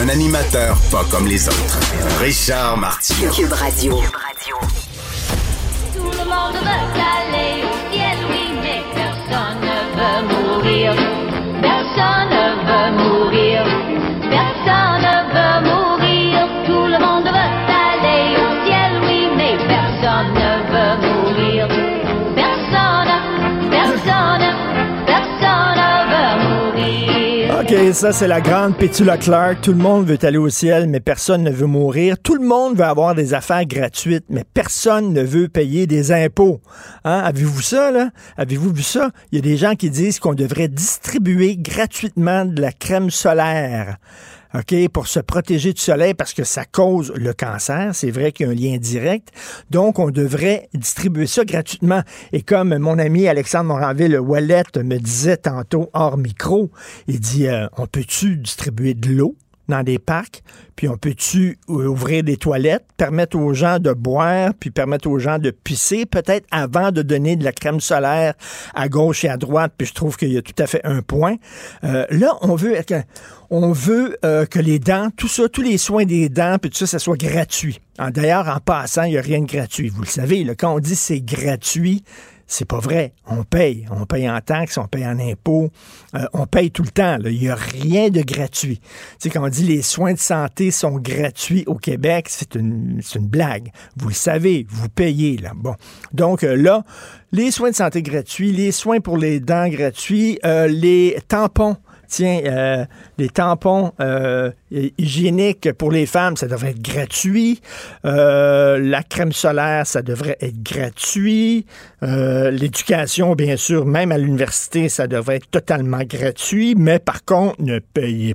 Un animateur pas comme les autres. Richard Martineau. Cube Radio. Tout le monde veut aller au ciel, oui, mais personne ne veut mourir. Personne ne veut mourir. OK, ça, c'est la grande Pétula Clark. Tout le monde veut aller au ciel, mais personne ne veut mourir. Tout le monde veut avoir des affaires gratuites, mais personne ne veut payer des impôts. Hein? Avez-vous ça, là? Avez-vous vu ça? Il y a des gens qui disent qu'on devrait distribuer gratuitement de la crème solaire. OK, pour se protéger du soleil parce que ça cause le cancer. C'est vrai qu'il y a un lien direct. Donc, on devrait distribuer ça gratuitement. Et comme mon ami Alexandre Moranville Wallet me disait tantôt hors micro, il dit, euh, on peut-tu distribuer de l'eau? Dans des parcs, puis on peut-tu ouvrir des toilettes, permettre aux gens de boire, puis permettre aux gens de pisser, peut-être avant de donner de la crème solaire à gauche et à droite, puis je trouve qu'il y a tout à fait un point. Euh, là, on veut on veut euh, que les dents, tout ça, tous les soins des dents, puis tout ça, ça soit gratuit. D'ailleurs, en passant, il n'y a rien de gratuit. Vous le savez, quand on dit c'est gratuit, c'est pas vrai. On paye. On paye en taxes, on paye en impôts, euh, on paye tout le temps. Il n'y a rien de gratuit. Tu sais, quand on dit les soins de santé sont gratuits au Québec, c'est une, c'est une blague. Vous le savez, vous payez. Là. Bon. Donc euh, là, les soins de santé gratuits, les soins pour les dents gratuits, euh, les tampons. Tiens, euh, les tampons euh, hygiéniques pour les femmes, ça devrait être gratuit. Euh, la crème solaire, ça devrait être gratuit. L'éducation, bien sûr, même à l'université, ça devrait être totalement gratuit. Mais par contre, ne payez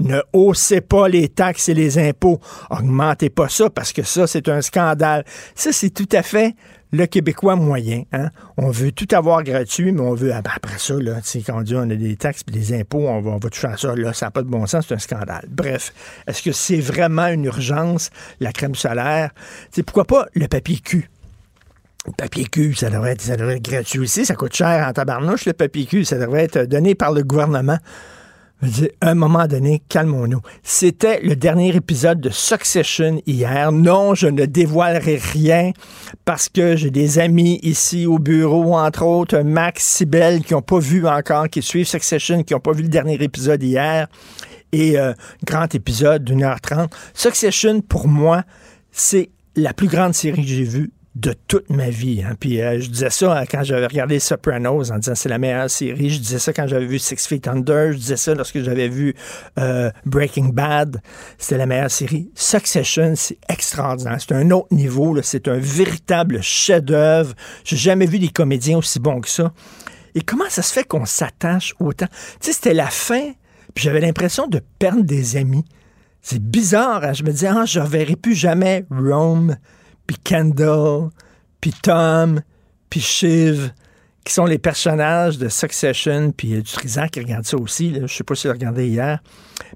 ne haussez pas les taxes et les impôts. Augmentez pas ça parce que ça, c'est un scandale. Ça, c'est tout à fait le Québécois moyen. Hein? On veut tout avoir gratuit, mais on veut, ah ben, après ça, là, quand on dit on a des taxes et des impôts, on va, on va toucher à ça. Là, ça n'a pas de bon sens, c'est un scandale. Bref, est-ce que c'est vraiment une urgence, la crème solaire? C'est pourquoi pas le papier cul? Le papier cul, ça devrait, être, ça devrait être gratuit aussi. Ça coûte cher en tabarnouche, le papier cul. Ça devrait être donné par le gouvernement. Je dire, un moment donné, calmons-nous. C'était le dernier épisode de Succession hier. Non, je ne dévoilerai rien parce que j'ai des amis ici au bureau, entre autres Max, Sibel, qui n'ont pas vu encore, qui suivent Succession, qui n'ont pas vu le dernier épisode hier. Et euh, grand épisode d'une heure trente. Succession, pour moi, c'est la plus grande série que j'ai vue de toute ma vie. hein. Puis euh, je disais ça euh, quand j'avais regardé Sopranos en disant c'est la meilleure série. Je disais ça quand j'avais vu Six Feet Under. Je disais ça lorsque j'avais vu euh, Breaking Bad. C'était la meilleure série. Succession, c'est extraordinaire. C'est un autre niveau. C'est un véritable chef-d'œuvre. J'ai jamais vu des comédiens aussi bons que ça. Et comment ça se fait qu'on s'attache autant? Tu sais, c'était la fin, puis j'avais l'impression de perdre des amis. C'est bizarre. hein. Je me disais, ah, je reverrai plus jamais Rome, puis Kendall, puis Tom, puis Shiv, qui sont les personnages de Succession, puis du Trisant qui regarde ça aussi. Je sais pas si tu l'as regardé hier.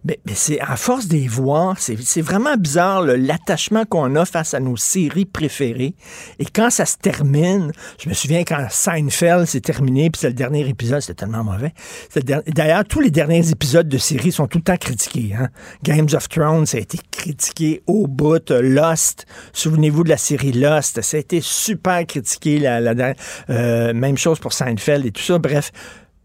Mais, c'est à force de les voir, c'est vraiment bizarre l'attachement qu'on a face à nos séries préférées. Et quand ça se termine, je me souviens quand Seinfeld s'est terminé, puis c'est le dernier épisode, c'était tellement mauvais. D'ailleurs, tous les derniers épisodes de séries sont tout le temps critiqués. Hein? Games of Thrones, ça a été critiqué au bout. Lost, souvenez-vous de la série Lost, ça a été super critiqué. La, euh, même chose pour Seinfeld et tout ça. Bref,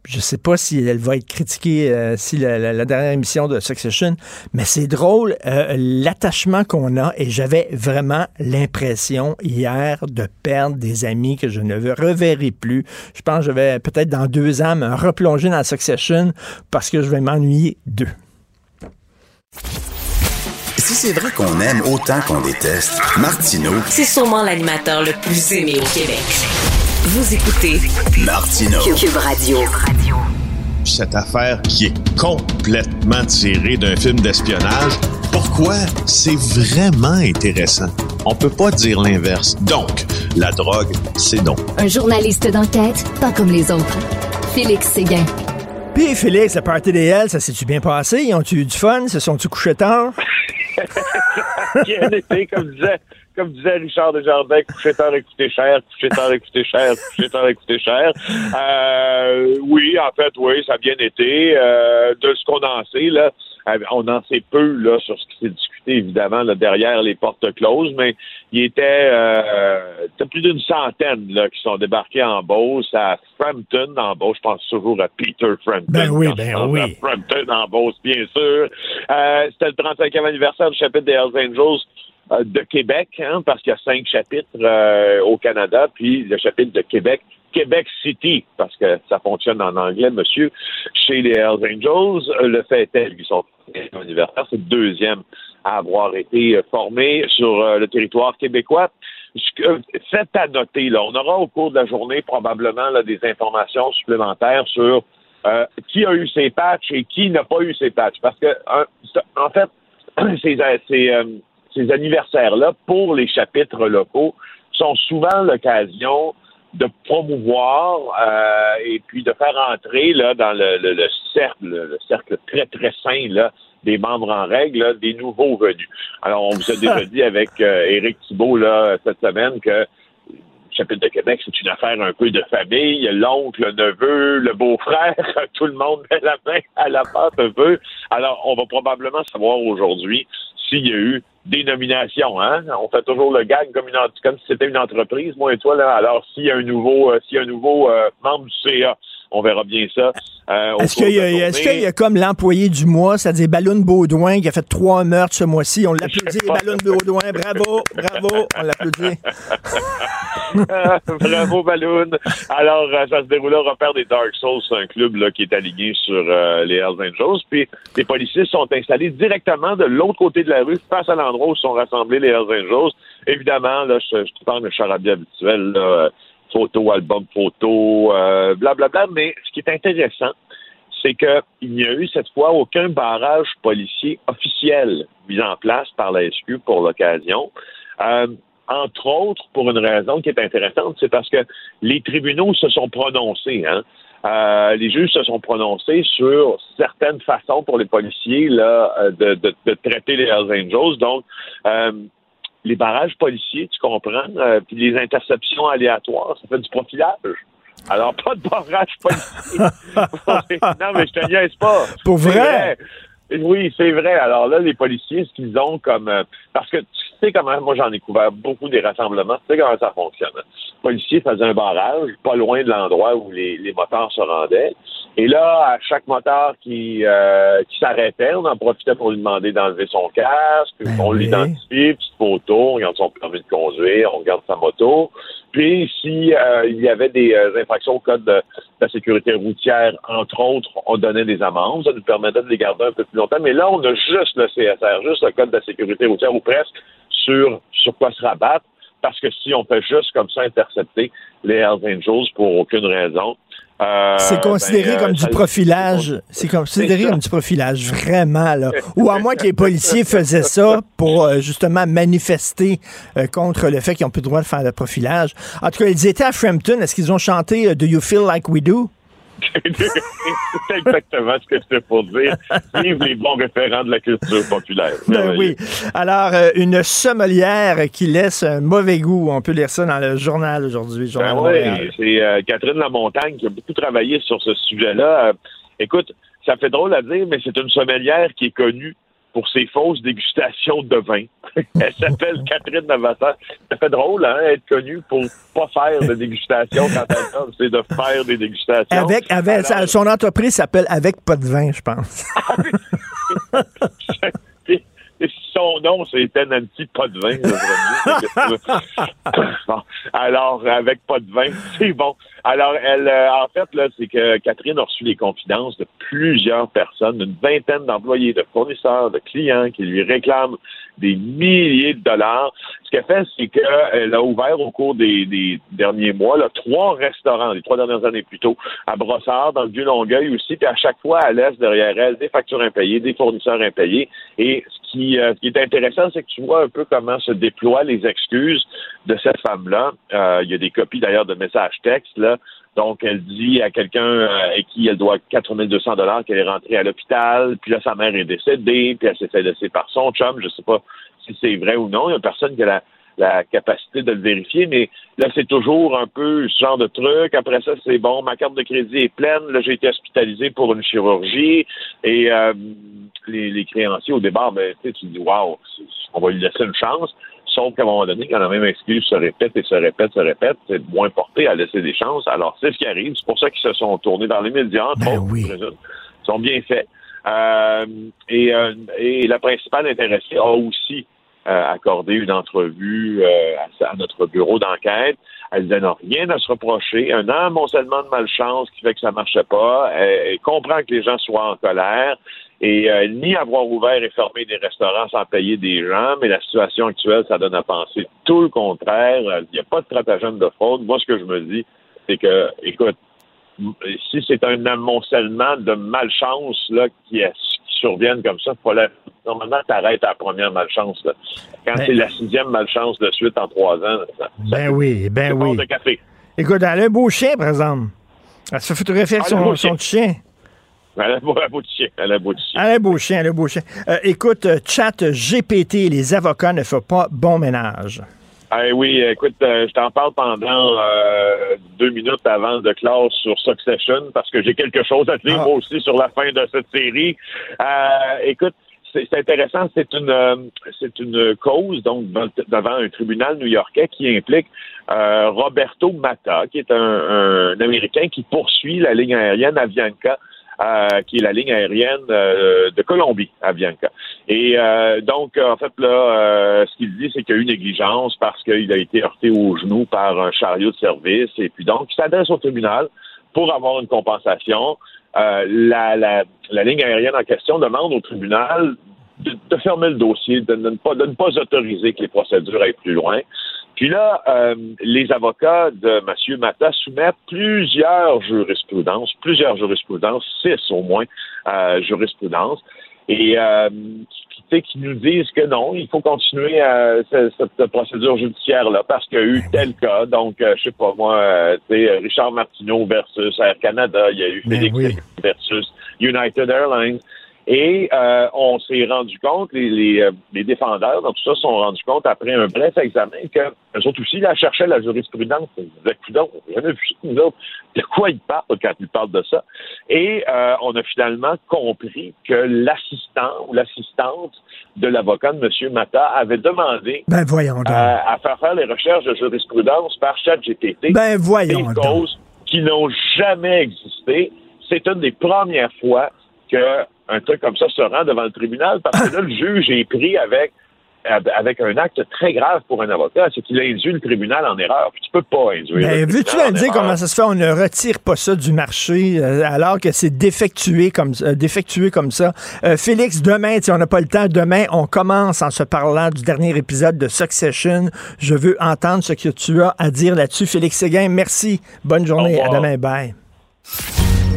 je sais pas si elle va être critiquée, euh, si la, la- la dernière émission de Succession, mais c'est drôle euh, l'attachement qu'on a et j'avais vraiment l'impression hier de perdre des amis que je ne reverrai plus. Je pense que je vais peut-être dans deux ans me replonger dans Succession parce que je vais m'ennuyer d'eux. Si c'est vrai qu'on aime autant qu'on déteste, Martineau, C'est sûrement l'animateur le plus aimé au Québec. Vous écoutez Martineau. Cube Radio. cette affaire qui est complètement tirée d'un film d'espionnage, Pourquoi? C'est vraiment intéressant? On peut pas dire l'inverse. Donc, la drogue, c'est donc. Un journaliste d'enquête, pas comme les autres. Félix Séguin. Puis Félix, la party des L, ça s'est-tu bien passé? Ils ont-tu eu du fun? Se sont-tu couchés tard? Bien été, comme disait, comme disait Richard Desjardins, coucher tard et coûter cher, coucher tard et coûter cher, coucher tard et coûter cher. Euh, oui, en fait, oui, ça a bien été. Euh, de ce qu'on en sait, là, euh, on en sait peu là, sur ce qui s'est discuté, évidemment, là, derrière les portes closes, mais il était euh, il plus d'une centaine là, qui sont débarqués en Beauce, à Frampton, en Beauce. Je pense toujours à Peter Frampton. Ben oui, ben oui. à Frampton, en Beauce, bien sûr. Euh, C'était le 35e anniversaire du chapitre des Hells Angels de Québec, hein, parce qu'il y a cinq chapitres euh, au Canada, puis le chapitre de Québec, Québec City, parce que ça fonctionne en anglais, monsieur, chez les Hells Angels. Euh, Le fait est qu'ils sont anniversaire, c'est le deuxième à avoir été euh, formé sur euh, le territoire québécois. Euh, Faites à noter, là, on aura au cours de la journée probablement là, des informations supplémentaires sur euh, qui a eu ses patchs et qui n'a pas eu ses patchs. Parce que, c'est- en fait, ces, ces, euh, ces anniversaires-là, pour les chapitres locaux, sont souvent l'occasion de promouvoir euh, et puis de faire entrer là, dans le, le- le cercle, le cercle très, très sain là, des membres en règle, là, des nouveaux venus. Alors, on vous a déjà dit avec euh, Éric Thibault là, cette semaine que le chapitre de Québec, c'est une affaire un peu de famille. L'oncle, le neveu, le beau-frère, tout le monde met la main à la pâte un peu. Alors, on va probablement savoir aujourd'hui s'il y a eu des nominations. Hein? On fait toujours le gag comme, une, comme si c'était une entreprise, moi et toi. Là. Alors, s'il y a un nouveau, euh, s'il y a un nouveau euh, membre du CA, on verra bien ça. euh, Est-ce qu'il y, qu'il y a comme l'employé du mois, c'est-à-dire Ballon Baudouin, qui a fait trois meurtres ce mois-ci? On l'applaudit, Ballon Baudouin, bravo, bravo, on l'applaudit. Bravo, Balloon. Alors, euh, ça se déroule au repère des Dark Souls, c'est un club là, qui est aligné sur euh, les Hells Angels. Puis, les policiers sont installés directement de l'autre côté de la rue, face à l'endroit où sont rassemblés les Hells Angels. Évidemment, là, je, je te parle de charabia habituel, là, euh, photo, album photo, euh, blablabla. Mais ce qui est intéressant, c'est qu'il n'y a eu cette fois aucun barrage policier officiel mis en place par la SQ pour l'occasion. Euh, entre autres, pour une raison qui est intéressante, c'est parce que les tribunaux se sont prononcés. Hein? Euh, les juges se sont prononcés sur certaines façons pour les policiers là, de, de- de traiter les Hells Angels. Donc, les barrages policiers, tu comprends, euh, puis les interceptions aléatoires, ça fait du profilage. Alors, pas de barrage policier. non, mais je te niaise pas. Pour C'est vrai? Oui, c'est vrai. Alors là, les policiers, ce qu'ils ont comme... euh, parce que tu sais comment... Moi, j'en ai couvert beaucoup des rassemblements. Tu sais comment ça fonctionne. Les policiers faisaient un barrage pas loin de l'endroit où les, les moteurs se rendaient. Et là, à chaque moteur qui, euh, qui s'arrêtait, on en profitait pour lui demander d'enlever son casque. Ben on oui. l'identifie, petite photo, on regarde son permis de conduire, on regarde sa moto. Puis, si euh, il y avait des euh, infractions au code de, de la sécurité routière, entre autres, on donnait des amendes. Ça nous permettait de les garder un peu plus longtemps. Mais là, on a juste le CSR, juste le code de la sécurité routière, ou presque, sur, sur quoi se rabattre. Parce que si on fait juste comme ça intercepter les Hells Angels pour aucune raison, euh, C'est considéré ben, euh, comme du profilage. C'est considéré C'est comme du profilage, vraiment. Là. Ou à moins que les policiers faisaient ça pour euh, justement manifester contre le fait qu'ils n'ont plus le droit de faire le profilage. En tout cas, ils étaient à Frampton. Est-ce qu'ils ont chanté Do You Feel Like We Do? c'est exactement ce que c'était pour dire. Vive les bons référents de la culture populaire. Ben oui. Alors, euh, une sommelière qui laisse un mauvais goût. On peut lire ça dans le journal aujourd'hui. Ben oui, c'est euh, Catherine Lamontagne qui a beaucoup travaillé sur ce sujet-là. Euh, écoute, ça fait drôle à dire, mais c'est une sommelière qui est connue pour ses fausses dégustations de vin. Elle s'appelle Catherine Navassar. Ça fait drôle, hein, être connue pour pas faire de dégustation quand elle parle, c'est de faire des dégustations. Avec, avec, Alors- son entreprise s'appelle Avec pas de vin, je pense. Son nom, c'est Tenancy Pas de vin. Bon, alors, avec pas de vin, c'est bon. Alors, elle, euh, en fait, là, c'est que Catherine a reçu les confidences de plusieurs personnes, d'une vingtaine d'employés, de fournisseurs, de clients qui lui réclament des milliers de dollars. Ce qu'elle fait, c'est qu'elle a ouvert au cours des, des derniers mois là, trois restaurants, les trois dernières années plutôt, à Brossard, dans le Vieux-Longueuil aussi, puis à chaque fois, elle laisse derrière elle des factures impayées, des fournisseurs impayés. Et ce qui, euh, qui est intéressant, c'est que tu vois un peu comment se déploient les excuses de cette femme-là. Euh, il y a des copies d'ailleurs de messages textes là. Donc, elle dit à quelqu'un euh, à qui elle doit 4200 dollars qu'elle est rentrée à l'hôpital, puis là, sa mère est décédée, puis elle s'est fait laisser par son chum. Je sais pas si c'est vrai ou non. Il y a personne qui a la, la capacité de le vérifier, mais là, c'est toujours un peu ce genre de truc. Après ça, c'est bon, ma carte de crédit est pleine, là, j'ai été hospitalisé pour une chirurgie, et euh, les, les créanciers, au départ, ben, tu dis, waouh, on va lui laisser une chance. Sauf qu'à un moment donné, quand la même excuse se répète et se répète, se répète, c'est moins porté à laisser des chances. Alors, c'est ce qui arrive. C'est pour ça qu'ils se sont tournés dans les médias, entre Ben autres, oui. Ils sont bien faits. Euh, et, euh, et la principale intéressée a aussi accordé une entrevue euh, à, notre bureau d'enquête. Elle disait non, rien à se reprocher, un amoncellement de malchance qui fait que ça marchait pas. Elle, comprend que les gens soient en colère et euh, ni avoir ouvert et fermé des restaurants sans payer des gens, mais la situation actuelle, ça donne à penser tout le contraire. Euh, Il n'y a pas de stratagème de fraude. Moi, ce que je me dis, c'est que, écoute, si c'est un amoncellement de malchance là, qui, est- surviennent comme ça, faut la- normalement, t'arrêtes à la première malchance. Là. Quand Ben- c'est la sixième malchance de suite en trois ans, ça, ça Ben oui, ben c'est oui. de café. Écoute, elle a un beau chien, par exemple. Elle se fait photographier avec son, beau son chien. Elle a beau, elle a beau chien. Elle a beau chien. Elle a un beau chien, elle a un beau chien. Euh, écoute, euh, chat GPT, les avocats ne font pas bon ménage. Ah oui, écoute, euh, je t'en parle pendant euh, deux minutes avant de classe sur Succession parce que j'ai quelque chose à te dire Ah. moi aussi sur la fin de cette série. Euh, écoute, c'est intéressant, c'est une euh, c'est une cause donc devant, devant un tribunal new-yorkais qui implique euh, Roberto Mata, qui est un, un Américain qui poursuit la ligne aérienne Avianca. Euh, qui est la ligne aérienne euh, de Colombie, Avianca. Et euh, donc, en fait, là, euh, ce qu'il dit, c'est qu'il y a eu négligence parce qu'il a été heurté au genou par un chariot de service. Et puis donc, il s'adresse au tribunal pour avoir une compensation. Euh, la, la, la ligne aérienne en question demande au tribunal de, de fermer le dossier, de, ne pas, de ne pas autoriser que les procédures aillent plus loin. Puis là, euh, les avocats de M. Mata soumettent plusieurs jurisprudences, plusieurs jurisprudences, six au moins euh, jurisprudences, et euh, qui, qui, tu sais, qui nous disent que non, il faut continuer euh, cette, cette procédure judiciaire-là parce qu'il y a eu tel cas. Donc, euh, je sais pas moi, euh, tu sais, Richard Martineau versus Air Canada, il y a eu Ben Félix oui. versus United Airlines. Et euh, on s'est rendu compte, les, les, euh, les défendeurs dans tout ça se sont rendus compte après un bref examen que eux autres aussi, là, cherchaient la jurisprudence. Jamais vu nous autres. De quoi ils parlent quand ils parlent de ça? Et euh, on a finalement compris que l'assistant ou l'assistante de l'avocat de M. Mata avait demandé Ben voyons euh, à faire faire les recherches de jurisprudence par ChatGPT ben des voyons donc. causes qui n'ont jamais existé. C'est une des premières fois que un truc comme ça se rend devant le tribunal parce que là, le juge est pris avec avec un acte très grave pour un avocat, c'est qu'il a induit le tribunal en erreur. Puis tu peux pas induire. Ben, le veux-tu dire comment ça se fait? On ne retire pas ça du marché euh, alors que c'est défectué comme, euh, défectué comme ça. Euh, Félix, demain, si on n'a pas le temps, demain, on commence en se parlant du dernier épisode de Succession. Je veux entendre ce que tu as à dire là-dessus. Félix Séguin, merci. Bonne journée. À demain. Bye.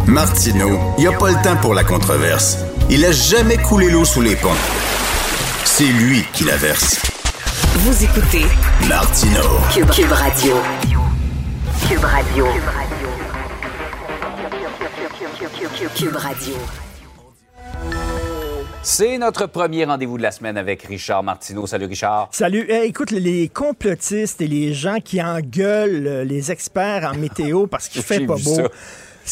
Martineau, il n'y a pas le temps pour la controverse. Il a jamais coulé l'eau sous les ponts. C'est lui qui la verse. Vous écoutez Martineau. Cube, Cube Radio. Cube Radio. Cube Radio. C'est notre premier rendez-vous de la semaine avec Richard Martineau. Salut Richard. Salut. Eh, écoute, les complotistes et les gens qui engueulent les experts en météo parce qu'il fait pas beau. ça.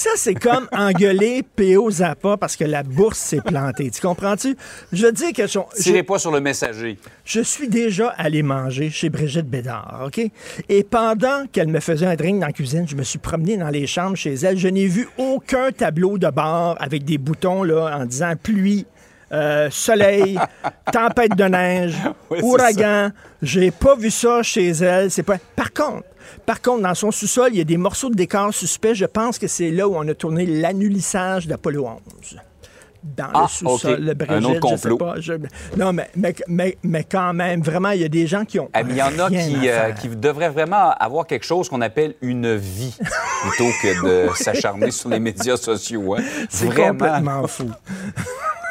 Ça, c'est comme engueuler P.O. Zappa parce que la bourse s'est plantée. Tu comprends-tu? Je veux dire que je, Tirez pas sur le messager. je suis déjà allé manger chez Brigitte Bédard, OK? Et pendant qu'elle me faisait un drink dans la cuisine, je me suis promené dans les chambres chez elle. Je n'ai vu aucun tableau de bord avec des boutons là, en disant pluie, euh, soleil, tempête de neige, Oui, ouragan. J'ai pas vu ça chez elle. C'est pas. Par contre, par contre, dans son sous-sol, il y a des morceaux de décor suspects. Je pense que c'est là où on a tourné l'annulissage d'Apollo 11 dans Ah, le sous-sol OK. de Brigitte. Un autre je sais complot. pas, je- non, mais, mais, mais, mais quand même, vraiment, il y a des gens qui ont. Ah, mais il y en a qui, euh, qui devraient vraiment avoir quelque chose qu'on appelle une vie plutôt que de s'acharner sur les médias sociaux. hein. C'est Vraiment. complètement fou.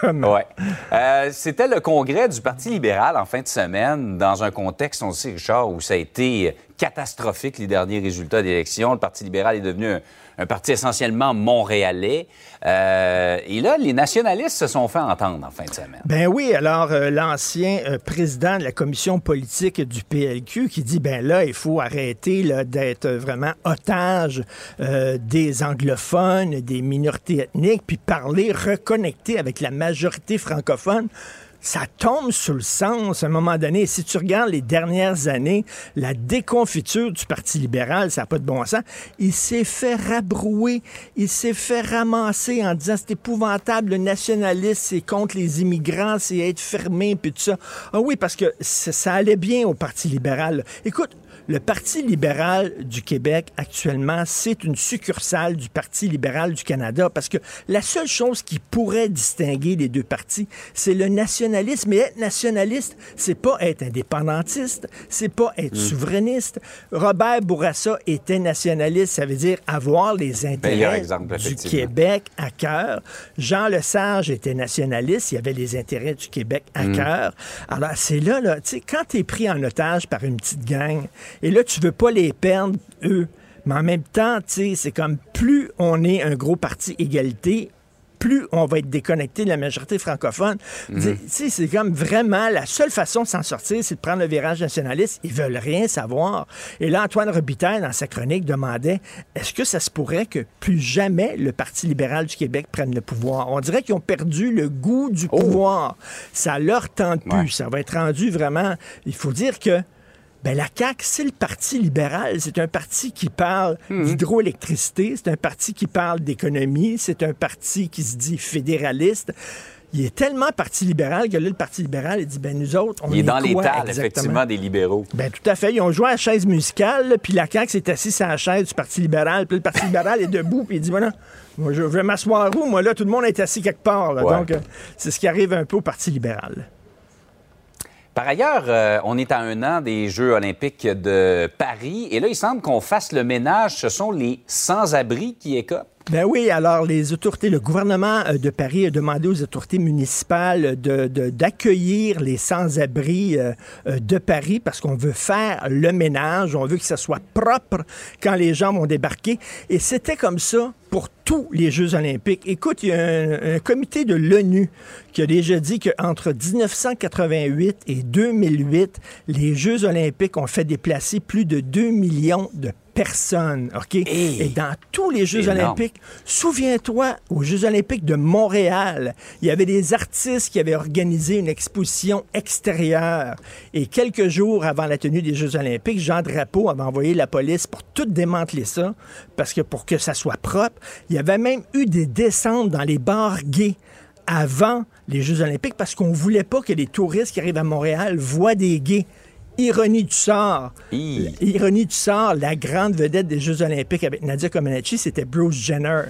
Ouais. Euh, C'était le congrès du Parti libéral en fin de semaine, dans un contexte, on le sait, Richard, où ça a été catastrophique, les derniers résultats d'élection. Le Parti libéral est devenu un, parti essentiellement montréalais. Euh, et là, les nationalistes se sont fait entendre en fin de semaine. Ben oui, alors euh, l'ancien euh, président de la commission politique du PLQ qui dit ben là, il faut arrêter d'être vraiment otage des anglophones, des minorités ethniques, puis parler, reconnecter avec la majorité francophone ça tombe sous le sens à un moment donné. Si tu regardes les dernières années, la déconfiture du Parti libéral, ça n'a pas de bon sens. Il s'est fait rabrouer, il s'est fait ramasser en disant c'est épouvantable, le nationalisme, c'est contre les immigrants, c'est être fermé, puis tout ça. Ah oui, parce que ça allait bien au Parti libéral. Écoute, le Parti libéral du Québec, actuellement, c'est une succursale du Parti libéral du Canada parce que la seule chose qui pourrait distinguer les deux partis, c'est le nationalisme. Et être nationaliste, c'est pas être indépendantiste, c'est pas être souverainiste. Robert Bourassa était nationaliste, ça veut dire avoir les intérêts Meilleur exemple, du. Québec à cœur. Jean Lesage était nationaliste, il y avait les intérêts du Québec à cœur. Alors, c'est là, là, tu sais, quand tu es pris en otage par une petite gang, et là, tu veux pas les perdre, eux, mais en même temps, tu sais, c'est comme plus on est un gros parti égalité, plus on va être déconnecté de la majorité francophone. Tu sais, C'est comme vraiment la seule façon de s'en sortir, c'est de prendre le virage nationaliste. Ils veulent rien savoir. Et là, Antoine Robitaille, dans sa chronique, demandait est-ce que ça se pourrait que plus jamais le Parti libéral du Québec prenne le pouvoir? On dirait qu'ils ont perdu le goût du pouvoir. Ça leur tente plus. Ça va être rendu vraiment. Il faut dire que. Ben, la CAQ, c'est le Parti libéral. C'est un parti qui parle d'hydroélectricité, c'est un parti qui parle d'économie, c'est un parti qui se dit fédéraliste. Il est tellement Parti libéral que là, le Parti libéral, il dit, ben nous autres, on Il est dans les exactement? effectivement, des libéraux. Ben tout à fait. Ils ont joué à la chaise musicale, puis la CAQ s'est assise sur la chaise du Parti libéral, puis le Parti libéral est debout, puis il dit, voilà, moi, je vais m'asseoir où? Moi, là, tout le monde est assis quelque part. là. Ouais. Donc, euh, c'est ce qui arrive un peu au Parti libéral. Par ailleurs, euh, on est à un an des Jeux olympiques de Paris et là, il semble qu'on fasse le ménage. Ce sont les sans-abri qui écopent. Ben oui, alors les autorités, le gouvernement euh, de Paris a demandé aux autorités municipales de- de- d'accueillir les sans-abri euh, euh, de Paris parce qu'on veut faire le ménage, on veut que ça soit propre quand les gens vont débarquer. Et c'était comme ça pour tous les Jeux olympiques. Écoute, il y a un, comité de l'ONU qui a déjà dit qu'entre 1988 et 2008, les Jeux olympiques ont fait déplacer plus de 2 millions de personnes. OK? Hey! Et dans tous les Jeux Énorme. olympiques, Souviens-toi, aux Jeux olympiques de Montréal, il y avait des artistes qui avaient organisé une exposition extérieure. Et quelques jours avant la tenue des Jeux olympiques, Jean Drapeau avait envoyé la police pour tout démanteler ça, parce que pour que ça soit propre, il y avait même eu des descentes dans les bars gays avant les Jeux olympiques, parce qu'on voulait pas que les touristes qui arrivent à Montréal voient des gays. Ironie du sort. Hi. Ironie du sort, la grande vedette des Jeux olympiques avec Nadia Comaneci, c'était Bruce Jenner,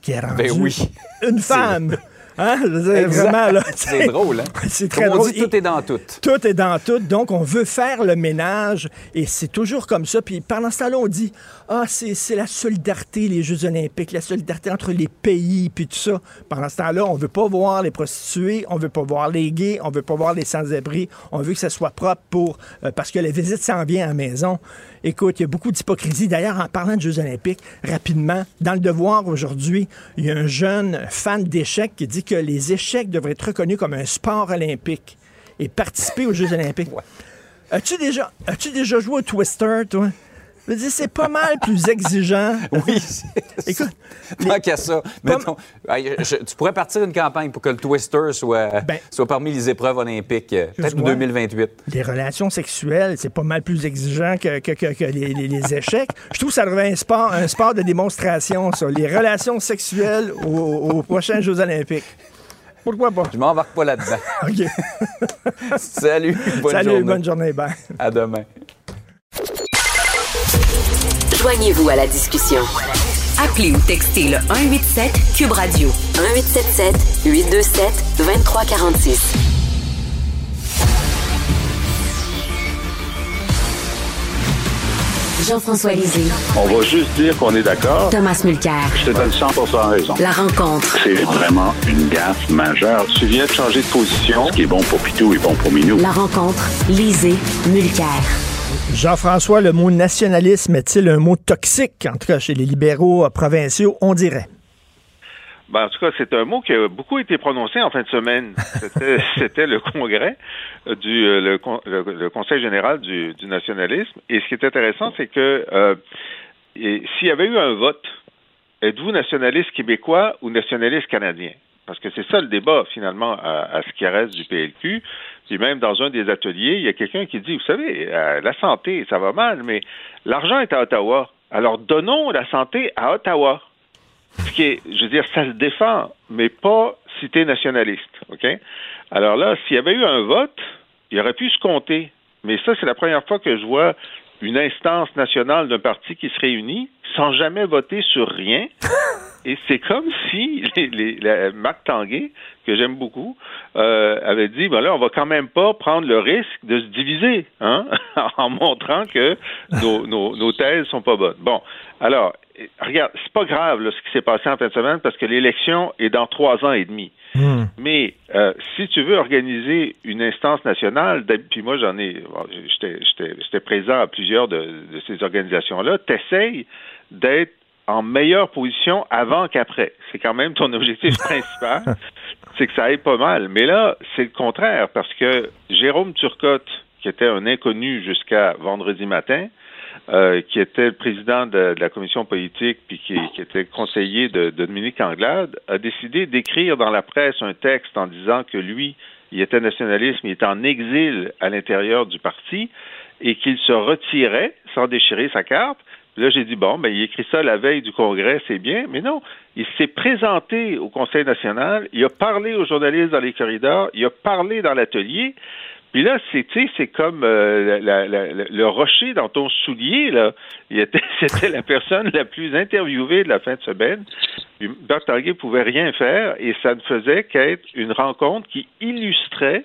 qui est rendu Ben oui. une femme. Hein? C'est drôle, hein? C'est très on drôle. dit, tout est dans tout. Tout est dans tout. Donc, on veut faire le ménage et c'est toujours comme ça. Puis pendant ce temps-là, on dit Ah, c'est la solidarité, les Jeux Olympiques, la solidarité entre les pays, puis tout ça. Pendant ce temps-là, on veut pas voir les prostituées, on veut pas voir les gays, on veut pas voir les sans-abri. On veut que ça soit propre pour. euh, parce que la visite s'en vient à la maison. Écoute, il y a beaucoup d'hypocrisie. D'ailleurs, en parlant de Jeux Olympiques, rapidement, dans le devoir aujourd'hui, il y a un jeune fan d'échecs qui dit que les échecs devraient être reconnus comme un sport olympique et participer aux Jeux Olympiques. As-tu déjà, as-tu déjà joué au Twister, toi? Je veux dire, c'est pas mal plus exigeant. Oui. Écoute, Tant qu'à ça. Mettons, je- tu pourrais partir une campagne pour que le Twister soit, Ben, soit parmi les épreuves olympiques, euh, peut-être vois. 2028. les relations sexuelles, c'est pas mal plus exigeant que, que- que- que les, les- les échecs. Je trouve que ça devrait un sport, un sport de démonstration, ça. Les relations sexuelles aux, aux prochains Jeux Olympiques. Pourquoi pas? Je m'embarque pas là-dedans. OK. Salut, bonne Salut, journée. bonne journée. Bye. À demain. Joignez-vous à la discussion. Appelez ou textez le 187 Cube Radio 1877 827 2346. Jean-François Lisée. On va juste dire qu'on est d'accord. Thomas Mulcair. Je te donne 100 raison. La rencontre. C'est vraiment une gaffe majeure. Tu viens de changer de position. Ce qui est bon pour Pitou est bon pour Minou. La rencontre. Lisée. Mulcair. Jean-François, le mot nationalisme est-il un mot toxique, en tout cas chez les libéraux euh, provinciaux, on dirait? Ben, en tout cas, c'est un mot qui a beaucoup été prononcé en fin de semaine. C'était, le congrès du euh, le, le- le Conseil général du, du nationalisme. Et ce qui est intéressant, c'est que euh, s'il y avait eu un vote, êtes-vous nationaliste québécois ou nationaliste canadien? Parce que c'est ça le débat, finalement, à, à ce qui reste du PLQ. Puis même dans un des ateliers, il y a quelqu'un qui dit, vous savez, euh, la santé, ça va mal, mais l'argent est à Ottawa. Alors donnons la santé à Ottawa. Ce qui est, je veux dire, ça se défend, mais pas si t'es nationaliste, OK? Alors là, s'il y avait eu un vote, il aurait pu se compter. Mais ça, c'est la première fois que je vois une instance nationale d'un parti qui se réunit sans jamais voter sur rien. Et c'est comme si les, les, la- Marc Tanguay, que j'aime beaucoup, euh, avait dit ben là, on va quand même pas prendre le risque de se diviser, hein, en montrant que nos, nos, nos thèses sont pas bonnes. Bon, alors, regarde, c'est pas grave là, ce qui s'est passé en fin de semaine parce que l'élection est dans trois ans et demi. Mais euh, si tu veux organiser une instance nationale, puis moi j'en ai, bon, j'étais- j'étais j'étais présent à plusieurs de, de ces organisations-là, t'essayes d'être en meilleure position avant qu'après. C'est quand même ton objectif principal, c'est que ça aille pas mal. Mais là, c'est le contraire, parce que Jérôme Turcotte, qui était un inconnu jusqu'à vendredi matin, euh, qui était le président de, de la commission politique puis qui, qui était conseiller de, de Dominique Anglade, a décidé d'écrire dans la presse un texte en disant que lui, il était nationaliste, mais il était en exil à l'intérieur du parti et qu'il se retirait sans déchirer sa carte. Là, j'ai dit, bon, ben, il écrit ça la veille du Congrès, c'est bien, mais non, il s'est présenté au Conseil national, il a parlé aux journalistes dans les corridors, il a parlé dans l'atelier, puis là, c'est, c'est comme euh, le rocher dans ton soulier, là. C'était la personne la plus interviewée de la fin de semaine. Puis Bert Tanguay pouvait rien faire et ça ne faisait qu'être une rencontre qui illustrait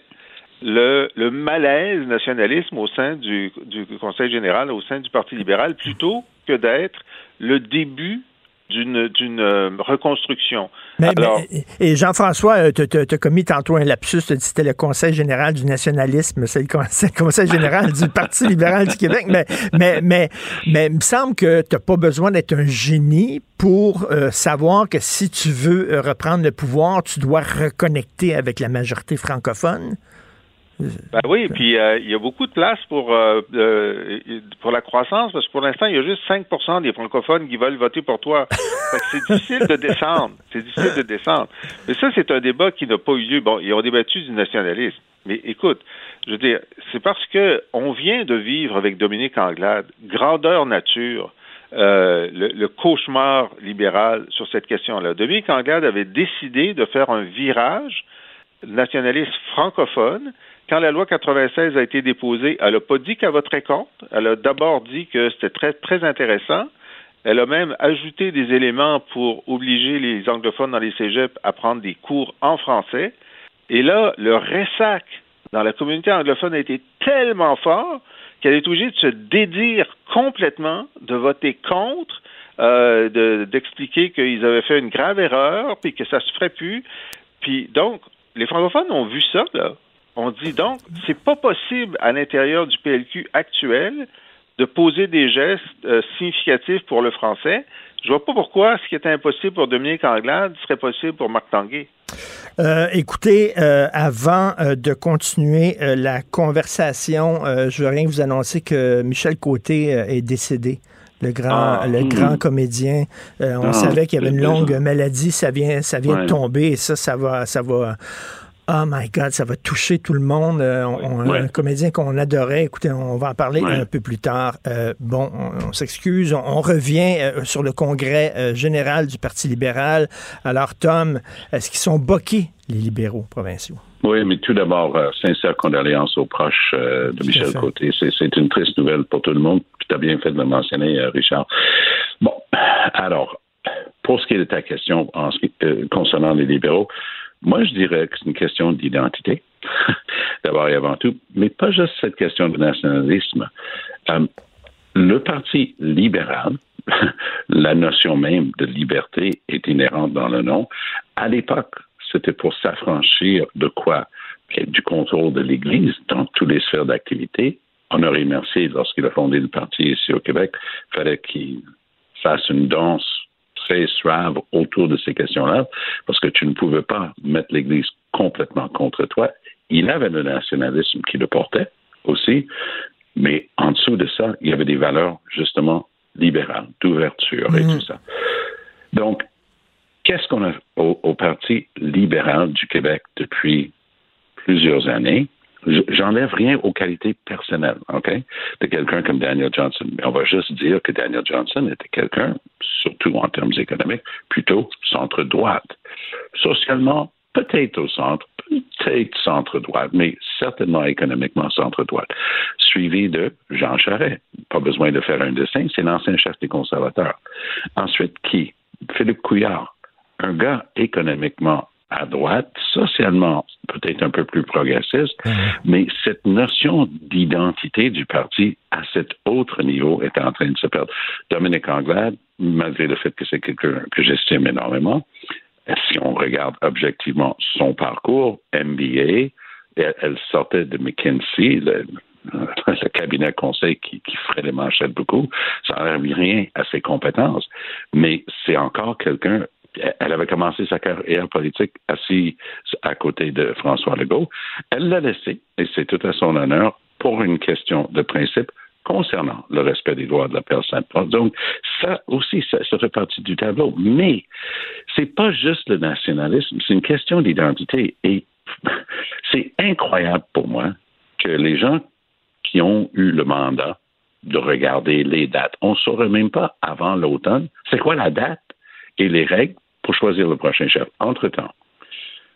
le, le malaise nationalisme au sein du, du Conseil général, au sein du Parti libéral, plutôt que d'être le début d'une, euh, reconstruction. Mais, Alors- mais- et Jean-François, tu as commis tantôt un lapsus, tu as dit que c'était le Conseil général du nationalisme, c'est le, Conseil général du Parti libéral du Québec, mais, mais, mais, mais il me semble que tu n'as pas besoin d'être un génie pour euh, savoir que si tu veux euh, reprendre le pouvoir, tu dois reconnecter avec la majorité francophone. Ben oui, puis euh, il y a beaucoup de place pour euh, euh, pour la croissance parce que pour l'instant, il y a juste 5% des francophones qui veulent voter pour toi. C'est difficile de descendre. C'est difficile de descendre. Mais ça, c'est un débat qui n'a pas eu lieu. Bon, ils ont débattu du nationalisme. Mais écoute, je veux dire, c'est parce que on vient de vivre avec Dominique Anglade, grandeur nature, euh, le, le cauchemar libéral sur cette question-là. Dominique Anglade avait décidé de faire un virage nationaliste francophone. Quand la loi 96 a été déposée, elle n'a pas dit qu'elle voterait contre. Elle a d'abord dit que c'était très, très intéressant. Elle a même ajouté des éléments pour obliger les anglophones dans les cégeps à prendre des cours en français. Et là, le ressac dans la communauté anglophone a été tellement fort qu'elle est obligée de se dédire complètement, de voter contre, euh, de- d'expliquer qu'ils avaient fait une grave erreur, puis que ça se ferait plus. Puis donc, les francophones ont vu ça, là. On dit donc, c'est pas possible à l'intérieur du PLQ actuel de poser des gestes euh, significatifs pour le français. Je vois pas pourquoi ce qui était impossible pour Dominique Anglade serait possible pour Marc Tanguay. Euh, écoutez, euh, avant euh, de continuer euh, la conversation, euh, je veux rien vous annoncer que Michel Côté euh, est décédé. Le grand, Ah. le grand comédien. Euh, on Ah, savait qu'il y avait une longue maladie. Ça vient, ça vient de tomber et ça, ça va, ça va. Oh my God, ça va toucher tout le monde. Euh, on- Ouais. Un comédien qu'on adorait. Écoutez, on va en parler Ouais. un peu plus tard. Euh, bon, on, on s'excuse. On, on revient euh, sur le congrès général du Parti libéral. Alors, Tom, est-ce qu'ils sont boqués, les libéraux provinciaux? Oui, mais tout d'abord, sincère condoléances aux proches de Michel fait. Côté. C'est, une triste nouvelle pour tout le monde. Tu as bien fait de le mentionner, Richard. Bon, alors, pour ce qui est de ta question en ce qui, concernant les libéraux, moi, je dirais que c'est une question d'identité, d'abord et avant tout, mais pas juste cette question de nationalisme. Euh, le Parti libéral, la notion même de liberté est inhérente dans le nom. À l'époque, c'était pour s'affranchir de quoi? Du contrôle de l'Église dans toutes les sphères d'activité. Honoré Mercier, lorsqu'il a fondé le parti ici au Québec, fallait qu'il fasse une danse très suave autour de ces questions-là, parce que tu ne pouvais pas mettre l'Église complètement contre toi. Il avait le nationalisme qui le portait aussi, mais en dessous de ça, il y avait des valeurs justement libérales, d'ouverture et Mhm. tout ça. Donc, qu'est-ce qu'on a au, au Parti libéral du Québec depuis plusieurs années? J'enlève rien aux qualités personnelles, OK, de quelqu'un comme Daniel Johnson. Mais on va juste dire que Daniel Johnson était quelqu'un, surtout en termes économiques, plutôt centre-droite. Socialement, peut-être au centre, peut-être centre-droite, mais certainement économiquement centre-droite. Suivi de Jean Charest. Pas besoin de faire un dessin, c'est l'ancien chef des conservateurs. Ensuite, qui? Philippe Couillard. Un gars économiquement à droite, socialement peut-être un peu plus progressiste, mais cette notion d'identité du parti à cet autre niveau est en train de se perdre. Dominique Anglade, malgré le fait que c'est quelqu'un que j'estime énormément, si on regarde objectivement son parcours, MBA, elle, elle sortait de McKinsey, le, le cabinet conseil qui, qui ferait les manchettes beaucoup, ça n'enlève rien à ses compétences, mais c'est encore quelqu'un elle avait commencé sa carrière politique assis à côté de François Legault. Elle l'a laissé, et c'est tout à son honneur, pour une question de principe concernant le respect des droits de la personne. Donc, ça aussi, ça, ça fait partie du tableau. Mais c'est pas juste le nationalisme, c'est une question d'identité. Et c'est incroyable pour moi que les gens qui ont eu le mandat de regarder les dates, on ne saurait même pas avant l'automne, c'est quoi la date et les règles pour choisir le prochain chef. Entre-temps,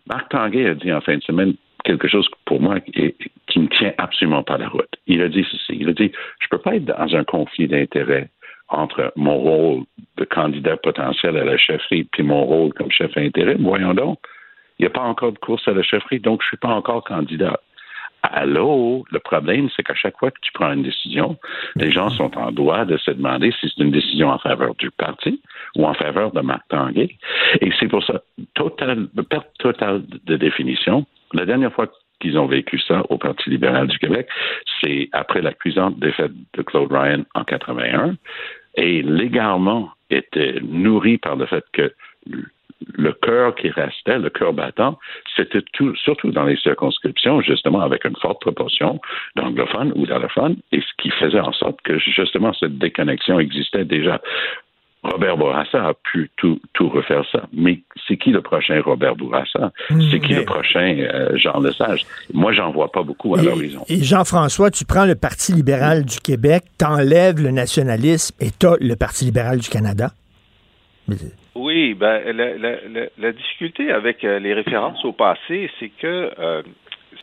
Marc Tanguay a dit en fin de semaine quelque chose pour moi qui, ne tient absolument pas la route. Il a dit ceci. Il a dit, je peux pas être dans un conflit d'intérêts entre mon rôle de candidat potentiel à la chefferie puis mon rôle comme chef intérim. Voyons donc. Il n'y a pas encore de course à la chefferie, donc je ne suis pas encore candidat. Allô, le problème, c'est qu'à chaque fois que tu prends une décision, les gens sont en droit de se demander si c'est une décision en faveur du parti ou en faveur de Marc Tanguay. Et c'est pour ça, total, perte totale de définition. La dernière fois qu'ils ont vécu ça au Parti libéral du Québec, c'est après la cuisante défaite de Claude Ryan en 81, et l'égarement était nourri par le fait que le cœur qui restait, le cœur battant, c'était tout, surtout dans les circonscriptions, justement, avec une forte proportion d'anglophones ou d'allophones, et ce qui faisait en sorte que, justement, cette déconnexion existait déjà. Robert Bourassa a pu tout, tout refaire ça. Mais c'est qui le prochain Robert Bourassa? c'est qui mais- le prochain euh, Jean Lesage? Moi, j'en vois pas beaucoup à l'horizon. Et Jean-François, tu prends le Parti libéral du Québec, t'enlèves le nationalisme et t'as le Parti libéral du Canada. Mais- Oui, ben la, la, difficulté avec euh, les références au passé, c'est que euh,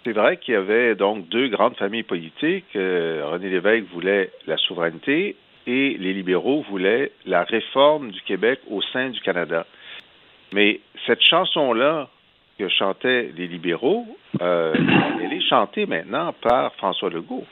c'est vrai qu'il y avait donc deux grandes familles politiques. Euh, René Lévesque voulait la souveraineté et les libéraux voulaient la réforme du Québec au sein du Canada. Mais cette chanson-là que chantaient les libéraux, euh, elle est chantée maintenant par François Legault.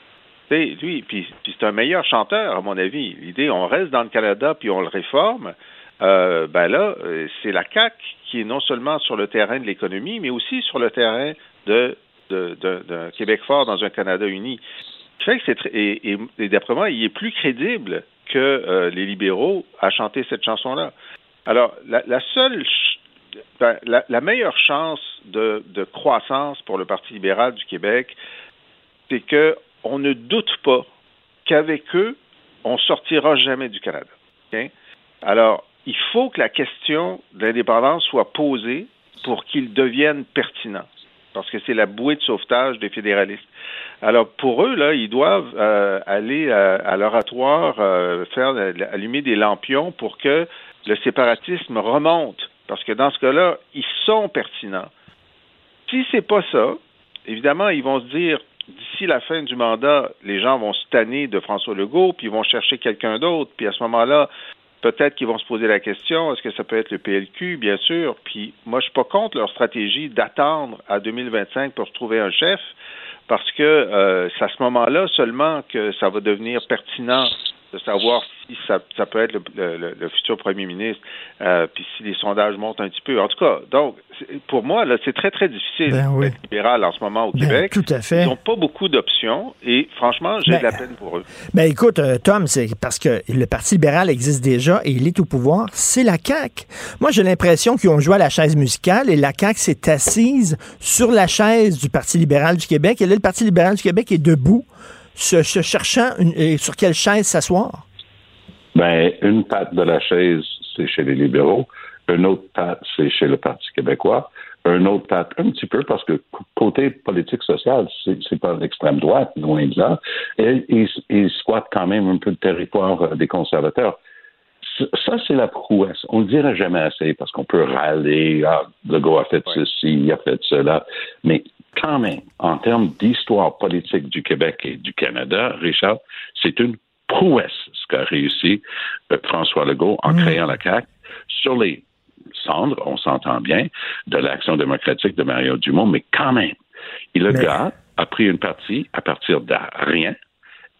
Sais, lui, puis c'est un meilleur chanteur, à mon avis. L'idée, on reste dans le Canada puis on le réforme. Euh, ben là, euh, c'est la CAC qui est non seulement sur le terrain de l'économie, mais aussi sur le terrain de, d'un Québec fort dans un Canada uni. Fait que c'est et, d'après moi, il est plus crédible que euh, les libéraux à chanter cette chanson-là. Alors, la, seule, ben, la, meilleure chance de, croissance pour le Parti libéral du Québec, c'est que on ne doute pas qu'avec eux, on sortira jamais du Canada. Alors, il faut que la question de l'indépendance soit posée pour qu'il devienne pertinent, parce que c'est la bouée de sauvetage des fédéralistes. Alors, pour eux, là, ils doivent euh, aller à, à l'oratoire, euh, faire allumer des lampions pour que le séparatisme remonte, parce que dans ce cas-là, ils sont pertinents. Si c'est pas ça, évidemment, ils vont se dire d'ici la fin du mandat, les gens vont se tanner de François Legault, puis ils vont chercher quelqu'un d'autre, puis à ce moment-là, peut-être qu'ils vont se poser la question, est-ce que ça peut être le PLQ, bien sûr, puis moi, je suis pas contre leur stratégie d'attendre à 2025 pour trouver un chef, parce que euh, c'est à ce moment-là seulement que ça va devenir pertinent de savoir si ça, ça peut être le, le- le futur premier ministre, euh, puis si les sondages montent un petit peu. En tout cas, donc, pour moi, là, c'est très, très difficile Ben oui. d'être libéral en ce moment au Ben, Québec. tout à fait. Ils n'ont pas beaucoup d'options et franchement, j'ai Ben, de la peine pour eux. Ben écoute, euh, Tom, c'est parce que le Parti libéral existe déjà et il est au pouvoir, c'est la CAQ. Moi, j'ai l'impression qu'ils ont joué à la chaise musicale et la CAQ s'est assise sur la chaise du Parti libéral du Québec. Et là, le Parti libéral du Québec est debout, se, se cherchant une- sur quelle chaise s'asseoir? Ben, une patte de la chaise, c'est chez les libéraux. Une autre patte, c'est chez le Parti québécois. Un autre patte, un petit peu, parce que côté politique sociale, c'est c'est pas l'extrême droite, loin de là. Et ils ils squattent quand même un peu le territoire euh, des conservateurs. Ça, c'est la prouesse. On ne le dira jamais assez parce qu'on peut râler, ah, Legault a fait ceci, il a fait cela. Mais quand même, en termes d'histoire politique du Québec et du Canada, Richard, c'est une prouesse ce qu'a réussi euh, François Legault en créant la CAQ sur les cendres, on s'entend bien, de l'action démocratique de Mario Dumont, mais quand même, il, le Mais- gars a pris une partie à partir de rien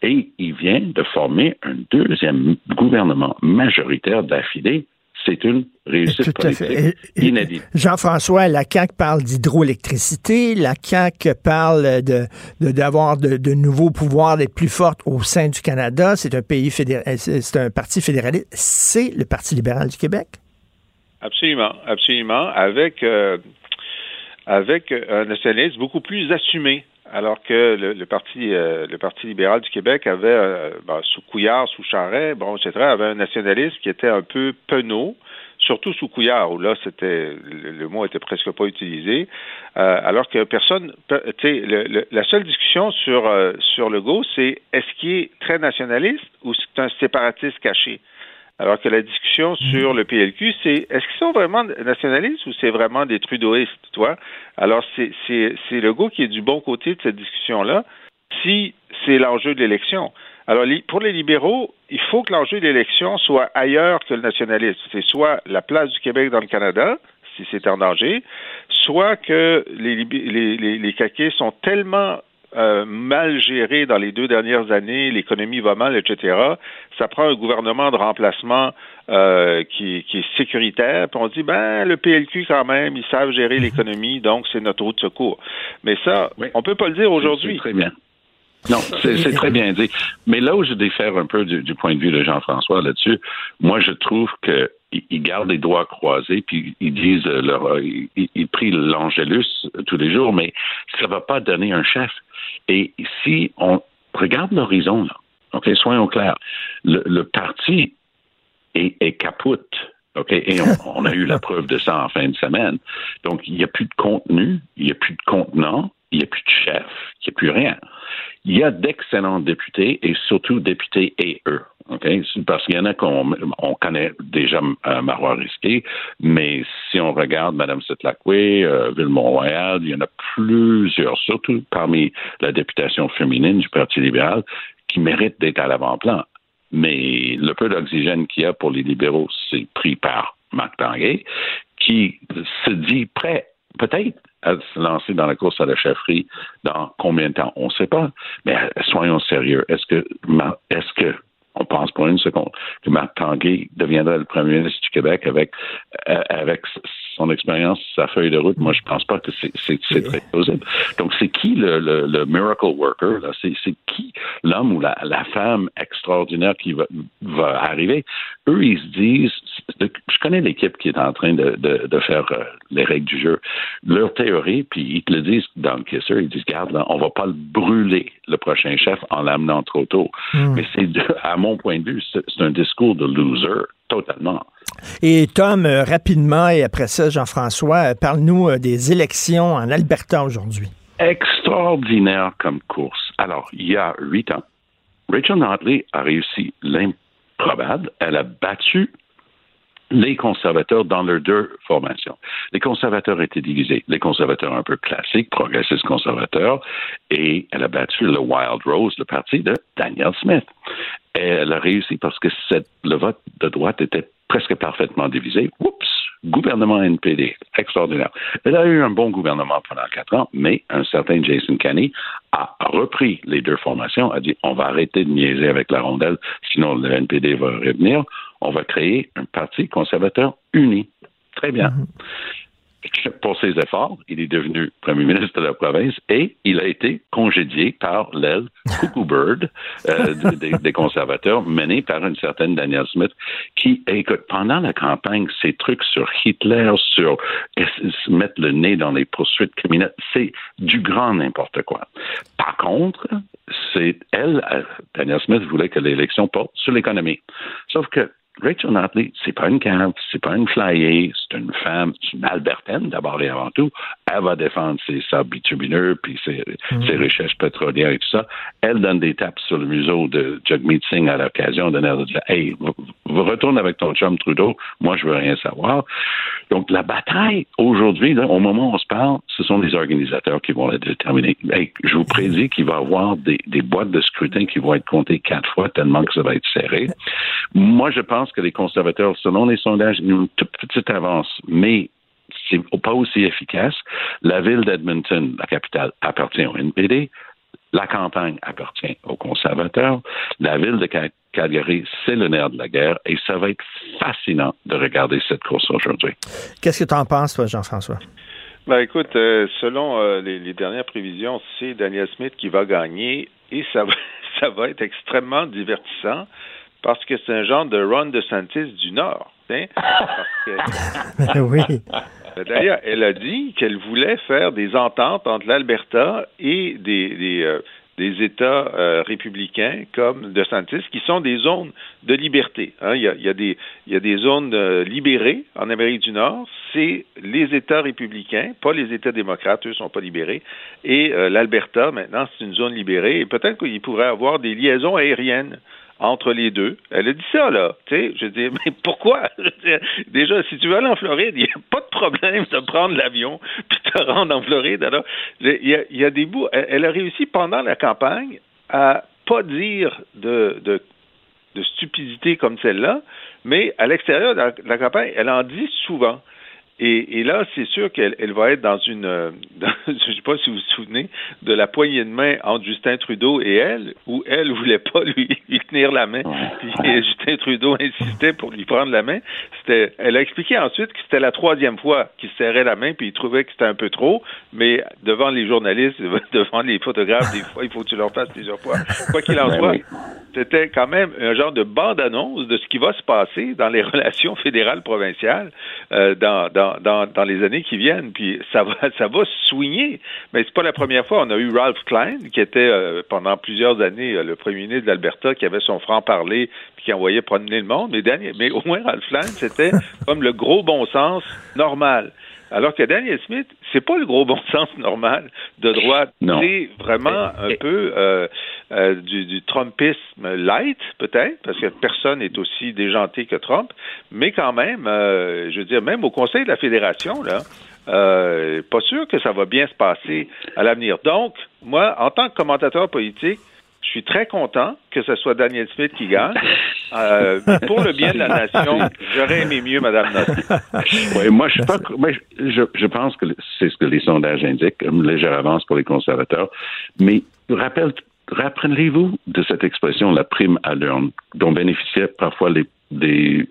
et il vient de former un deuxième gouvernement majoritaire d'affilée. C'est une réussite Tout à fait. politique inédite. Jean-François, la CAQ parle d'hydroélectricité, la CAQ parle de de- d'avoir de, de nouveaux pouvoirs, d'être plus forte au sein du Canada. C'est un pays fédéral, c'est un parti fédéraliste. C'est le Parti libéral du Québec. Absolument, absolument, avec euh, avec un nationalisme beaucoup plus assumé. Alors que le, le parti euh, le parti libéral du Québec avait euh, bon, sous Couillard, sous Charret, bon etc. avait un nationalisme qui était un peu penaud, surtout sous Couillard où là c'était le, mot était presque pas utilisé. Euh, alors que personne, pe- tu sais, le- le- la seule discussion sur euh, sur le go, c'est est-ce qu'il est très nationaliste ou c'est un séparatiste caché? Alors que la discussion sur le PLQ, c'est est-ce qu'ils sont vraiment nationalistes ou c'est vraiment des trudeauistes, tu vois? Alors, c'est, c'est Legault qui est du bon côté de cette discussion-là, si c'est l'enjeu de l'élection. Alors, pour les libéraux, il faut que l'enjeu de l'élection soit ailleurs que le nationalisme. C'est soit la place du Québec dans le Canada, si c'est en danger, soit que les, les, les, les caquistes sont tellement euh, mal gérés dans les deux dernières années, l'économie va mal, etc. Ça prend un gouvernement de remplacement euh, qui, qui est sécuritaire, puis on dit ben le PLQ quand même, ils savent gérer l'économie, donc c'est notre route de secours. Mais ça, Oui. on peut pas le dire aujourd'hui. C'est très bien. Non, c'est c'est très bien dit. Mais là où je diffère un peu du, du point de vue de Jean-François là-dessus, moi je trouve que ils gardent les doigts croisés, puis ils disent euh, leur, euh, ils, ils prient l'Angélus tous les jours, mais ça va pas donner un chef. Et si on regarde l'horizon, là, ok, soyons clairs, le, le parti est, est capote. OK? Et on, on a eu la preuve de ça en fin de semaine. Donc, il n'y a plus de contenu, il n'y a plus de contenant, il n'y a plus de chef, il n'y a plus rien. Il y a d'excellents députés et surtout députés et eux. Parce qu'il y en a qu'on on connaît déjà euh, Marois Risqué, mais si on regarde Mme Setlakwe, euh, Ville-Mont-Royal, il y en a plusieurs, surtout parmi la députation féminine du Parti libéral, qui méritent d'être à l'avant-plan. Mais le peu d'oxygène qu'il y a pour les libéraux, c'est pris par Marc Tanguay, qui se dit prêt, peut-être, à se lancer dans la course à la chefferie dans combien de temps? On ne sait pas. Mais soyons sérieux. Est-ce que, est-ce que, on pense pour une seconde, que Marc Tanguay deviendra le premier ministre du Québec avec, euh, avec son expérience, sa feuille de route? Moi, je pense pas que c'est, très plausible. Donc, c'est qui le, le, le miracle worker? C'est, qui l'homme ou la, la femme extraordinaire qui va, va arriver? Eux, ils se disent, je connais l'équipe qui est en train de, de, de faire euh, les règles du jeu. Leur théorie, puis ils te le disent dans le Kisser, ils disent, regarde, là, on va pas le brûler, le prochain chef, en l'amenant trop tôt. Mais c'est, à mon point de vue, c'est un discours de loser, totalement. Et Tom, euh, rapidement, et après ça, Jean-François, euh, parle-nous euh, des élections en Alberta aujourd'hui. extraordinaire comme course. Alors, il y a huit ans, Rachel Notley a réussi l'improbable. Elle a battu les conservateurs dans leurs deux formations. Les conservateurs étaient divisés. Les conservateurs un peu classiques, progressistes conservateurs, et elle a battu le Wild Rose, le parti de Daniel Smith. Elle a réussi parce que le vote de droite était presque parfaitement divisé. Oups! gouvernement NPD, extraordinaire. Elle a eu un bon gouvernement pendant quatre ans, mais un certain Jason Kenney a repris les deux formations, a dit on va arrêter de niaiser avec la rondelle, sinon le NPD va revenir. On va créer un parti conservateur uni. Très bien. Pour ses efforts, il est devenu premier ministre de la province et il a été congédié par l'aile Cuckoo Bird euh, des, des conservateurs, menée par une certaine Danielle Smith, qui, écoute, pendant la campagne, ces trucs sur Hitler, sur mettre le nez dans les poursuites criminelles, c'est du grand n'importe quoi. Par contre, c'est elle, euh, Danielle Smith voulait que l'élection porte sur l'économie. Sauf que Rachel Notley, c'est pas une carte, c'est pas une flyer, c'est une femme, c'est une Albertaine d'abord et avant tout. Elle va défendre ses sables bitumineux puis ses, ses recherches pétrolières et tout ça. Elle donne des tapes sur le museau de Jagmeet Singh à l'occasion de dire Hey, retourne avec ton chum Trudeau, moi je veux rien savoir. Donc la bataille aujourd'hui, au moment où on se parle, ce sont les organisateurs qui vont la déterminer. Hey, je vous prédis qu'il va y avoir des, des boîtes de scrutin qui vont être comptées quatre fois tellement que ça va être serré. Moi, je pense que les conservateurs, selon les sondages, ils ont une toute petite avance, mais c'est pas aussi efficace. La ville d'Edmonton, la capitale, appartient au NPD. La campagne appartient aux conservateurs. La ville de Cal- Calgary, c'est le nerf de la guerre et ça va être fascinant de regarder cette course aujourd'hui. Qu'est-ce que tu en penses, toi, Jean-François? Ben écoute, euh, selon euh, les, les dernières prévisions, c'est Daniel Smith qui va gagner et ça va, ça va être extrêmement divertissant parce que c'est un genre de Ron DeSantis du Nord. hein? Parce que, oui. D'ailleurs, elle a dit qu'elle voulait faire des ententes entre l'Alberta et des, des, euh, des États euh, républicains comme DeSantis, qui sont des zones de liberté. hein? Il, y a, il, y a des, il y a des zones euh, libérées en Amérique du Nord. C'est les États républicains, pas les États démocrates, eux ne sont pas libérés. Et l'Alberta, maintenant, c'est une zone libérée. Et peut-être qu'il pourrait avoir des liaisons aériennes entre les deux. Elle a dit ça, là. Tu sais, je dis, mais pourquoi? Déjà, si tu veux aller en Floride, il n'y a pas de problème de prendre l'avion puis de te rendre en Floride. Alors, il y a, des bouts. Elle, a réussi pendant la campagne à pas dire de, de, stupidité comme celle-là, mais à l'extérieur de la campagne, elle en dit souvent. Et, et là, c'est sûr qu'elle elle va être dans une, euh, dans- je ne sais pas si vous vous souvenez de la poignée de main entre Justin Trudeau et elle, où elle voulait pas lui, lui tenir la main, puis Justin Trudeau insistait pour lui prendre la main. C'était, elle a expliqué ensuite que c'était la troisième fois qu'il se serrait la main, puis il trouvait que c'était un peu trop, mais devant les journalistes, devant les photographes, des fois, il faut que tu leur fasses plusieurs fois. Quoi qu'il en Ben soit, c'était quand même un genre de bande-annonce de ce qui va se passer dans les relations fédérales provinciales euh, dans, dans, dans, dans les années qui viennent. Puis ça va, ça va soigner. Mais c'est pas la première fois. On a eu Ralph Klein, qui était euh, pendant plusieurs années euh, le premier ministre de l'Alberta, qui avait son franc-parler, puis qui envoyait promener le monde. Mais, mais au moins, Ralph Klein, c'était comme le gros bon sens normal. Alors que Daniel Smith, c'est pas le gros bon sens normal de droite. C'est vraiment un peu euh, euh, du, du Trumpisme light, peut-être, parce que personne n'est aussi déjanté que Trump. Mais quand même, euh, je veux dire, même au Conseil de la Fédération, là, pas sûr que ça va bien se passer à l'avenir. Donc, moi, en tant que commentateur politique, je suis très content que ce soit Daniel Smith qui gagne. Euh, pour le bien de la nation, j'aurais aimé mieux Mme Notley. Oui, moi, je, pas, pense que c'est ce que les sondages indiquent, une légère avance pour les conservateurs. Mais rappelez-vous de cette expression, la prime à l'urne, dont bénéficiaient parfois les, des,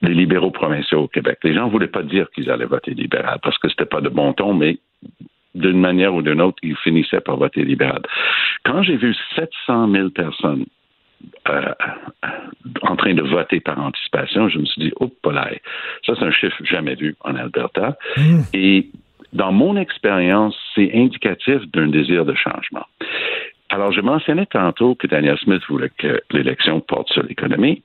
libéraux provinciaux au Québec? Les gens ne voulaient pas dire qu'ils allaient voter libéral parce que c'était pas de bon ton, mais d'une manière ou d'une autre, ils finissaient par voter libéral. Quand j'ai vu 700 000 personnes euh, en train de voter par anticipation, je me suis dit, oh, polaire. Ça, c'est un chiffre jamais vu en Alberta. Et dans mon expérience, c'est indicatif d'un désir de changement. Alors, je mentionnais tantôt que Daniel Smith voulait que l'élection porte sur l'économie.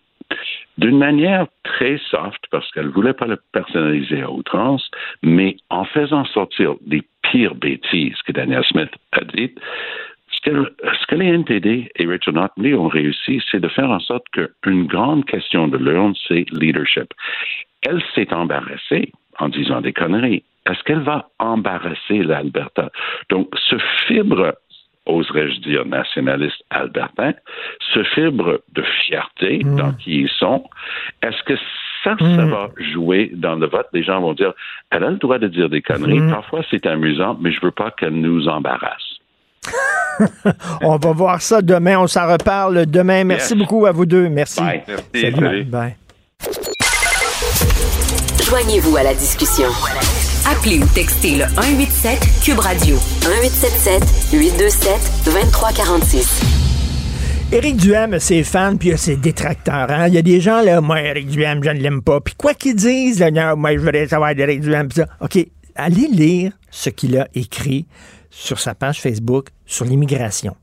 D'une manière très soft, parce qu'elle ne voulait pas le personnaliser à outrance, mais en faisant sortir des pires bêtises que Daniel Smith a dites, ce que, les NPD et Richard Notley ont réussi, c'est de faire en sorte qu'une grande question de l'urne, c'est leadership. Elle s'est embarrassée en disant des conneries. Est-ce qu'elle va embarrasser l'Alberta? Donc, ce fibre oserais-je dire, nationaliste albertain, ce fibre de fierté dans qui ils sont, est-ce que Ça, ça Mm. va jouer dans le vote? Les gens vont dire, elle a le droit de dire des conneries. Mm. Parfois, c'est amusant, mais je veux pas qu'elle nous embarrasse. On va voir ça demain. On s'en reparle demain. Merci Yes. beaucoup à vous deux. Merci. Bye. Merci, Salut. salut. Bye. Joignez-vous à la discussion. Appelez ou textez le 187 Cube Radio 1877 827 2346. Éric Duhem a ses fans puis il a ses détracteurs. hein. Il y a des gens, là, moi, Éric Duhem, je ne l'aime pas. Puis quoi qu'ils disent, là, non, moi, je voudrais savoir d'Éric Duhem. puis ça. OK, allez lire ce qu'il a écrit sur sa page Facebook sur l'immigration.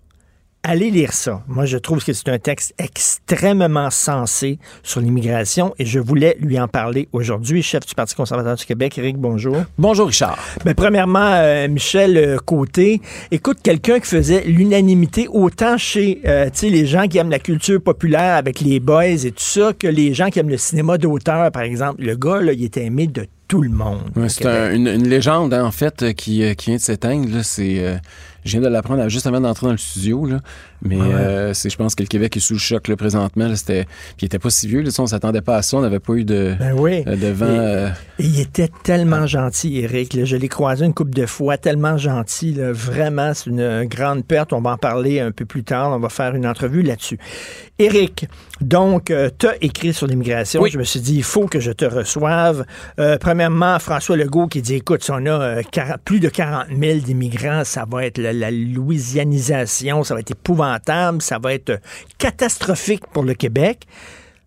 Allez lire ça. Moi, je trouve que c'est un texte extrêmement sensé sur l'immigration et je voulais lui en parler aujourd'hui. Chef du Parti conservateur du Québec, Éric, bonjour. Bonjour Richard. Ben, premièrement, euh, Michel euh, Côté, écoute, quelqu'un qui faisait l'unanimité autant chez euh, les gens qui aiment la culture populaire avec les boys et tout ça, que les gens qui aiment le cinéma d'auteur, par exemple. Le gars, là, il était aimé de tout le monde. C'est un- une, une légende, hein, en fait, qui, qui vient de s'éteindre. C'est, euh, je viens de l'apprendre juste avant d'entrer dans le studio. Là. Mais Ah ouais. euh, c'est, je pense que le Québec est sous le choc là, présentement. Là, c'était, puis il était pas si vieux. Là, on s'attendait pas à ça. On n'avait pas eu de, Ben oui. euh, de vent. Et- euh, Et il était tellement gentil, Eric. là. Je l'ai croisé une couple de fois, tellement gentil. Vraiment, c'est une grande perte. On va en parler un peu plus tard. On va faire une entrevue là-dessus. Eric, donc, tu as écrit sur l'immigration. Oui. Je me suis dit, il faut que je te reçoive. Euh, premièrement, François Legault qui dit, écoute, si on a euh, 40 plus de 40 000 d'immigrants, ça va être la, la louisianisation, ça va être épouvantable, ça va être catastrophique pour le Québec.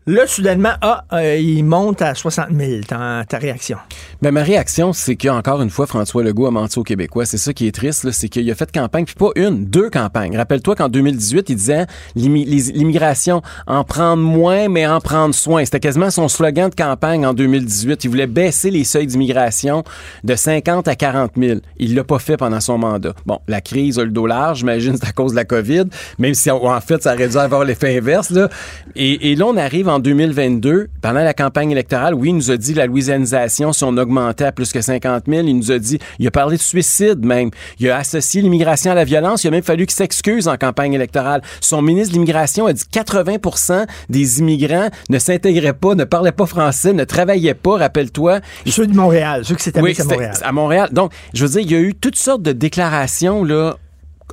Là, soudainement, ah, euh, il monte à 60 000. Ta, réaction? Ben, ma réaction, c'est qu'encore une fois, François Legault a menti aux Québécois. C'est ça qui est triste, c'est qu'il a fait campagne, puis pas une, deux campagnes. Rappelle-toi qu'en 2018, il disait l'immigration, en prendre moins, mais en prendre soin. C'était quasiment son slogan de campagne en 2018. Il voulait baisser les seuils d'immigration de 50 à 40 000. Il l'a pas fait pendant son mandat. Bon, la crise a le dos large, j'imagine, c'est à cause de la COVID, même si en fait, ça aurait dû avoir l'effet inverse. Là. Et, et là, on arrive 2022, pendant la campagne électorale, oui, il nous a dit la louisianisation, si on augmentait à plus que 50 000, il nous a dit, il a parlé de suicide même. Il a associé l'immigration à la violence. Il a même fallu qu'il s'excuse en campagne électorale. Son ministre de l'immigration a dit 80% des immigrants ne s'intégraient pas, ne parlaient pas français, ne travaillaient pas, rappelle-toi. Ceux de Montréal, ceux qui s'établissent Oui, à Montréal. à Montréal. Donc, je veux dire, il y a eu toutes sortes de déclarations, là,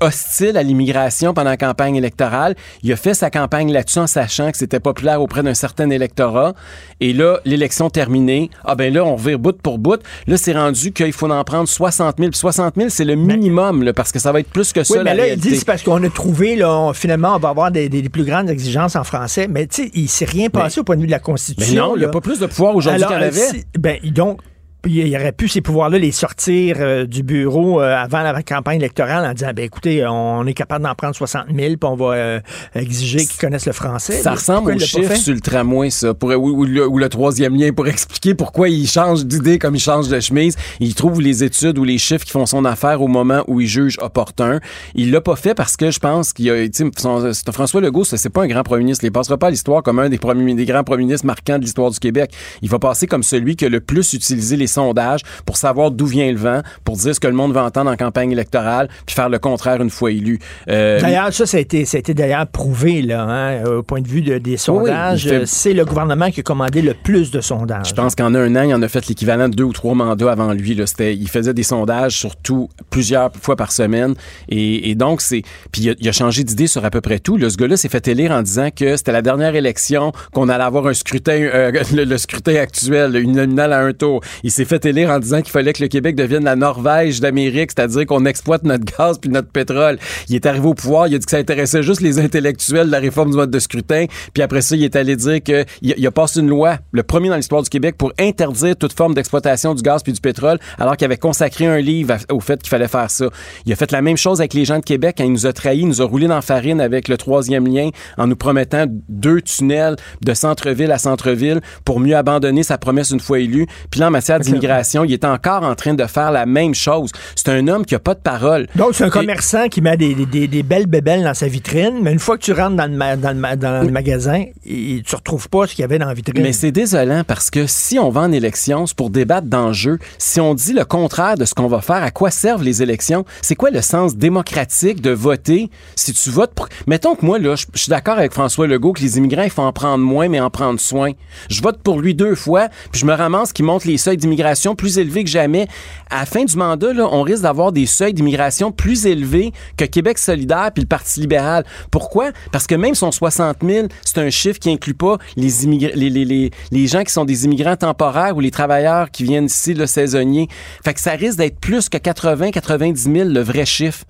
hostiles à l'immigration pendant la campagne électorale. Il a fait sa campagne là-dessus en sachant que c'était populaire auprès d'un certain électorat. Et là, l'élection terminée, ah ben là, on revire bout pour bout. Là, c'est rendu qu'il faut en prendre 60 000. Puis 60 000, c'est le minimum, là, parce que ça va être plus que ça, Oui, mais la là, il réalité. dit c'est parce qu'on a trouvé, là, on- finalement, on va avoir des, des- des plus grandes exigences en français. Mais tu sais, il s'est rien passé au point de vue de la Mais Constitution. non, il n'y a pas plus de pouvoir aujourd'hui qu'il y en avait. ben, donc, il aurait pu ces pouvoirs-là les sortir euh, du bureau euh, avant la campagne électorale en disant, ben écoutez, on est capable d'en prendre 60 000, puis on va euh, exiger qu'ils connaissent le français. Ça ressemble au chiffre sur le tramway, ça. Pour, ou, ou le, ou le troisième lien pour expliquer pourquoi il change d'idée comme il change de chemise. Il trouve les études ou les chiffres qui font son affaire au moment où il juge opportun. Il l'a pas fait parce que je pense qu'il a, son- François Legault, c'est pas un grand premier ministre. Il passera pas à l'histoire comme un des, premiers, des grands premiers ministres marquants de l'histoire du Québec. Il va passer comme celui qui a le plus utilisé les sondages pour savoir d'où vient le vent, pour dire ce que le monde va entendre en campagne électorale, puis faire le contraire une fois élu. Euh, D'ailleurs, ça, ça a été, d'ailleurs prouvé, là, hein, au point de vue de- des sondages. C'est le gouvernement qui a commandé le plus de sondages. Je pense qu'en un an, il en a fait l'équivalent de deux ou trois mandats avant lui. Là. Il faisait des sondages surtout plusieurs fois par semaine. Et, et donc, c'est. Puis il a, il a changé d'idée sur à peu près tout. Là, ce gars-là s'est fait élire en disant que c'était la dernière élection, qu'on allait avoir un scrutin, euh, le, le scrutin actuel, une nominale à un tour. Il s'est fait élire en disant qu'il fallait que le Québec devienne la Norvège d'Amérique, c'est-à-dire qu'on exploite notre gaz puis notre pétrole. Il est arrivé au pouvoir, il a dit que ça intéressait juste les intellectuels de la réforme du mode de scrutin. Puis après ça, il est allé dire que il, a passé une loi, le premier dans l'histoire du Québec, pour interdire toute forme d'exploitation du gaz puis du pétrole, alors qu'il avait consacré un livre au fait qu'il fallait faire ça. Il a fait la même chose avec les gens de Québec quand il nous a trahis, il nous a roulé dans la farine avec le troisième lien en nous promettant deux tunnels de centre-ville à centre-ville pour mieux abandonner sa promesse une fois élu. Puis là, en matière l'immigration, il est encore en train de faire la même chose. C'est un homme qui a pas de parole. Donc, c'est un Et- commerçant qui met des, des- des belles bébelles dans sa vitrine, mais une fois que tu rentres dans le, ma- dans le, ma- dans le magasin, et tu retrouves pas ce qu'il y avait dans la vitrine. Mais c'est désolant parce que si on va en élection, c'est pour débattre d'enjeux. Si on dit le contraire de ce qu'on va faire, à quoi servent les élections? C'est quoi le sens démocratique de voter si tu votes pour... Mettons que moi, là, je je suis d'accord avec François Legault que les immigrants, il faut en prendre moins, mais en prendre soin. Je vote pour lui deux fois, puis je me ramasse qui monte les seuils d'immigration plus élevés que jamais. À la fin du mandat, on risque d'avoir des seuils d'immigration plus élevés que Québec solidaire puis le Parti libéral. Pourquoi? Parce que même son 60 000, c'est un chiffre qui inclut pas les, les gens qui sont des immigrants temporaires ou les travailleurs qui viennent ici, le saisonnier. Fait que ça risque d'être plus que 80, 90 000, le vrai chiffre.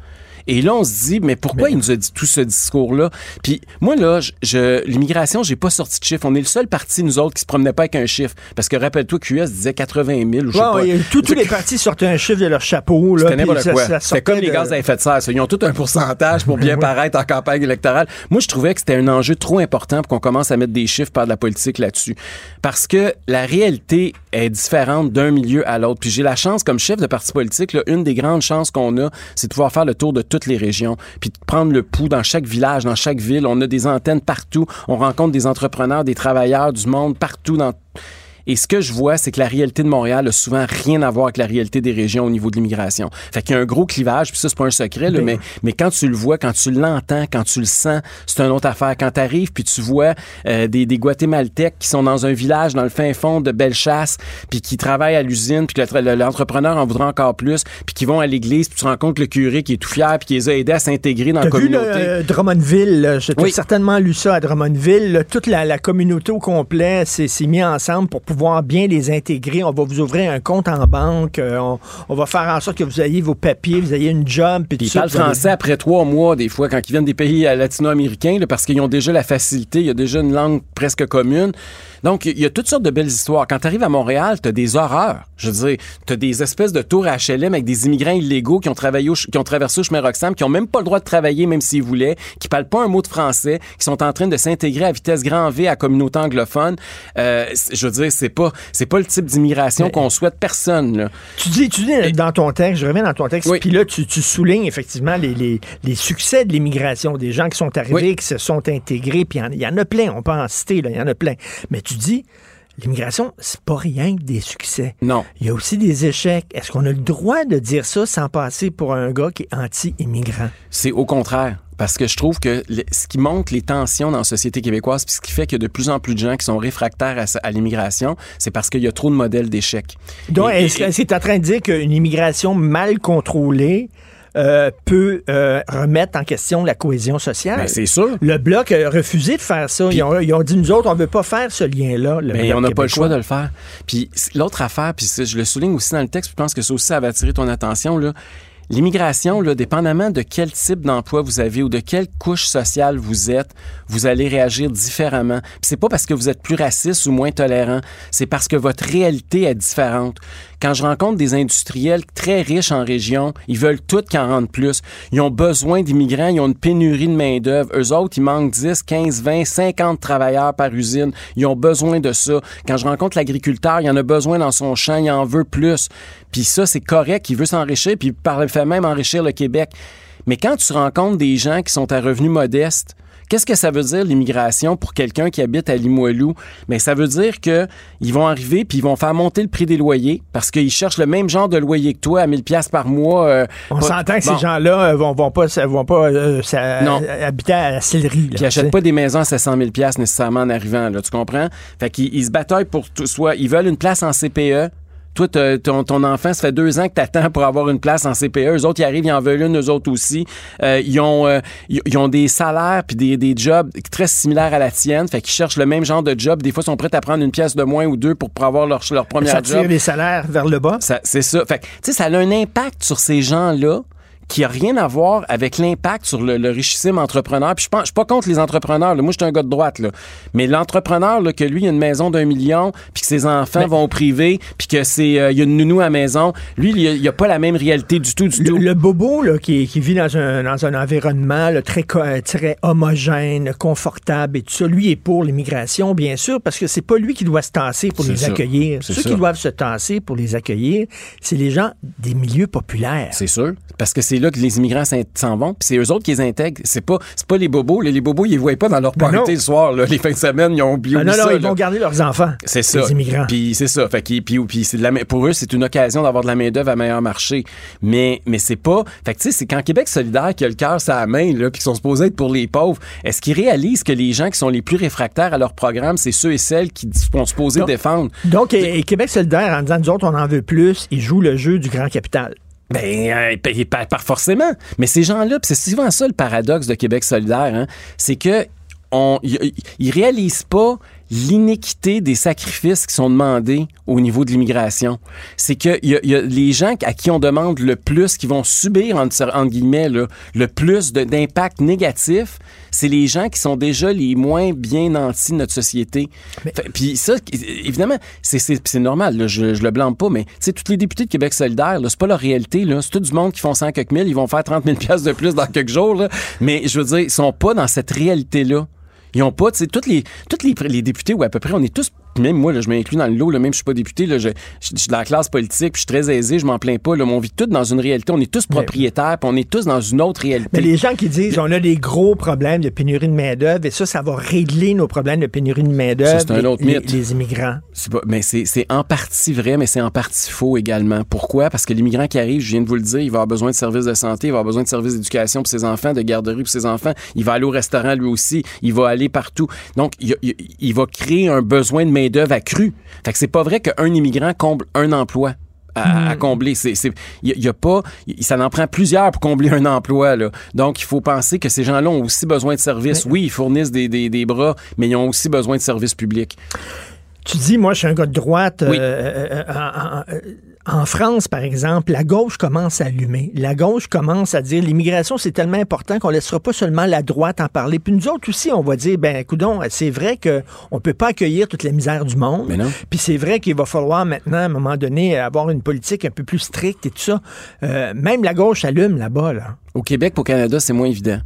Et là, on se dit, mais pourquoi il nous a dit tout ce discours-là? Puis moi, là, je, je- l'immigration, j'ai pas sorti de chiffre. On est le seul parti, nous autres, qui se promenait pas avec un chiffre. Parce que rappelle-toi, QS disait 80 000 ou je sais Ouais, pas. ouais, tous, tous les partis sortaient un chiffre de leur chapeau. là, C'était comme les gaz à effet de serre. ça. Ils ont tout un pourcentage pour bien paraître en campagne électorale. Moi, je trouvais que c'était un enjeu trop important pour qu'on commence à mettre des chiffres par de la politique là-dessus. Parce que la réalité est différente d'un milieu à l'autre. Puis j'ai la chance, comme chef de parti politique, là, une des grandes chances qu'on a, c'est de pouvoir faire le tour de les régions. Puis de prendre le pouls dans chaque village, dans chaque ville. On a des antennes partout. On rencontre des entrepreneurs, des travailleurs du monde partout dans et ce que je vois, c'est que la réalité de Montréal a souvent rien à voir avec la réalité des régions au niveau de l'immigration. Fait qu'il y a un gros clivage, puis ça, c'est pas un secret, là, mais, mais quand tu le vois, quand tu l'entends, quand tu le sens, c'est une autre affaire. Quand tu arrives, puis tu vois euh, des, des Guatémaltèques qui sont dans un village dans le fin fond de Bellechasse, puis qui travaillent à l'usine, puis que le- le- l'entrepreneur en voudra encore plus, puis qui vont à l'église, puis tu rencontres le curé qui est tout fier, puis qui les a aidés à s'intégrer dans la T'as vu communauté. là, euh, Drummondville, j'ai Oui. certainement lu ça à Drummondville. toute la, la communauté au complet s'est s'est mis ensemble pour pouvoir bien les intégrer. On va vous ouvrir un compte en banque. euh, on, on va faire en sorte que vous ayez vos papiers, vous ayez une job. Puis ils parlent français après trois mois, des fois, quand ils viennent des pays euh, latino-américains, parce qu'ils ont déjà la facilité, il y a déjà une langue presque commune. Donc, il y a toutes sortes de belles histoires. Quand tu arrives à Montréal, tu as des horreurs. Je veux dire, tu as des espèces de tours HLM avec des immigrants illégaux qui ont travaillé au qui ont traversé au chemin Roxham, qui ont même pas le droit de travailler, même s'ils voulaient, qui parlent pas un mot de français, qui sont en train de s'intégrer à vitesse grand V à la communauté anglophone. Euh, je veux dire, c'est pas, c'est pas le type d'immigration qu'on souhaite personne, là. Tu dis, tu dis dans ton texte, je reviens dans ton texte, puis là, tu, tu soulignes effectivement les, les- les succès de l'immigration, des gens qui sont arrivés, qui se sont intégrés, puis il y en- il y, en a plein, on peut en citer, il y en a plein. Mais tu dis, l'immigration, c'est pas rien que des succès. Non. Il y a aussi des échecs. Est-ce qu'on a le droit de dire ça sans passer pour un gars qui est anti-immigrant? C'est au contraire. Parce que je trouve que ce qui montre les tensions dans la société québécoise, puis ce qui fait qu'il y a de plus en plus de gens qui sont réfractaires à, l'immigration, c'est parce qu'il y a trop de modèles d'échecs. Donc, c'est en train de dire qu'une immigration mal contrôlée euh, peut euh, remettre en question la cohésion sociale? Ben, c'est sûr. Le Bloc a refusé de faire ça. Ils ont, ils ont dit, nous autres, on veut pas faire ce lien-là. Mais Bloc on n'a pas le choix de le faire. Puis l'autre affaire, puis je le souligne aussi dans le texte, puis je pense que ça aussi, ça va attirer ton attention, là. L'immigration, dépendamment de quel type d'emploi vous avez ou de quelle couche sociale vous êtes, vous allez réagir différemment. C'est pas parce que vous êtes plus raciste ou moins tolérant, c'est parce que votre réalité est différente. Quand je rencontre des industriels très riches en région, ils veulent tout qu'en rentrent plus. Ils ont besoin d'immigrants, ils ont une pénurie de main-d'œuvre. Eux autres, ils manquent 10, 15, 20, 50 travailleurs par usine. Ils ont besoin de ça. Quand je rencontre l'agriculteur, il en a besoin dans son champ, il en veut plus. Puis ça, c'est correct, il veut s'enrichir, puis par le fait même enrichir le Québec. Mais quand tu rencontres des gens qui sont à revenus modestes, Qu'est-ce que ça veut dire l'immigration pour quelqu'un qui habite à Limoilou? Mais ça veut dire que ils vont arriver puis ils vont faire monter le prix des loyers parce qu'ils cherchent le même genre de loyer que toi à 1000 pièces par mois. euh, On s'entend que Bon. ces gens-là euh, vont, vont pas, vont pas euh, ça- Non. habiter à la Puis ils tu achètent sais. pas des maisons à 700 000 pièces nécessairement en arrivant, là, tu comprends? Fait qu'ils ils se bataillent pour tout, soit ils veulent une place en CPE. Toi, ton, ton enfant, ça fait deux ans que t'attends pour avoir une place en CPE. Eux autres, ils arrivent, ils en veulent une, eux autres aussi. Euh, ils, ont, euh, ils, ont des salaires puis des, des jobs très similaires à la tienne. Fait qu'ils cherchent le même genre de job. Des fois, ils sont prêts à prendre une pièce de moins ou deux pour, avoir leur, leur premier Ça job. tire les salaires vers le bas. C'est ça. Fait que, tu sais, ça a un impact sur ces gens-là qui a rien à voir avec l'impact sur le, le richissime entrepreneur. Puis je pense, je suis pas contre les entrepreneurs. là. Moi, je suis un gars de droite, là. Mais l'entrepreneur, que lui, il a une maison d'un million, puis que ses enfants vont au privé, puis que c'est, euh, il y a une nounou à la maison. Lui, il a, il a pas la même réalité du tout, du Le, tout. le bobo là, qui, qui vit dans un, dans un environnement là, très, euh, très homogène, confortable et tout ça, lui est pour l'immigration, bien sûr, parce que c'est pas lui qui doit se tasser pour les accueillir. Ceux qui doivent se tasser pour les accueillir, c'est les gens des milieux populaires. C'est sûr. Parce que c'est là que les immigrants s'en vont, puis c'est eux autres qui les intègrent. C'est pas, c'est pas les bobos. Les bobos, ils les voient pas dans leur Ben party le soir. là. Les fins de semaine, ils ont oublié Ah non, non, ils là. vont garder leurs enfants. C'est ça. Les immigrants. Puis c'est ça. Fait puis, puis de la pour eux, c'est une occasion d'avoir de la main-d'œuvre à meilleur marché. Mais, mais c'est pas. Fait que tu sais, c'est quand Québec solidaire qui a le cœur la main, là, puis qui sont supposés être pour les pauvres, est-ce qu'ils réalisent que les gens qui sont les plus réfractaires à leur programme, c'est ceux et celles qui sont supposés Donc- défendre? Donc, et, et Québec solidaire, en disant, nous autres, on en veut plus, ils jouent le jeu du grand capital. Ben, euh, pa- pa- pas forcément. Mais ces gens-là, c'est souvent ça le paradoxe de Québec solidaire, hein, c'est que on, ils réalisent pas l'inéquité des sacrifices qui sont demandés au niveau de l'immigration. C'est que y, a- y a les gens à qui on demande le plus, qui vont subir, entre, entre guillemets, là, le plus d'impact négatif, c'est les gens qui sont déjà les moins bien nantis de notre société. Fait- Puis ça, évidemment, c'est- c'est c'est normal, là, je, je le blâme pas, mais sais, tous les députés de Québec solidaire, c'est pas leur réalité. là. C'est tout du monde qui font 100 quelques mille, ils vont faire 30 000 piastres de plus dans quelques jours. là. Mais je veux dire, ils sont pas dans cette réalité-là. Ils ont pas, tu sais, tous les, toutes les, les députés, ou à peu près, on est tous, même moi, là, je m'inclus dans le lot, là, même si je suis pas député, là, je, je- je suis dans la classe politique, puis je suis très aisé, je m'en plains pas, là, mais on vit tous dans une réalité, on est tous propriétaires, puis on est tous dans une autre réalité. Mais les gens qui disent on a des gros problèmes de pénurie de main-d'œuvre et ça, ça va régler nos problèmes de pénurie de main-d'œuvre. C'est un les- autre les- mythe. Les immigrants. Pas- mais c'est c'est en partie vrai, mais c'est en partie faux également. Pourquoi? Parce que l'immigrant qui arrive, je viens de vous le dire, il va avoir besoin de services de santé, il va avoir besoin de services d'éducation pour ses enfants, de garderie pour ses enfants. Il va aller au restaurant lui aussi, il va aller partout. Donc, il, il- il va créer un besoin de main-d'œuvre accru. Fait que c'est pas vrai qu'un immigrant comble un emploi. À, à combler. C'est, il y, a pas, ça en prend plusieurs pour combler un emploi, là. Donc, il faut penser que ces gens-là ont aussi besoin de services. Oui, ils fournissent des, des, des bras, mais ils ont aussi besoin de services publics. Tu dis, moi, je suis un gars de droite. Oui. euh, euh, euh, en France, par exemple, la gauche commence à allumer. La gauche commence à dire l'immigration, c'est tellement important qu'on ne laissera pas seulement la droite en parler. Puis nous autres aussi, on va dire, ben, coudon, c'est vrai qu'on ne peut pas accueillir toute la misère du monde. Mais non. Puis c'est vrai qu'il va falloir maintenant, à un moment donné, avoir une politique un peu plus stricte et tout ça. Euh, même la gauche allume là-bas, là. Au Québec, au Canada, c'est moins évident.